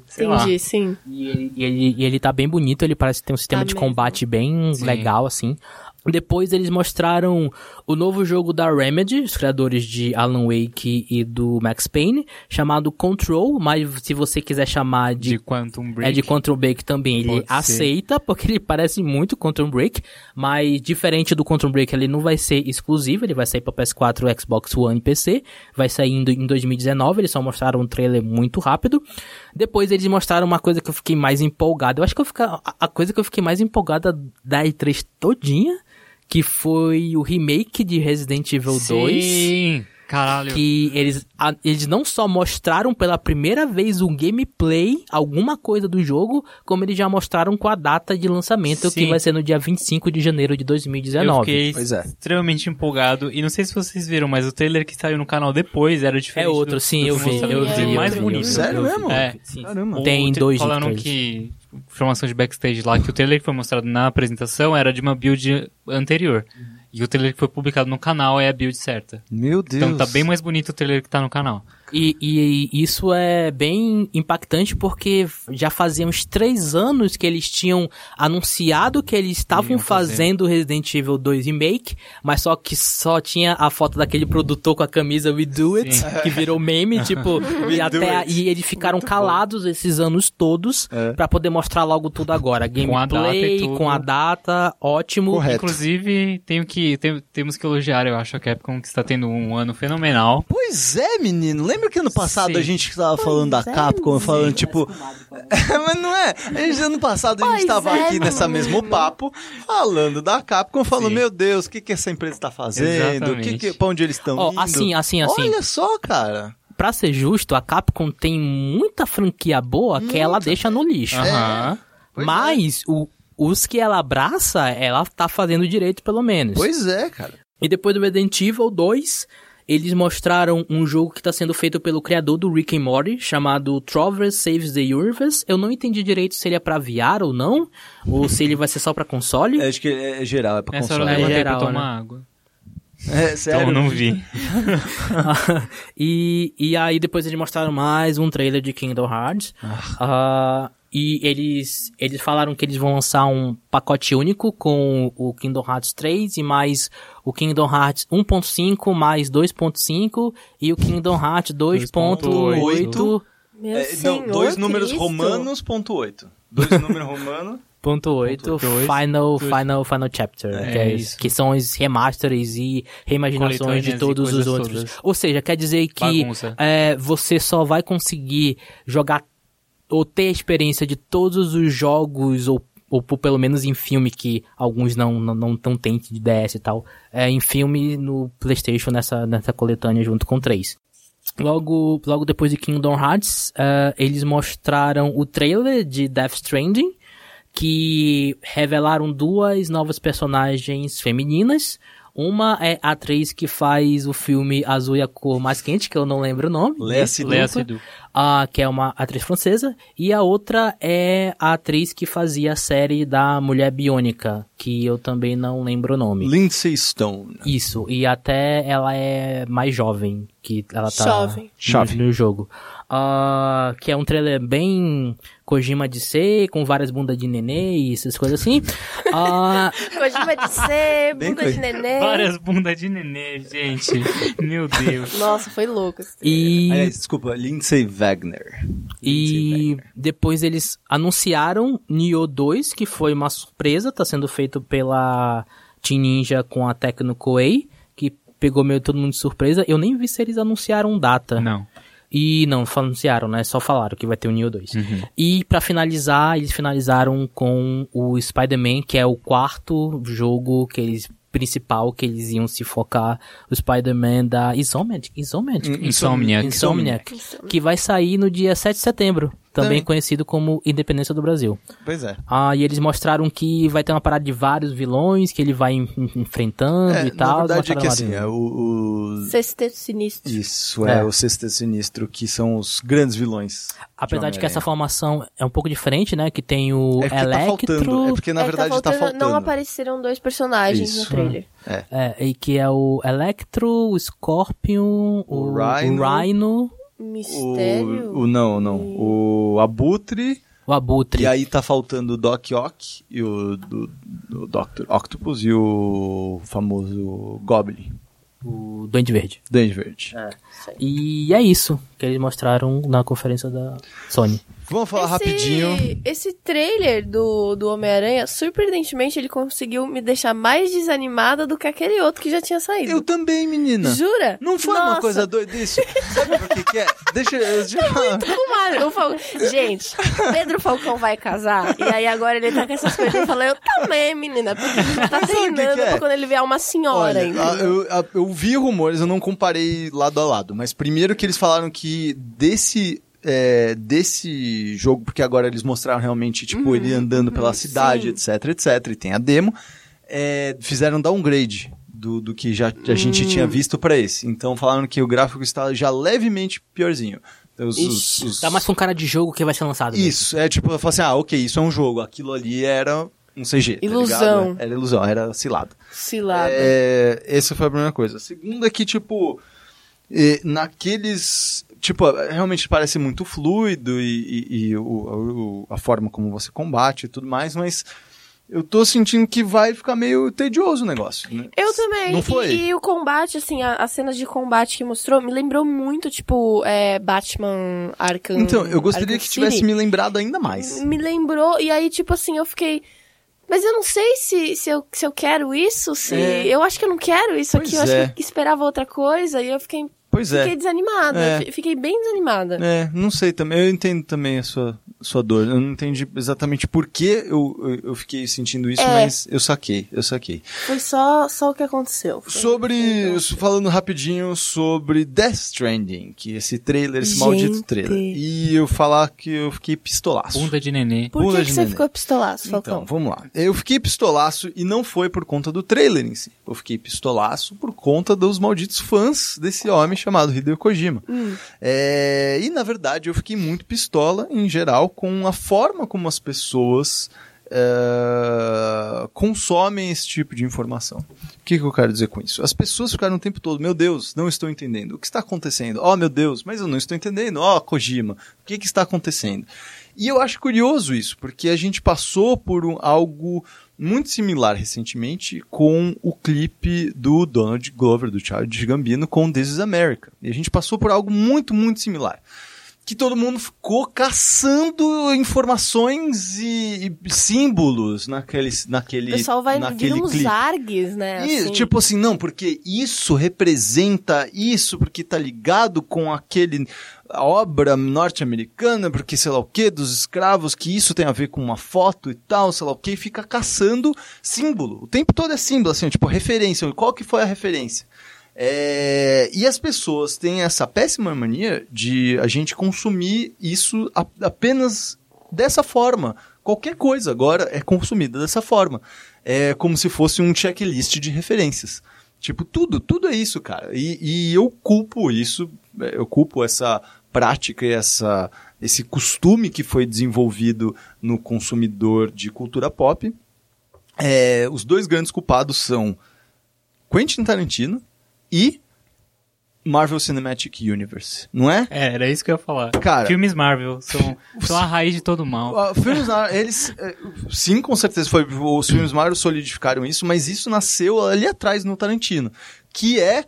sei lá. Entendi, sim. E ele, e ele, e ele tá bem bonito, ele parece ter um sistema Tá de mesmo. combate bem Sim. legal, assim. Depois eles mostraram o novo jogo da Remedy, os criadores de Alan Wake e do Max Payne, chamado Control, mas se você quiser chamar de De Quantum Break. é de Quantum Break também, ele Pode ser. aceita, [laughs] porque ele parece muito Quantum Break, mas diferente do Quantum Break, ele não vai ser exclusivo, ele vai sair para PS4, Xbox One e PC, vai sair em do- em 2019, eles só mostraram um trailer muito rápido. Depois eles mostraram uma coisa que eu fiquei mais empolgado, eu acho que eu fica, a- a coisa que eu fiquei mais empolgada da E3 todinha, que foi o remake de Resident Evil 2 Sim, caralho. que eles, a- eles não só mostraram pela primeira vez um gameplay, alguma coisa do jogo, como eles já mostraram com a data de lançamento, que Sim. vai ser no dia 25 de janeiro de Eu 2019. fiquei Pois é. extremamente empolgado. E não sei se vocês viram, mas o trailer que saiu no canal depois era diferente. É outro, do- sim, do eu que vi, eu no vi, trailer. eu mais vi, bonito. eu vi, Sério eu vi. mesmo? É. Sim. Caramba. Tem dois Falaram trailers. que. Informação de backstage lá, que o trailer que foi mostrado na apresentação era de uma build anterior. E o trailer que foi publicado no canal é a build certa. Meu Deus. Então tá bem mais bonito o trailer que tá no canal. E, e- e isso é bem impactante porque já fazia uns três anos que eles tinham anunciado que eles estavam fazendo Resident Evil 2 Remake, mas só que só tinha a foto daquele produtor com a camisa We Do It, Sim. que virou meme, [laughs] tipo, e até it. e eles ficaram calados esses anos todos É. pra poder mostrar logo tudo agora. Com Gameplay, tudo. com a data, ótimo. Correto. Inclusive, tenho que, tem- temos que elogiar, eu acho, a Capcom que está tendo um ano fenomenal. Pois é, menino. Lembra que ano passado Sim. a gente tava falando da é, Capcom, falando tipo. [laughs] Mas não é? A gente, ano passado a gente Pois tava é, aqui nessa mesmo papo, falando da Capcom, falando, Sim. meu Deus, o que, que essa empresa tá fazendo? O que Exatamente. que, pra onde eles estão Ó, indo? assim, assim, assim. Olha só, cara. Pra ser justo, a Capcom tem muita franquia boa que ela deixa no lixo. Aham. Pois Mas o- os que ela abraça, ela tá fazendo direito, pelo menos. Pois é, cara. E depois do Resident Evil 2, eles mostraram um jogo que tá sendo feito pelo criador do Rick and Morty, chamado Trover Saves the Universe. Eu não entendi direito se ele é pra VR ou não, ou se ele vai ser só pra console. Acho que é, é geral, é pra Nessa hora console. eu levantei geral, pra tomar né? água. É, sério. Então eu não vi. [laughs] e, e aí depois eles mostraram mais um trailer de Kingdom Hearts. Ah, e eles, eles falaram que eles vão lançar um pacote único com o Kingdom Hearts 3 e mais o Kingdom Hearts 1.5 mais 2.5 e o Kingdom Hearts 2.8. Meu É, senhor não, dois números Cristo. romanos, ponto oito. Dois [laughs] números romanos. Ponto 8, Ponto dois. final, final, final chapter, É, que, é- isso. que são os remasters e reimaginações de todos os outros. todas. Ou seja, quer dizer que é, você só vai conseguir jogar ou ter a experiência de todos os jogos, ou, ou pelo menos em filme, que alguns não, não, tão tem de DS e tal, é, em filme no Playstation nessa, nessa coletânea junto com 3. Logo, logo depois de Kingdom Hearts, eh, eles mostraram o trailer de Death Stranding, que revelaram duas novas personagens femininas, Uma é a atriz que faz o filme Azul e a Cor Mais Quente, que eu não lembro o nome. Léa Seydoux. ah, que é uma atriz francesa, e a outra é a atriz que fazia a série da Mulher Biônica, que eu também não lembro o nome. Lindsay Stone. Isso, e até ela é mais jovem, que ela tá Jovem. Jovem. no, no jogo. Ah, que é um trailer bem Kojima de ser, com várias bundas de nenê e essas coisas assim. [laughs] Ah, Kojima de ser, Bem bunda de neném. Várias bundas de nenê, gente. Meu Deus. Nossa, foi louco. esse e... Aliás, desculpa, Lindsay Wagner. E depois eles anunciaram Nioh 2, que foi uma surpresa, tá sendo feito pela Team Ninja com a Tecno Koei, que pegou meio todo mundo de surpresa. Eu nem vi se eles anunciaram data. Não. E não, anunciaram, né? Só falaram que vai ter o Nioh 2. E pra finalizar, eles finalizaram com o Spider-Man, que é o quarto jogo que eles principal que eles iam se focar, o Spider-Man da Insomniac, Insomniac, Insomniac. Insomniac, que vai sair no dia 7 de setembro, também conhecido como Independência do Brasil. Pois é. Ah, e eles mostraram que vai ter uma parada de vários vilões que ele vai en- enfrentando É, e tal. na verdade é que assim, é o... o- Sexteto Sinistro. Isso, é, É. o Sexteto Sinistro, que são os grandes vilões. Apesar de que Homem-Aranha. essa formação é um pouco diferente, né? Que tem o É tá Electro, faltando, é porque na É que verdade tá faltando. Não apareceram dois personagens Isso. no trailer. é, e que é o Electro, o Scorpion, o, O o Rhino. Mistério. O, o não, não. O Abutre, o Abutre. e aí tá faltando o Doc Ock e o do, do Dr. Octopus e o famoso Goblin, o Duende Verde. Duende Verde. E é isso que eles mostraram na conferência da Sony. Vamos falar esse, rapidinho. Esse trailer do, do Homem-Aranha, surpreendentemente, ele conseguiu me deixar mais desanimada do que aquele outro que já tinha saído. Eu também, menina. Jura? Não foi uma Nossa. coisa doida isso? Sabe por que que é? Deixa eu... Deixa eu... [laughs] Tomara, eu falo, gente, Pedro Falcão vai casar, e aí agora ele tá com essas coisas, eu falo, eu também, menina, porque tá Sabe o que treinando que é? pra quando ele vier uma senhora, Olha, a- eu, a- eu vi rumores, eu não comparei lado a lado, mas primeiro que eles falaram que desse é, desse jogo, porque agora eles mostraram realmente, tipo, ele andando pela cidade, etc, etc, e tem a demo, é, fizeram downgrade do, do que já a gente tinha visto pra esse. Então falaram que o gráfico está já levemente piorzinho. Os- os- os- Dá mais com cara de jogo que vai ser lançado. mesmo. Isso, é tipo, eu falo assim, ah, ok, isso é um jogo, aquilo ali era um CG, tá Ilusão. ligado? Era ilusão, era cilada. Cilada. É, essa foi a primeira coisa. A segunda é que, tipo, naqueles. Tipo, realmente parece muito fluido e, e- e o- o- a forma como você combate e tudo mais, mas eu tô sentindo que vai ficar meio tedioso o negócio. Né? Eu também. Não foi? E, e o combate, assim, as cenas de combate que mostrou, me lembrou muito, tipo, é, Batman Arkham. Então, eu gostaria Arkham que tivesse City. me lembrado ainda mais. Me lembrou, e aí, tipo assim, eu fiquei. Mas eu não sei se, se, eu, se eu quero isso, se. É. Eu acho que eu não quero isso Pois aqui, eu acho é. que eu esperava outra coisa, e eu fiquei. Pois é. Fiquei desanimada. É. fi- Fiquei bem desanimada. É, não sei também. Eu entendo também a sua, sua dor. Eu não entendi exatamente por que eu, eu, eu fiquei sentindo isso, É. mas eu saquei, eu saquei. Foi só, só o que aconteceu. Foi- Sobre. foi- Falando rapidinho sobre Death Stranding, que esse trailer, esse Gente. maldito trailer. E eu falar que eu fiquei pistolaço. Bunda de nenê. Por Bunda que, que você neném. ficou pistolaço, Então, Falcão? vamos lá. Eu fiquei pistolaço e não foi por conta do trailer em si. Eu fiquei pistolaço por conta dos malditos fãs desse homem chamado Hideo Kojima. É, e na verdade eu fiquei muito pistola em geral com a forma como as pessoas é, consomem esse tipo de informação. O que, que eu quero dizer com isso? As pessoas ficaram o tempo todo, meu Deus, não estou entendendo. O que está acontecendo? Oh, meu Deus, mas eu não estou entendendo. Oh, Kojima, o que, que está acontecendo? E eu acho curioso isso, porque a gente passou por um- algo muito similar recentemente com o clipe do Donald Glover, do Charles Gambino, com This is America. E a gente passou por algo muito, muito similar. Que todo mundo ficou caçando informações e, e símbolos naquele, naquele, O pessoal vai vir naquele uns clipe. args, né? E, assim. Tipo assim, não, porque isso representa isso, porque tá ligado com aquele a obra norte-americana, porque sei lá o que, dos escravos, que isso tem a ver com uma foto e tal, sei lá o que, fica caçando símbolo. O tempo todo é símbolo, assim, tipo, referência. Qual que foi a referência? É, e as pessoas têm essa péssima mania de a gente consumir isso a- apenas dessa forma. Qualquer coisa agora é consumida dessa forma. É como se fosse um checklist de referências. Tipo, tudo, tudo é isso, cara. E, e eu culpo isso, eu culpo essa prática e essa, esse costume que foi desenvolvido no consumidor de cultura pop. É, os dois grandes culpados são Quentin Tarantino e Marvel Cinematic Universe, não é? É, era isso que eu ia falar. Cara- Filmes Marvel são, [laughs] são a raiz de todo mal. Ah, filmes Marvel, eles. eh, Sim, com certeza foi. Os filmes Marvel solidificaram isso, mas isso nasceu ali atrás no Tarantino. Que é.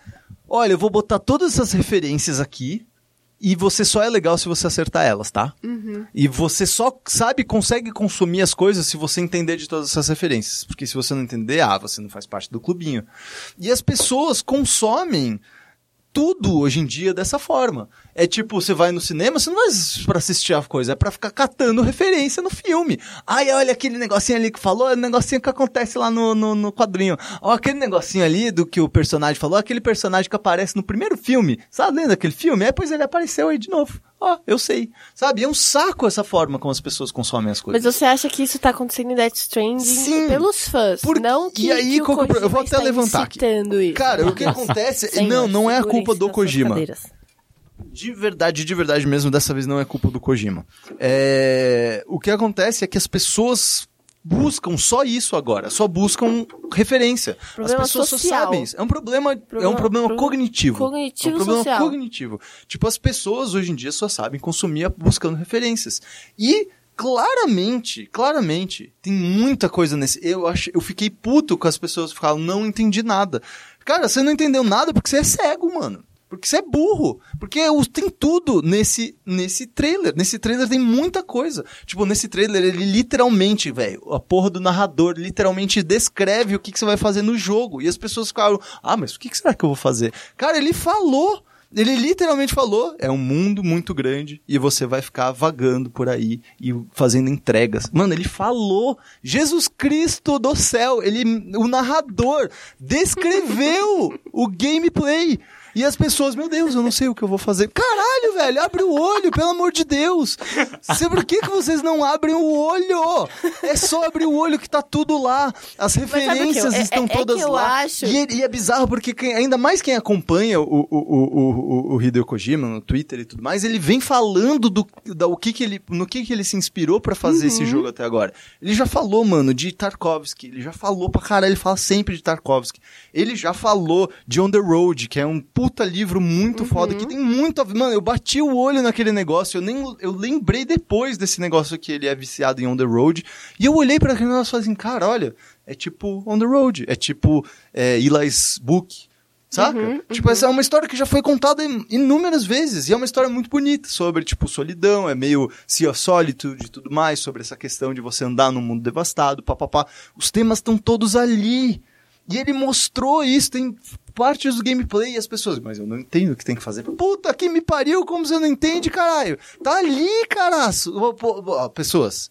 Olha, eu vou botar todas essas referências aqui. E você só é legal se você acertar elas, tá? E você só sabe, consegue consumir as coisas se você entender de todas essas referências. Porque se você não entender, ah, você não faz parte do clubinho. E as pessoas consomem tudo hoje em dia dessa forma. É tipo, você vai no cinema, você não vai pra assistir a coisa, é pra ficar catando referência no filme. Ai, olha aquele negocinho ali que falou, é o negocinho que acontece lá no, no, no quadrinho. Ó, aquele negocinho ali do que o personagem falou, aquele personagem que aparece no primeiro filme. Sabe lendo aquele filme? É, pois ele apareceu aí de novo. Ó, eu sei. Sabe? É um saco essa forma como as pessoas consomem as coisas. Mas você acha que isso tá acontecendo em Death Stranding Sim. pelos fãs, Por- não que, e aí, que o eu vou até levantar aqui. isso. Cara, o que acontece... Senhor, não, não é a culpa do Kojima. cadeiras. De verdade, de verdade mesmo, dessa vez não é culpa do Kojima. É, O que acontece é que as pessoas buscam só isso agora, só buscam referência. Problema as pessoas só social. sabem isso. É um problema, é um Problema- problema pro- cognitivo. cognitivo é um problema social. cognitivo. Tipo, as pessoas hoje em dia só sabem consumir buscando referências. E claramente, claramente, tem muita coisa nesse. Eu acho, eu fiquei puto com as pessoas que falam, não entendi nada. Cara, você não entendeu nada porque você é cego, mano. Porque você é burro. Porque tem tudo nesse, nesse trailer. Nesse trailer tem muita coisa. Tipo, nesse trailer, ele literalmente, velho, a porra do narrador literalmente descreve o que, que você vai fazer no jogo. E as pessoas ficaram, ah, mas o que, que será que eu vou fazer? Cara, ele falou. Ele literalmente falou: é um mundo muito grande e você vai ficar vagando por aí e fazendo entregas. Mano, ele falou. Jesus Cristo do céu, ele, o narrador, descreveu [laughs] o gameplay. E as pessoas, meu Deus, eu não sei o que eu vou fazer. Caralho, velho, abre o olho, pelo amor de Deus. Sei por que, que vocês não abrem o olho? É só abrir o olho que tá tudo lá. As que eu- referências é- estão é que todas lá. acho- E, e é bizarro porque quem- ainda mais quem acompanha o, o, o, o, o Hideo Kojima no Twitter e tudo mais, ele vem falando do, da, o que que ele, no que que ele se inspirou pra fazer esse jogo até agora. Ele já falou, mano, de Tarkovsky, ele já falou pra caralho, ele fala sempre de Tarkovsky. Ele já falou de On The Road, que é um puta livro muito foda, que tem muito a ver. Mano, eu bati o olho naquele negócio, eu nem eu lembrei depois desse negócio que ele é viciado em On The Road, e eu olhei pra aquele negócio e falei assim, cara, olha, é tipo On The Road, é tipo é, Eli's Book, saca? Tipo, essa é uma história que já foi contada in- inúmeras vezes, e é uma história muito bonita sobre, tipo, solidão, é meio Sea of Solitude e tudo mais, sobre essa questão de você andar num mundo devastado, papapá. Os temas estão todos ali. E ele mostrou isso, tem partes do gameplay e as pessoas, mas eu não entendo o que tem que fazer. Puta que me pariu, como você não entende, caralho? Tá ali, caraço. Pessoas,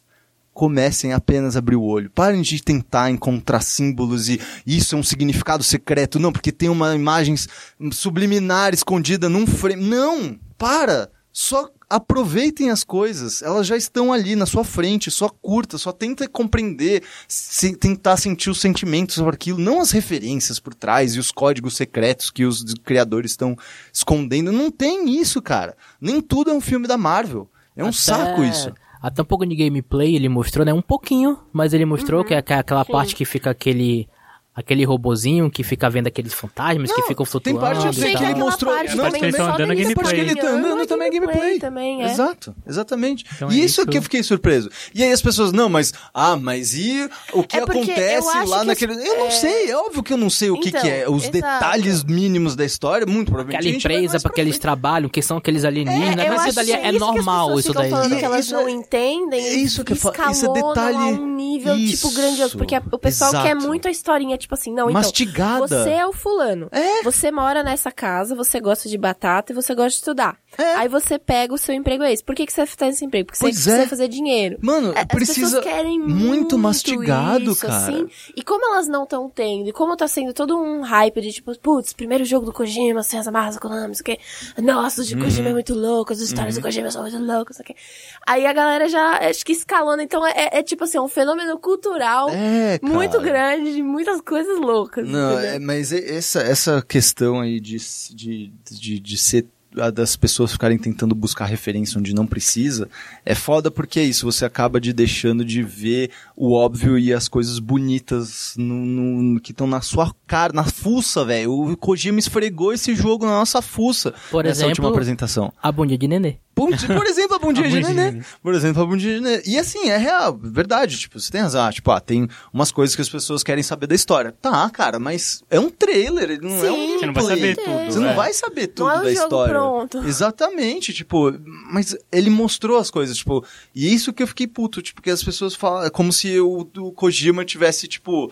comecem apenas a abrir o olho. Parem de tentar encontrar símbolos e isso é um significado secreto. Não, porque tem uma imagem subliminar escondida num frame. Não! Para! Só aproveitem as coisas. Elas já estão ali na sua frente. Só curta, só tenta compreender, se- tentar sentir os sentimentos sobre aquilo, não as referências por trás e os códigos secretos que os criadores estão escondendo. Não tem isso, cara. Nem tudo é um filme da Marvel. É um Até- saco isso. Até um pouco de gameplay ele mostrou, né? Um pouquinho, mas ele mostrou que é aquela parte que fica aquele aquele robozinho que fica vendo aqueles fantasmas que Não, ficam tem flutuando. parte e eu sei que ele mostrou- parte não, também estão dando deles gameplay. Parte que ele tá andando é também é gameplay. também, é. Exato, exatamente. Então e é isso, isso. que eu fiquei surpreso. E aí as pessoas, não, mas, ah, mas e o que É acontece lá que naquele. Eu não é- sei, é óbvio que eu não sei o que, Então, que é. Os exato. detalhes mínimos da história, muito provavelmente. Aquela empresa para que eles trabalham, que são aqueles alienígenas, eu mas isso dali que é, que as normal, isso ficam daí. falando que elas não é- entendem, é isso que eu falo, isso é detalhe- a um nível, tipo, grandioso. Porque o pessoal quer muito a historinha, tipo assim, não, então, Mastigada. você é o fulano. É. Você mora nessa casa, você gosta de batata e você gosta de estudar. Aí você pega o seu emprego é esse. Por que, que você tá nesse emprego? Porque Pois você é. precisa fazer dinheiro. Mano, É, As precisa querem muito muito mastigado, isso, cara. Assim, e como elas não estão tendo, e como tá sendo todo um hype de tipo, putz, primeiro jogo do Kojima, sem as amarras econômicas, que nossa, o de Uhum. Kojima é muito louco, as histórias do Kojima são muito loucas, não sei o quê. Aí a galera já, acho que escalona, então é, é tipo assim, é um fenômeno cultural É, muito grande, de muitas coisas loucas. Não, entendeu? é, mas essa, essa questão aí de, de, de, de ser a das pessoas ficarem tentando buscar referência onde não precisa, é foda porque é isso, você acaba de deixando de ver o óbvio e as coisas bonitas no, no- que estão na sua cara, na fuça, velho. O Kojima esfregou esse jogo na nossa fuça Por nessa exemplo- última apresentação. A bundinha de nenê. Bom, di- por exemplo, a bundinha A de nenê. Por exemplo, a bundinha de nenê. E assim, é real, verdade. Tipo, você tem razão. Ah, Tipo, ah, tem umas coisas que as pessoas querem saber da história. Tá, cara, mas é um trailer, ele não é um Sim, Você não vai saber tudo. Você não é. vai saber tudo Não é um da jogo história. pronto. Exatamente, tipo, mas ele mostrou as coisas, tipo, e é isso que eu fiquei puto, tipo, que as pessoas falam, é como se o, o Kojima tivesse, tipo,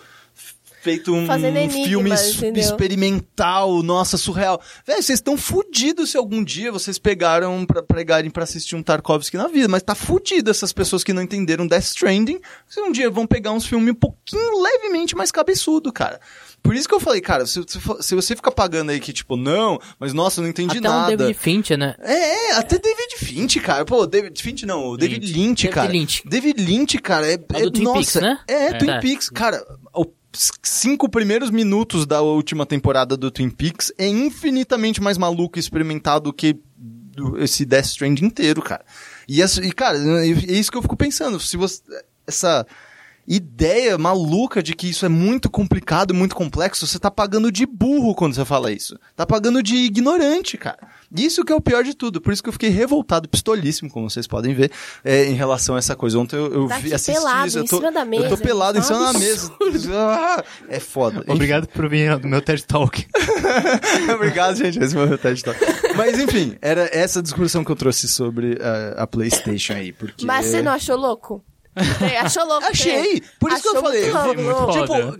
feito um Fazendo filme entendeu? experimental, nossa, surreal. Velho, vocês estão fudidos se algum dia vocês pegaram pra pegarem pra assistir um Tarkovsky na vida, mas tá fudido essas pessoas que não entenderam Death Stranding, se um dia vão pegar uns filmes um pouquinho levemente mais cabeçudo, cara. Por isso que eu falei, cara, se, se você fica pagando aí que, tipo, não, mas nossa, eu não entendi Até um nada. David Fincher, né? É, é, até David Finch, cara. Pô, David Finch não, o David Lynch, David cara. Lynch. David Lynch, cara, é, É do Twin nossa, Peaks, né? É, É. Twin É. Peaks, cara. Cinco primeiros minutos da última temporada do Twin Peaks é infinitamente mais maluco e experimentado do que esse Death Stranding inteiro, cara. E, essa- e, cara, é isso que eu fico pensando. Se você essa ideia maluca de que isso é muito complicado muito complexo, você tá pagando de burro quando você fala isso. Tá pagando de ignorante, cara. Isso que é o pior de tudo. Por isso que eu fiquei revoltado, pistolíssimo, como vocês podem ver, é, em relação a essa coisa. Ontem eu, eu Tá vi, assisti pelado isso. Eu em tô, cima da eu mesa, tô pelado em cima É um da mesa. Ah, É foda. Obrigado por vir no meu TED Talk. [laughs] Obrigado, gente. Esse foi o meu TED Talk. Mas enfim, era essa discussão que eu trouxe sobre eh, a PlayStation aí. Porque... Mas você não achou louco? Você achou louco? Achei! Por isso que eu falei. muito louco.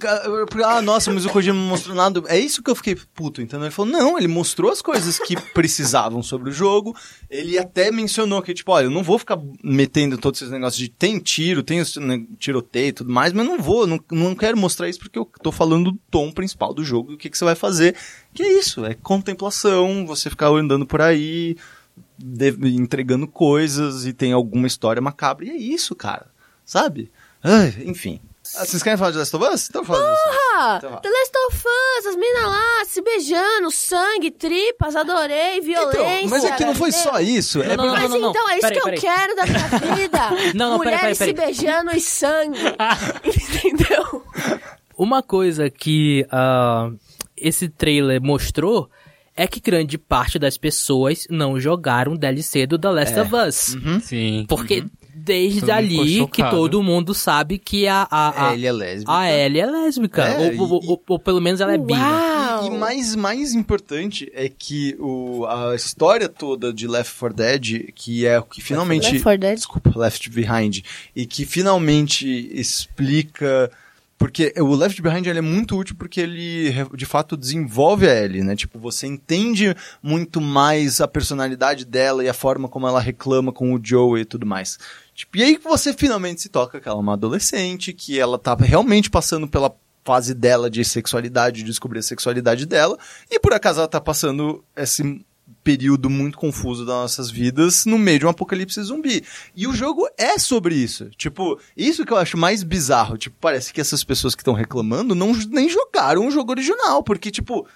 Tipo, ah, nossa, mas o Kojima não mostrou nada. É isso que eu fiquei puto, entendeu? Ele falou, não, ele mostrou as coisas que precisavam sobre o jogo. Ele até mencionou que, tipo, olha, eu não vou ficar metendo todos esses negócios de tem tiro, tem né, tiroteio e tudo mais, mas não vou, não, não quero mostrar isso porque eu tô falando do tom principal do jogo, o que, que você vai fazer. Que é isso, é contemplação, você ficar andando por aí, de- entregando coisas e tem alguma história macabra. E é isso, cara. Sabe? Ai, enfim. Ah, vocês querem falar de Last of Us? Então fala de Last of Us. Ah, Então. The Last of Us, as minas lá se beijando, sangue, tripas, adorei, violência. Então, mas aqui não foi só isso. É Não, não, Mas não, não. então, é isso Peraí, que peraí. eu quero da minha [laughs] vida. Não, não, peraí, Mulheres peraí, se beijando e sangue. [laughs] Entendeu? Uma coisa que ah, esse trailer mostrou é que grande parte das pessoas não jogaram DLC do The Last of Us. Sim. Porque desde Todo mundo ali que todo mundo sabe que a, a, a, Ellie é lésbica. a Ellie é lésbica. É, ou, ou- e- ou- ou pelo menos ela é bi. né? E, e mais, mais importante é que o, a história toda de Left 4 Dead, que é o que finalmente. Left 4 Dead? Desculpa, Left Behind. E que finalmente explica. Porque o Left Behind ele é muito útil porque ele de fato desenvolve a Ellie, né? Tipo, você entende muito mais a personalidade dela e a forma como ela reclama com o Joe e tudo mais. Tipo, e aí que você finalmente se toca que ela é uma adolescente, que ela tá realmente passando pela fase dela de sexualidade, de descobrir a sexualidade dela, e por acaso ela tá passando esse período muito confuso das nossas vidas no meio de um apocalipse zumbi. E o jogo é sobre isso. Tipo, isso que eu acho mais bizarro. Tipo, parece que essas pessoas que estão reclamando não nem jogaram o jogo original, porque tipo,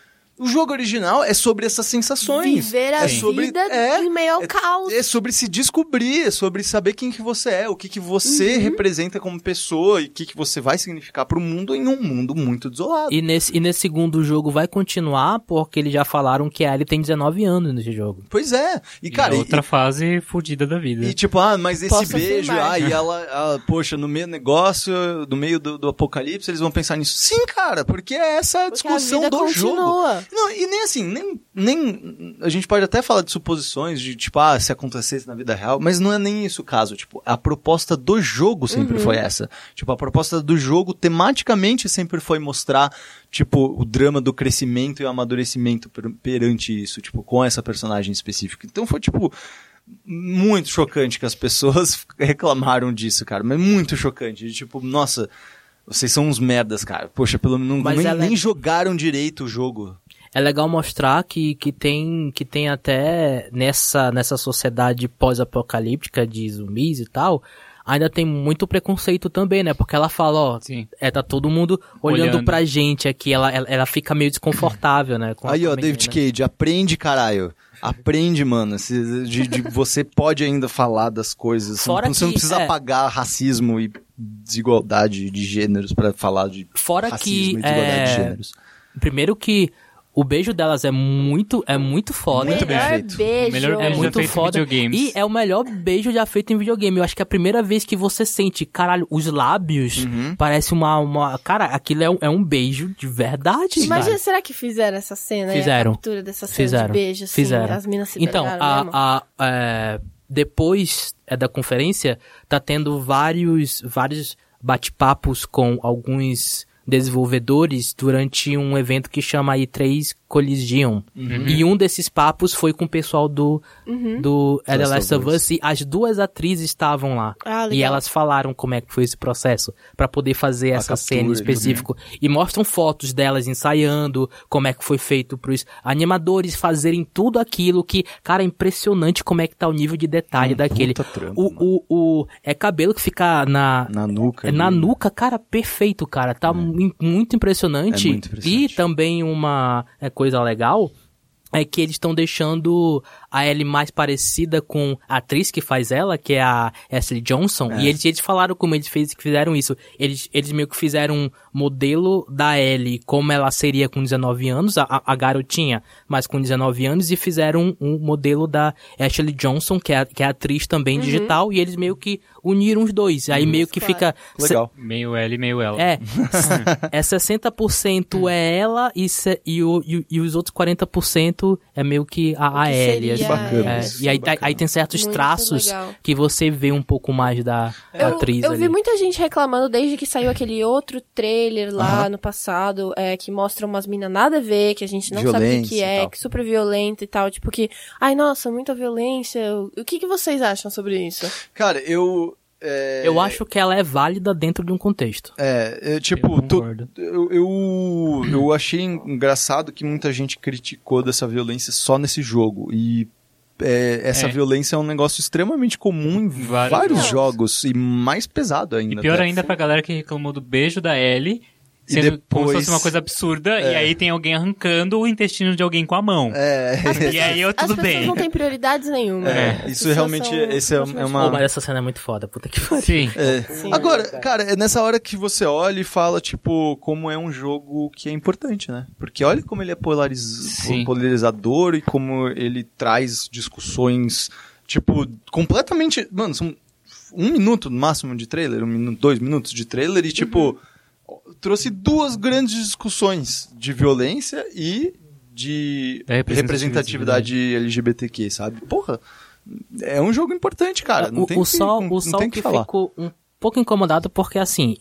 o jogo original é sobre essas sensações. Viver a é sobre, vida é, em meio ao é- caos. É sobre se descobrir, é sobre saber quem que você é, o que que você Uhum. representa como pessoa e o que que você vai significar pro mundo em um mundo muito desolado. E nesse, e nesse segundo jogo vai continuar, porque eles já falaram que a Ellie tem 19 anos nesse jogo. Pois é. E, E cara, é e- outra fase fodida da vida. E tipo, ah, mas esse Posso beijo, afirmar. ah, e ela, ah, poxa, no meio do negócio, no meio do, do apocalipse, eles vão pensar nisso. Sim, cara, porque é essa a a discussão vida do jogo. Não, e nem assim, nem, nem. A gente pode até falar de suposições de, tipo, ah, se acontecesse na vida real, mas não é nem isso o caso. Tipo, a proposta do jogo sempre foi essa. Tipo, a proposta do jogo, tematicamente, sempre foi mostrar, tipo, o drama do crescimento e o amadurecimento per- perante isso, tipo, com essa personagem específica. Então foi, tipo. Muito chocante que as pessoas [laughs] reclamaram disso, cara. Mas muito chocante. De, tipo, nossa, vocês são uns merdas, cara. Poxa, pelo menos Mas nem, é- nem jogaram direito o jogo. É legal mostrar que, que, tem, que tem até nessa, nessa sociedade pós-apocalíptica de zumbis e tal, ainda tem muito preconceito também, né? Porque ela fala, ó, Sim. é, tá todo mundo olhando, Olhando. pra gente aqui, ela, ela, ela fica meio desconfortável, né? Aí, ó, David menina. Cage, aprende, caralho. Aprende, mano. Se- de- de- você pode ainda falar das coisas. Fora você não que, precisa é. apagar racismo e desigualdade de gêneros pra falar de Fora racismo que, e desigualdade é, de gêneros. Primeiro que o beijo delas é muito, é muito foda. Muito bem Melhor feito. beijo. Melhor É beijo muito feito em foda. videogames. E é o melhor beijo já feito em videogame. Eu acho que é a primeira vez que você sente, caralho, os lábios Uhum. parece uma, uma. Cara, aquilo é um, é um beijo de verdade. Imagina, cara. será que fizeram essa cena? Fizeram. A captura dessa cena Fizeram. de beijo, assim, Fizeram. as minas se Então, pegaram a, a, é, depois é, da conferência, tá tendo vários, vários bate-papos com alguns desenvolvedores durante um evento que chama E3 Collision. Uhum. E um desses papos foi com o pessoal do, Uhum. do The Last of Us e as duas atrizes estavam lá. Ah, e elas falaram como é que foi esse processo pra poder fazer A essa captura, cena em né? específico. E mostram fotos delas ensaiando, como é que foi feito pros animadores fazerem tudo aquilo que, cara, é impressionante como é que tá o nível de detalhe Um daquele. puta trampo, o, o, o, é cabelo que fica na, Na nuca. é na ali. nuca, cara, perfeito, cara. Tá mu- muito impressionante. É muito impressionante. E também uma é, coisa legal é que eles estão deixando a Ellie mais parecida com a atriz que faz ela, que é a Ashley Johnson. É. E eles, eles falaram como eles fez, que fizeram isso. Eles, eles meio que fizeram um modelo da Ellie como ela seria com 19 anos, a, a- garotinha, mas com 19 anos, e fizeram um, um modelo da Ashley Johnson, que é, que é atriz também digital, e eles meio que uniram os dois. Aí meio que Claro. fica... Legal. Meio L, meio ela. É, [laughs] é 60% é ela e, se- e, o- e- e os outros 40% é meio que a, a que Assim. bacana É, isso, e aí, bacana. aí tem certos Muito traços legal. que você vê um pouco mais da Eu, atriz eu ali. vi muita gente reclamando desde que saiu aquele outro trailer lá no passado, é, que mostra umas minas nada a ver, que a gente não sabe o que Violência que é, que super violento e tal, tipo que, ai nossa, muita violência. O que, que vocês acham sobre isso? Cara, eu. É, Eu acho que ela é válida dentro de um contexto. É, é, tipo, Eu tu- eu, eu, eu achei engraçado que muita gente criticou dessa violência só nesse jogo. E é, essa É. violência é um negócio extremamente comum em Vários vários, jogos. jogos. E mais pesado ainda. E pior até. ainda pra galera que reclamou do beijo da Ellie, E sendo como se depois- fosse uma coisa absurda, É. e aí tem alguém arrancando o intestino de alguém com a mão. É, E aí eu As tudo pessoas bem. não têm prioridades nenhuma. É, isso pessoas realmente- são esse é- é uma- Pô, mas essa cena é muito foda, puta que pariu. Sim. É. Sim. Agora, cara, é nessa hora que você olha e fala, tipo, como é um jogo que é importante, né? Porque olha como ele é polariz... Polarizador e como ele traz discussões, tipo, completamente. Mano, são um minuto no máximo de trailer, um minuto, dois minutos de trailer, e tipo, trouxe duas grandes discussões de violência e de Da representatividade. LGBTQ, sabe? Porra. É um jogo importante, cara. Não o, tem o que, Sol, não o tem Sol que que falar. ficou um pouco incomodado porque assim.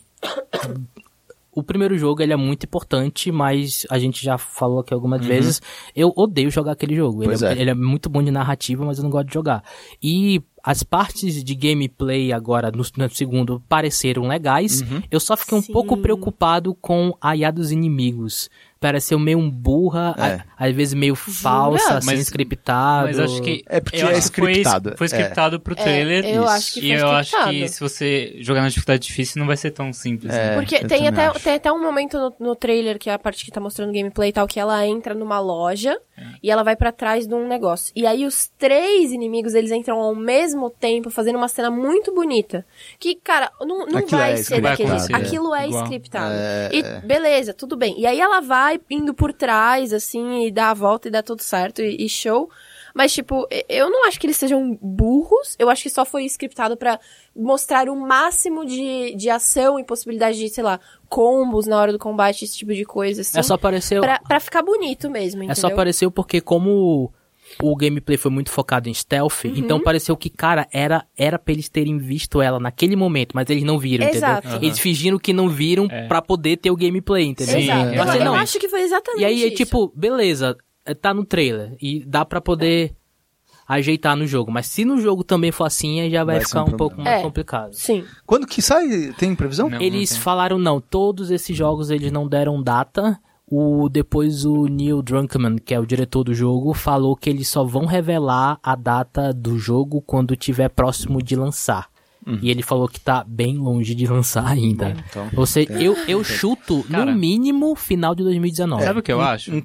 O primeiro jogo ele é muito importante, mas a gente já falou aqui algumas vezes. Eu odeio jogar aquele jogo. Ele Uhum. É, é. ele é muito bom de narrativa, mas eu não gosto de jogar. E as partes de gameplay agora no, no segundo pareceram legais. Uhum. Eu só fiquei um Sim. pouco preocupado com a IA dos inimigos. Pareceu meio um burra, É. a- às vezes meio falsa, assim, Mas- scriptado. Mas acho que. É porque eu é acho que foi- scriptado, Foi, é. scriptado pro É, trailer. eu Isso. acho que foi E eu acho scriptado. que se você jogar na dificuldade difícil, não vai ser tão simples. É. né? Porque eu tem até, acho. tem até um momento no, no trailer, que é a parte que tá mostrando gameplay e tal, que ela entra numa loja e ela vai pra trás de um negócio. E aí os três inimigos, eles entram ao mesmo tempo, fazendo uma cena muito bonita. Que, cara, não, não Aquilo vai é ser scriptado, daquele é. jeito. Aquilo é scriptado. É, e é. beleza, tudo bem. E aí ela vai indo por trás, assim, e dá a volta e dá tudo certo, e, e show. Mas, tipo, eu não acho que eles sejam burros. Eu acho que só foi scriptado pra mostrar o máximo de, de ação e possibilidade de, sei lá, combos na hora do combate, esse tipo de coisa, assim. É só apareceu. pra, pra ficar bonito mesmo, entendeu? É só apareceu porque como o gameplay foi muito focado em stealth, Uhum. então pareceu que, cara, era, era pra eles terem visto ela naquele momento, mas eles não viram, Exato. entendeu? Eles fingiram que não viram É. pra poder ter o gameplay, entendeu? Sim, Exato. é. Eu, Mas eu não. acho que foi exatamente E aí, é isso. tipo, beleza, é, tá no trailer e dá pra poder ajeitar no jogo, mas se no jogo também for assim, aí já vai, Vai ficar um um, pouco mais É. complicado. Sim. Quando que sai? Tem previsão? Não, Eles não tem. falaram não, todos esses jogos eles não deram data. O depois o Neil Druckmann, que é o diretor do jogo, falou que eles só vão revelar a data do jogo quando tiver próximo de lançar. E ele falou que tá bem longe de [laughs] lançar ainda. então, Ou seja, eu, eu chuto Cara. no mínimo final de 2019. Sabe o que eu acho?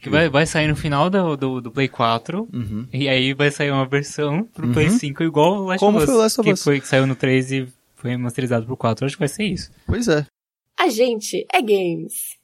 Que vai, vai sair no final do, do, do Play 4, e aí vai sair uma versão pro Play 5 igual o Last Como of Us, foi o Last of que, Us. foi, que saiu no 3 e foi remasterizado pro 4. Acho que vai ser isso. Pois é. A gente é games.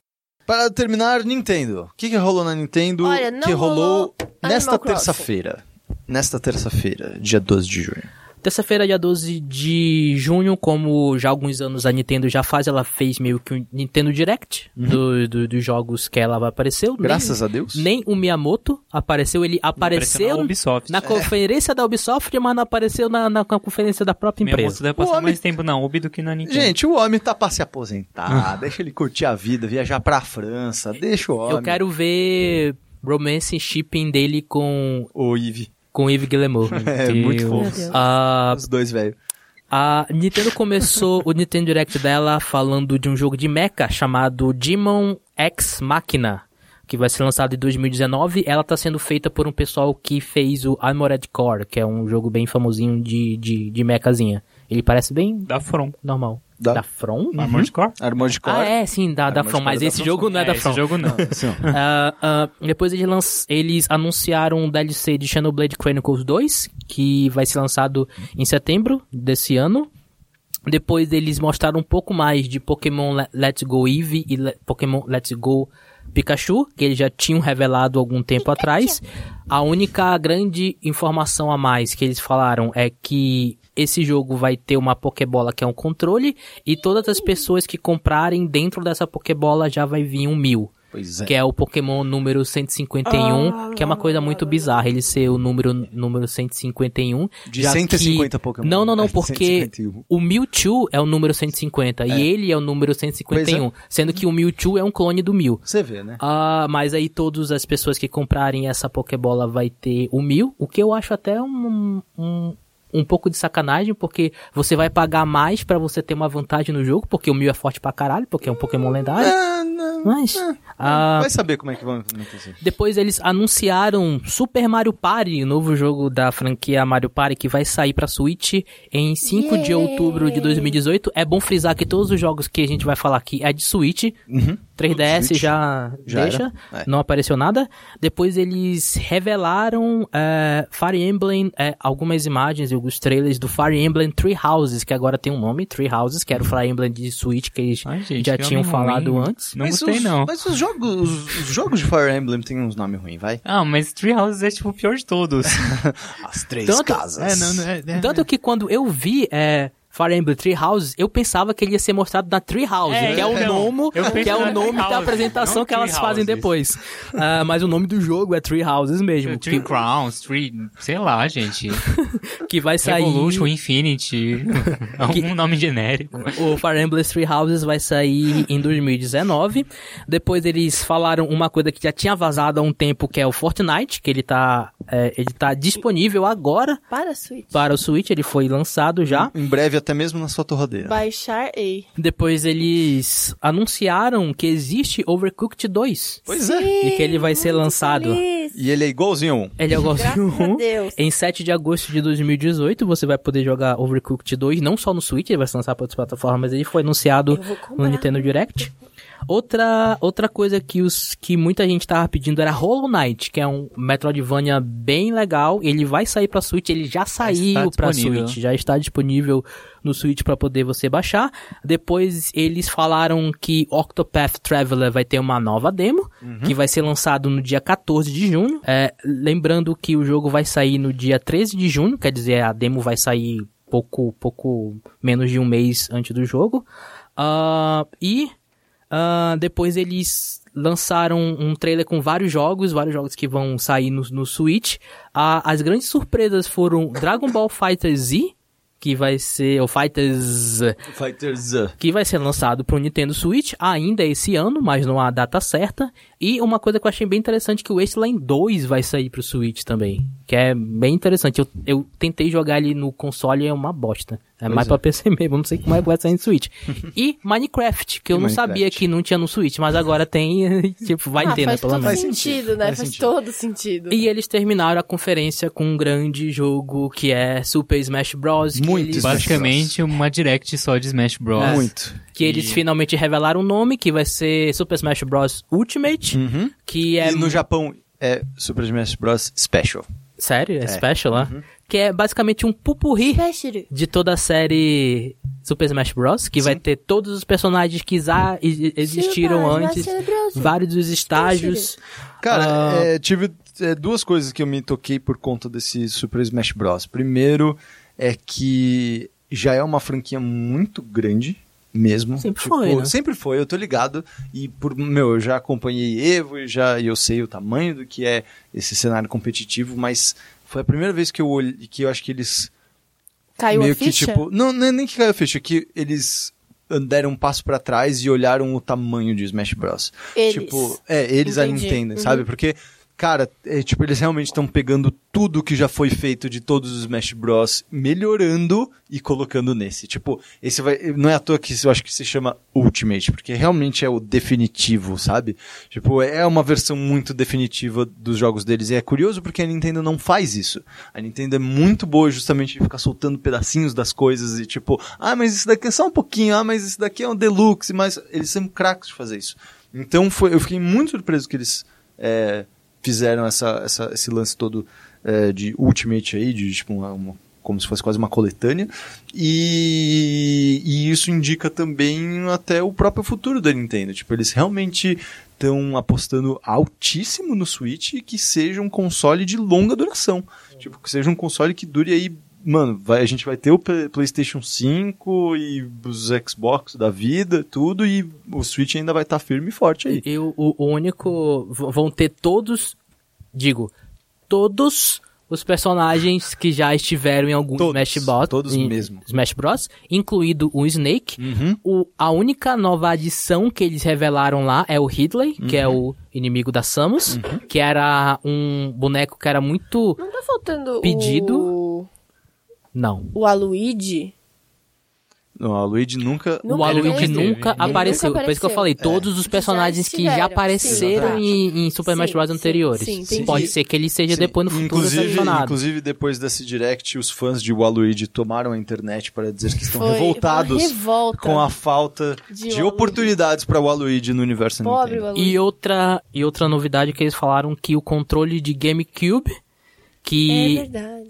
Para terminar, Nintendo. O que, que rolou na Nintendo Olha, que rolou rolou nesta terça-feira? Nesta terça-feira, dia 12 de junho. Terça-feira, dia 12 de junho, como já há alguns anos a Nintendo já faz, ela fez meio que um Nintendo Direct do, do- dos jogos que ela apareceu. Graças nem, a Deus. Nem o Miyamoto apareceu, ele apareceu na Ubisoft. na conferência da Ubisoft, mas não apareceu na, na conferência da própria Minha moça empresa. deve passar O homem- mais tempo na Ubi do que na Nintendo. Gente, o homem tá pra se aposentar. deixa ele curtir a vida, viajar pra França. Deixa o homem. Eu quero ver romance shipping dele com, O Eve. Com Yves Guillemot. [laughs] É, muito fofo. Ah, Os dois, velho. A Nintendo começou o Nintendo Direct dela falando de um jogo de mecha chamado Demon X Machina, que vai ser lançado em 2019. Ela tá sendo feita por um pessoal que fez o Armored Core, que é um jogo bem famosinho de, de, de mechazinha. Ele parece bem Da From. normal. Da- Da From? Armored Core? Armored Core. Ah, é, sim, da, da From, mas da esse From jogo não é, da esse From. jogo não. [laughs] Assim. [laughs] Ah, ah, depois eles, lanç- eles anunciaram um DLC de Xenoblade Chronicles 2, que vai ser lançado em setembro desse ano. Depois eles mostraram um pouco mais de Pokémon Le- Let's Go Eevee e Le- Pokémon Let's Go Pikachu, que eles já tinham revelado algum tempo atrás. A única grande informação a mais que eles falaram é que esse jogo vai ter uma Pokébola que é um controle e todas as pessoas que comprarem dentro dessa Pokébola já vai vir um mil. É. Que é o Pokémon número 151, que é uma coisa muito bizarra ele ser o número, número 151. De já 150 que... Pokémon. Não, não, não, É, porque 151. o Mewtwo é o número 150 e ele é o número 151, sendo que o Mewtwo é um clone do Mew. Você vê, né? Ah, mas aí todas as pessoas que comprarem essa Pokébola vai ter o Mil, o que eu acho até um, um, um pouco de sacanagem, porque você vai pagar mais pra você ter uma vantagem no jogo, porque o Mil é forte pra caralho, porque é um Pokémon lendário. Ah, não. Mas ah, Vai saber como é que vão implementar isso. depois eles anunciaram Super Mario Party, o novo jogo da franquia Mario Party que vai sair pra Switch em 5 de outubro de 2018. É bom frisar que todos os jogos que a gente vai falar aqui é de Switch. Uhum. 3DS Switch. já, Já deixa. É. não apareceu nada. Depois eles revelaram é, Fire Emblem, é, algumas imagens e alguns trailers do Fire Emblem Three Houses, que agora tem um nome, Three Houses, que era o Fire Emblem de Switch que eles Ai, gente, já que tinham falado ruim. antes. Não mas gostei, os, não. Mas os jogos, os, os jogos de Fire Emblem têm uns nomes ruins, vai? Ah, mas Treehouse é tipo o pior de todos. [laughs] As três Tanto- casas. é, não, não é, é, Tanto que quando eu vi é, Fire Emblem Three Houses, eu pensava que ele ia ser mostrado na Tree House, É, que é o nome, que é o nome da apresentação que elas fazem Houses. depois. Ah, mas o nome do jogo é Tree Houses mesmo, Tree que, Crowns, Tree, sei lá, gente. [laughs] que vai sair... Revolution, Infinity, [laughs] algum nome genérico. O Fire Emblem Three Houses vai sair em 2019. Depois eles falaram uma coisa que já tinha vazado há um tempo, que é o Fortnite, que ele tá, é, ele tá disponível agora Para a Switch. para o Switch, ele foi lançado já. Em breve, até mesmo na sua torradeira. Baixar e. Depois eles anunciaram que existe Overcooked 2. Pois é. E que ele vai ser lançado. Feliz. E ele é igualzinho a um. Ele é o Graças a Deus. Em 7 de agosto de 2018, você vai poder jogar Overcooked 2, não só no Switch, ele vai ser lançado para outras plataformas, mas ele foi anunciado no Nintendo Direct. Outra, outra coisa que, os, que muita gente tava pedindo era Hollow Knight, que é um Metroidvania bem legal. Ele vai sair pra Switch, ele já saiu pra. Switch, já está disponível no Switch pra poder você baixar. Depois eles falaram que Octopath Traveler vai ter uma nova demo, que vai ser lançado no dia 14 de junho. É, lembrando que o jogo vai sair no dia 13 de junho, quer dizer, a demo vai sair pouco, pouco menos de um mês antes do jogo. Ah, e ah, depois eles lançaram um trailer com vários jogos, vários jogos que vão sair no, no Switch. Ah, as grandes surpresas foram Dragon Ball Fighter Z, que vai ser o Fighters Fighters. uh, que vai ser lançado para o Nintendo Switch ainda esse ano, mas não há data certa. E uma coisa que eu achei bem interessante que o Wasteland 2 vai sair pro Switch também, que é bem interessante. Eu, eu tentei jogar ele no console e é uma bosta. É mais é. pra PC mesmo, não sei como é que vai sair no Switch. [laughs] e Minecraft, que eu E não Minecraft? sabia que não tinha no Switch, mas agora tem, [laughs] tipo, vai ah, ter, né, faz pelo todo menos. sentido, sentido, né? faz Faz, sentido. todo sentido. E eles terminaram a conferência com um grande jogo que é Super Smash Bros. Muito eles- Basicamente, uma direct só de Smash Bros. É. Muito. Que eles finalmente revelaram o nome, que vai ser Super Smash Bros. Ultimate, que é... E no Japão é Super Smash Bros. Special. Sério? É, special lá? Que é basicamente um pupurri Special. de toda a série Super Smash Bros. Que vai ter todos os personagens que já existiram Super antes, vários dos estágios. Cara, Ah. é, tive é, duas coisas que eu me toquei por conta desse Super Smash Bros. Primeiro é que já é uma franquia muito grande mesmo. Sempre foi, né? Sempre foi, eu tô ligado. E por meu, eu já acompanhei Evo e já eu sei o tamanho do que é esse cenário competitivo, mas foi a primeira vez que eu olhei, que eu acho que eles Caiu meio a ficha? que tipo, não, não nem que caiu a ficha, que eles deram um passo pra trás e olharam o tamanho de Smash Bros. Eles. Tipo, é, eles a Entendi. Nintendo, Uhum. sabe? Porque, cara, é, tipo, eles realmente estão pegando tudo que já foi feito de todos os Smash Bros, melhorando e colocando nesse. Tipo, esse vai. Não é à toa que eu acho que se chama Ultimate, porque realmente é o definitivo, sabe? Tipo, é uma versão muito definitiva dos jogos deles. E é curioso porque a Nintendo não faz isso. A Nintendo é muito boa justamente de ficar soltando pedacinhos das coisas e tipo, ah, mas isso daqui é só um pouquinho, ah, mas isso daqui é um deluxe, mas eles são craques de fazer isso. Então foi, eu fiquei muito surpreso que eles é, fizeram essa, essa- esse lance todo é, de Ultimate aí, de tipo uma, uma- como se fosse quase uma coletânea. E, e isso indica também até o próprio futuro da Nintendo. Tipo, eles realmente estão apostando altíssimo no Switch que seja um console de longa duração. Tipo, que seja um console que dure aí. Mano, vai, a gente vai ter o PlayStation 5 e os Xbox da vida, tudo, e o Switch ainda vai estar firme e forte aí. Eu, o, o único. Vão ter todos. Digo, todos os personagens que já estiveram em algum Todos, Smash Bros. todos em mesmo. Smash Bros. Incluído o Snake. Uhum. O, a única nova adição que eles revelaram lá é o Ridley, que é Uhum. o inimigo da Samus, que era um boneco que era muito. Não tá faltando Pedido? o... Não. O Aluigi? Não, a Luigi nunca. Nunca o Aluigi teve. nunca apareceu. nunca Por isso que eu apareceu. falei, todos os Já personagens que já apareceram sim. em, em Super Smash Sim, Bros. sim, anteriores. sim, entendi. Pode ser que ele seja Sim. depois no futuro inclusive, inclusive, depois desse direct, os fãs de Waluigi tomaram a internet para dizer que estão Foi revoltados com a falta De de, oportunidades para Waluigi no universo Pobre Nintendo. E outra, e outra novidade que eles falaram que o controle de GameCube, que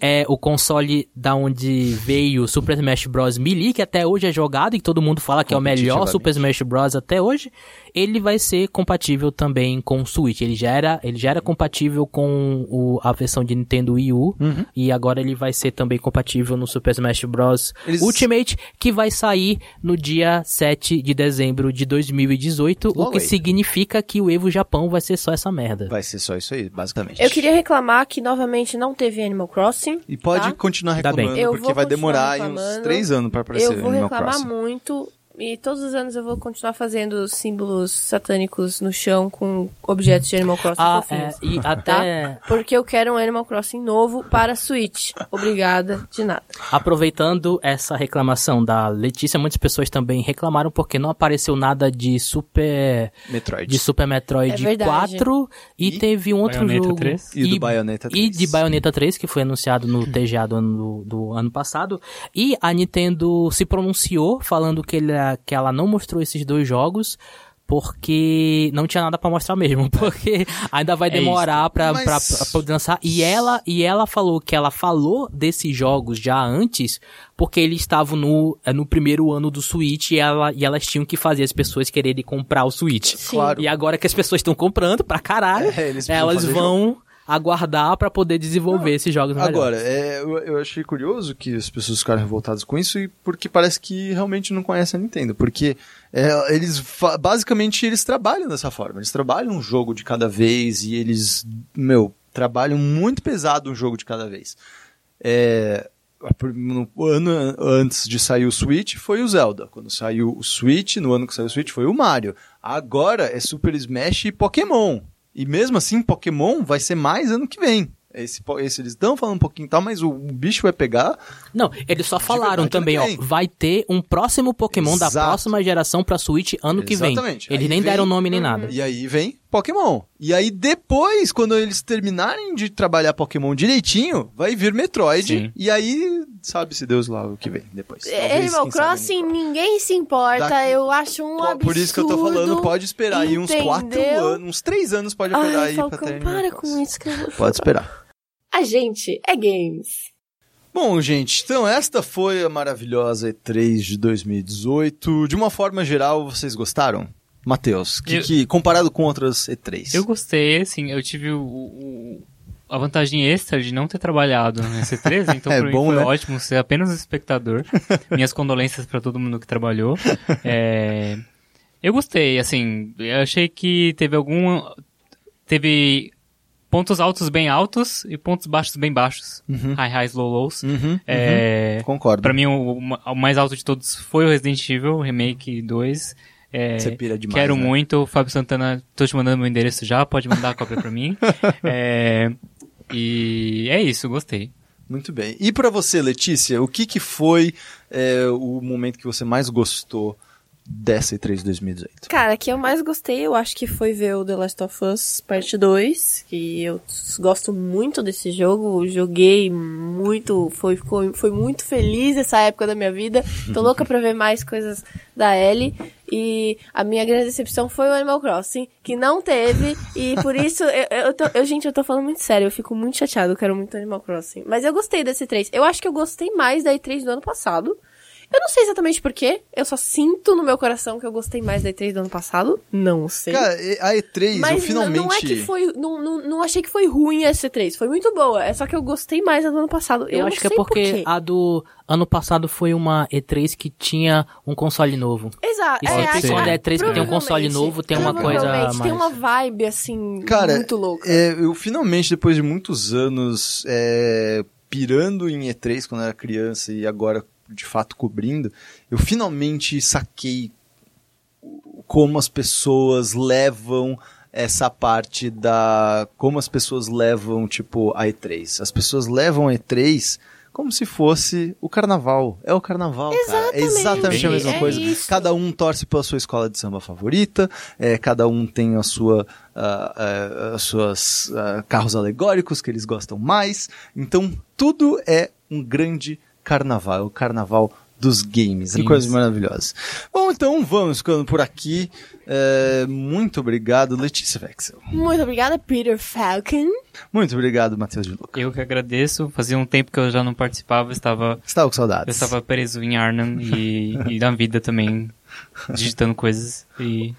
É é o console da onde veio o Super Smash Bros. Melee, que até hoje é jogado e todo mundo fala que é o melhor. Super Smash Bros. até hoje, ele vai ser compatível também com o Switch. Ele já era, ele já era compatível com o, a versão de Nintendo Wii U Uhum. e agora ele vai ser também compatível no Super Smash Bros. Eles- Ultimate, que vai sair no dia 7 de dezembro de 2018, o Logo que aí. significa que o Evo Japão vai ser só essa merda. Vai ser só isso aí, basicamente. Eu queria reclamar que novamente não teve Animal Crossing. E pode tá? continuar reclamando, porque vai demorar aí uns reclamando. três anos para aparecer Eu vou Animal reclamar Crossing. muito. E todos os anos eu vou continuar fazendo símbolos satânicos no chão com objetos de Animal Crossing Ah, fofinhos. é, e Tá? até Porque eu quero um Animal Crossing novo para Switch. Obrigada, de nada. aproveitando essa reclamação da Letícia, muitas pessoas também reclamaram porque não apareceu nada de Super Metroid. de Super Metroid É verdade. 4 e, E teve um outro Bayonetta jogo 3. E do Bayonetta e 3. de Bayonetta 3 que foi anunciado no TGA do ano, do ano passado e a Nintendo se pronunciou falando que, ele, que ela não mostrou esses dois jogos porque não tinha nada pra mostrar mesmo, [laughs] porque ainda vai É demorar pra, Mas- pra, pra poder lançar. E ela, e ela falou que ela falou desses jogos já antes, porque eles estavam no, eh, no primeiro ano do Switch e, ela, e elas tinham que fazer as pessoas quererem comprar o Switch. Sim. Claro. E agora que as pessoas estão comprando pra caralho, É, elas vão aguardar pra poder desenvolver esses jogos. Agora, é, eu, eu achei curioso que as pessoas ficaram revoltadas com isso e porque parece que realmente não conhecem a Nintendo. Porque é, eles basicamente eles trabalham dessa forma. Eles trabalham um jogo de cada vez e eles, meu, trabalham muito pesado um jogo de cada vez. É, no ano antes de sair o Switch foi o Zelda. Quando saiu o Switch, no ano que saiu o Switch foi o Mario. Agora é Super Smash e Pokémon. E mesmo assim, Pokémon vai ser mais ano que vem. Esse, esse eles estão falando um pouquinho e tal, mas o, o bicho vai pegar. Não, eles só falaram verdade, também, ó, vai ter um próximo Pokémon da Exato. próxima geração pra Switch ano que vem. Exatamente. Eles Aí nem vem- deram nome nem nada. E aí vem Pokémon. E aí depois, quando eles terminarem de trabalhar Pokémon direitinho, vai vir Metroid. Sim. E aí, sabe-se Deus lá o que vem depois. Talvez, É, Animal quem sabe, Crossing, ninguém se importa. Daqui- Eu acho um Pô, absurdo. Por isso que eu tô falando, pode esperar aí uns quatro entendeu? anos, uns três anos pode esperar Ai, aí pra Falcão, ter para Animal com isso. Vou Pode esperar. A gente é games. Bom, gente, então esta foi a maravilhosa E3 de 2018. De uma forma geral, vocês gostaram? Matheus, que, Eu- que- comparado com outras E3. Eu gostei, assim, eu tive o, o- a vantagem extra de não ter trabalhado nesse 13, [laughs] então É bom, foi né? ótimo ser apenas um espectador. [laughs] Minhas condolências pra todo mundo que trabalhou. É, eu gostei, assim, eu achei que teve algum... Teve pontos altos bem altos e pontos baixos bem baixos. High highs, low lows. Uhum, É, uhum. Concordo. Pra mim, o, o mais alto de todos foi o Resident Evil Remake 2. É, Você pira demais, Quero né? muito. Fábio Santana, tô te mandando meu endereço já, pode mandar a cópia pra mim. [laughs] É, e é isso, gostei. Muito bem. E pra você, Letícia, o que, que foi é, o momento que você mais gostou dessa E3 de 2018? Cara, que eu mais gostei, eu acho que foi ver o The Last of Us Parte 2, que eu gosto muito desse jogo, joguei muito, foi, foi, foi muito feliz essa época da minha vida, tô louca pra ver mais coisas da Ellie, e a minha grande decepção foi o Animal Crossing, que não teve, e por isso, eu, eu, tô, eu- gente, eu tô falando muito sério, eu fico muito chateado, eu quero muito Animal Crossing, mas eu gostei desse 3, eu acho que eu gostei mais da E3 do ano passado, eu não sei exatamente porquê, eu só sinto no meu coração que eu gostei mais da E3 do ano passado. Não sei. Cara, a E3, Mas eu finalmente... não é que foi. Não, não, não achei que foi ruim a C3. Foi muito boa. É só que eu gostei mais da do ano passado. Eu, Eu, não acho que é sei por porque quê. a do ano passado foi uma E3 que tinha um console novo. Exato. E é, sempre acho- quando é ah, E3 que tem um console novo, tem uma coisa provavelmente, Tem mais. uma vibe, assim, Cara, muito louca. é, eu finalmente, depois de muitos anos é, pirando em E3 quando era criança e agora de fato cobrindo, eu finalmente saquei como as pessoas levam essa parte da. Como as pessoas levam, tipo, a E3. As pessoas levam a E3 como se fosse o carnaval. É o carnaval, cara. É exatamente a mesma é coisa. isso. Cada um torce pela sua escola de samba favorita, é, cada um tem a sua, ah, ah, as suas ah, carros alegóricos que eles gostam mais. Então, tudo é um grande carnaval. É o carnaval dos games. Isso. coisas maravilhosas. Bom, então vamos ficando por aqui. É, muito obrigado, Letícia Vexel. Muito obrigada, Peter Falcon. Muito obrigado, Matheus de Luca. Eu que agradeço. Fazia um tempo que eu já não participava, eu estava, Estava com eu saudades. estava preso em Arnhem e, e na vida também, digitando coisas. E,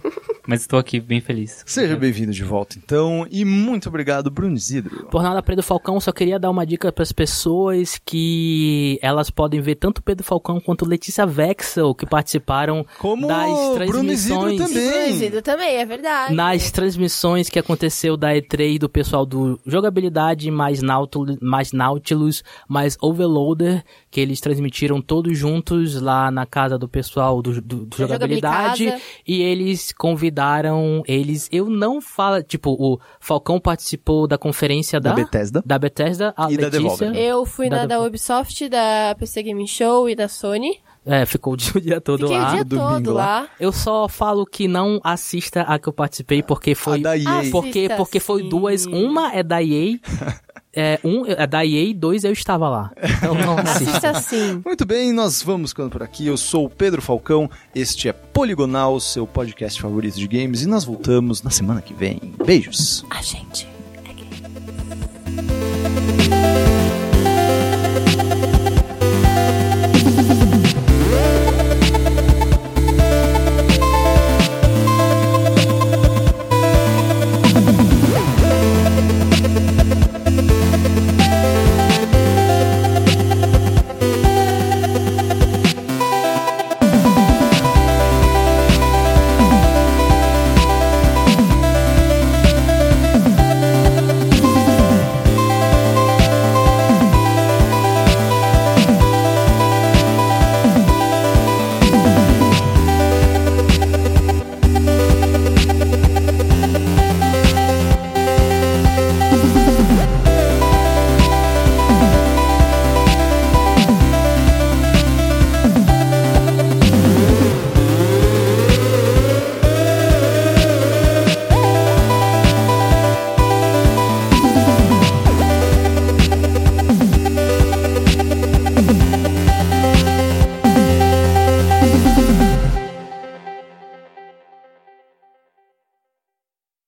mas estou aqui bem feliz. Seja bem-vindo de volta, então. E muito obrigado, Bruno Isidro. Por nada, Pedro Falcão, só queria dar uma dica para as pessoas que elas podem ver tanto Pedro Falcão quanto Letícia Vexel, que participaram Como das Bruno Isidro transmissões. também. Conhecido também, é verdade. Nas transmissões que aconteceu da E3 do pessoal do Jogabilidade, mais Nautilus, mais, Nautilus, mais Overloader, que eles transmitiram todos juntos lá na casa do pessoal do, do, do Da Jogabilidade. E eles convidaram eles. Eu não falo. Tipo, o Falcão participou da conferência da, Da Bethesda. da Bethesda, a E da Letícia. Devolver. Eu fui Da na da. Ubisoft, da PC Gaming Show e da Sony. É, ficou o dia [laughs] todo Fiquei lá. o dia domingo todo lá. Eu só falo que não assista a que eu participei porque foi a da EA. porque assista, porque foi sim. duas, uma é da EA. [laughs] É, um, é da EA dois eu estava lá. Então não [laughs] assista. assista sim. Muito bem, nós vamos ficando por aqui. Eu sou o Pedro Falcão, este é Poligonal, seu podcast favorito de games, e nós voltamos na semana que vem. Beijos. A gente é gay.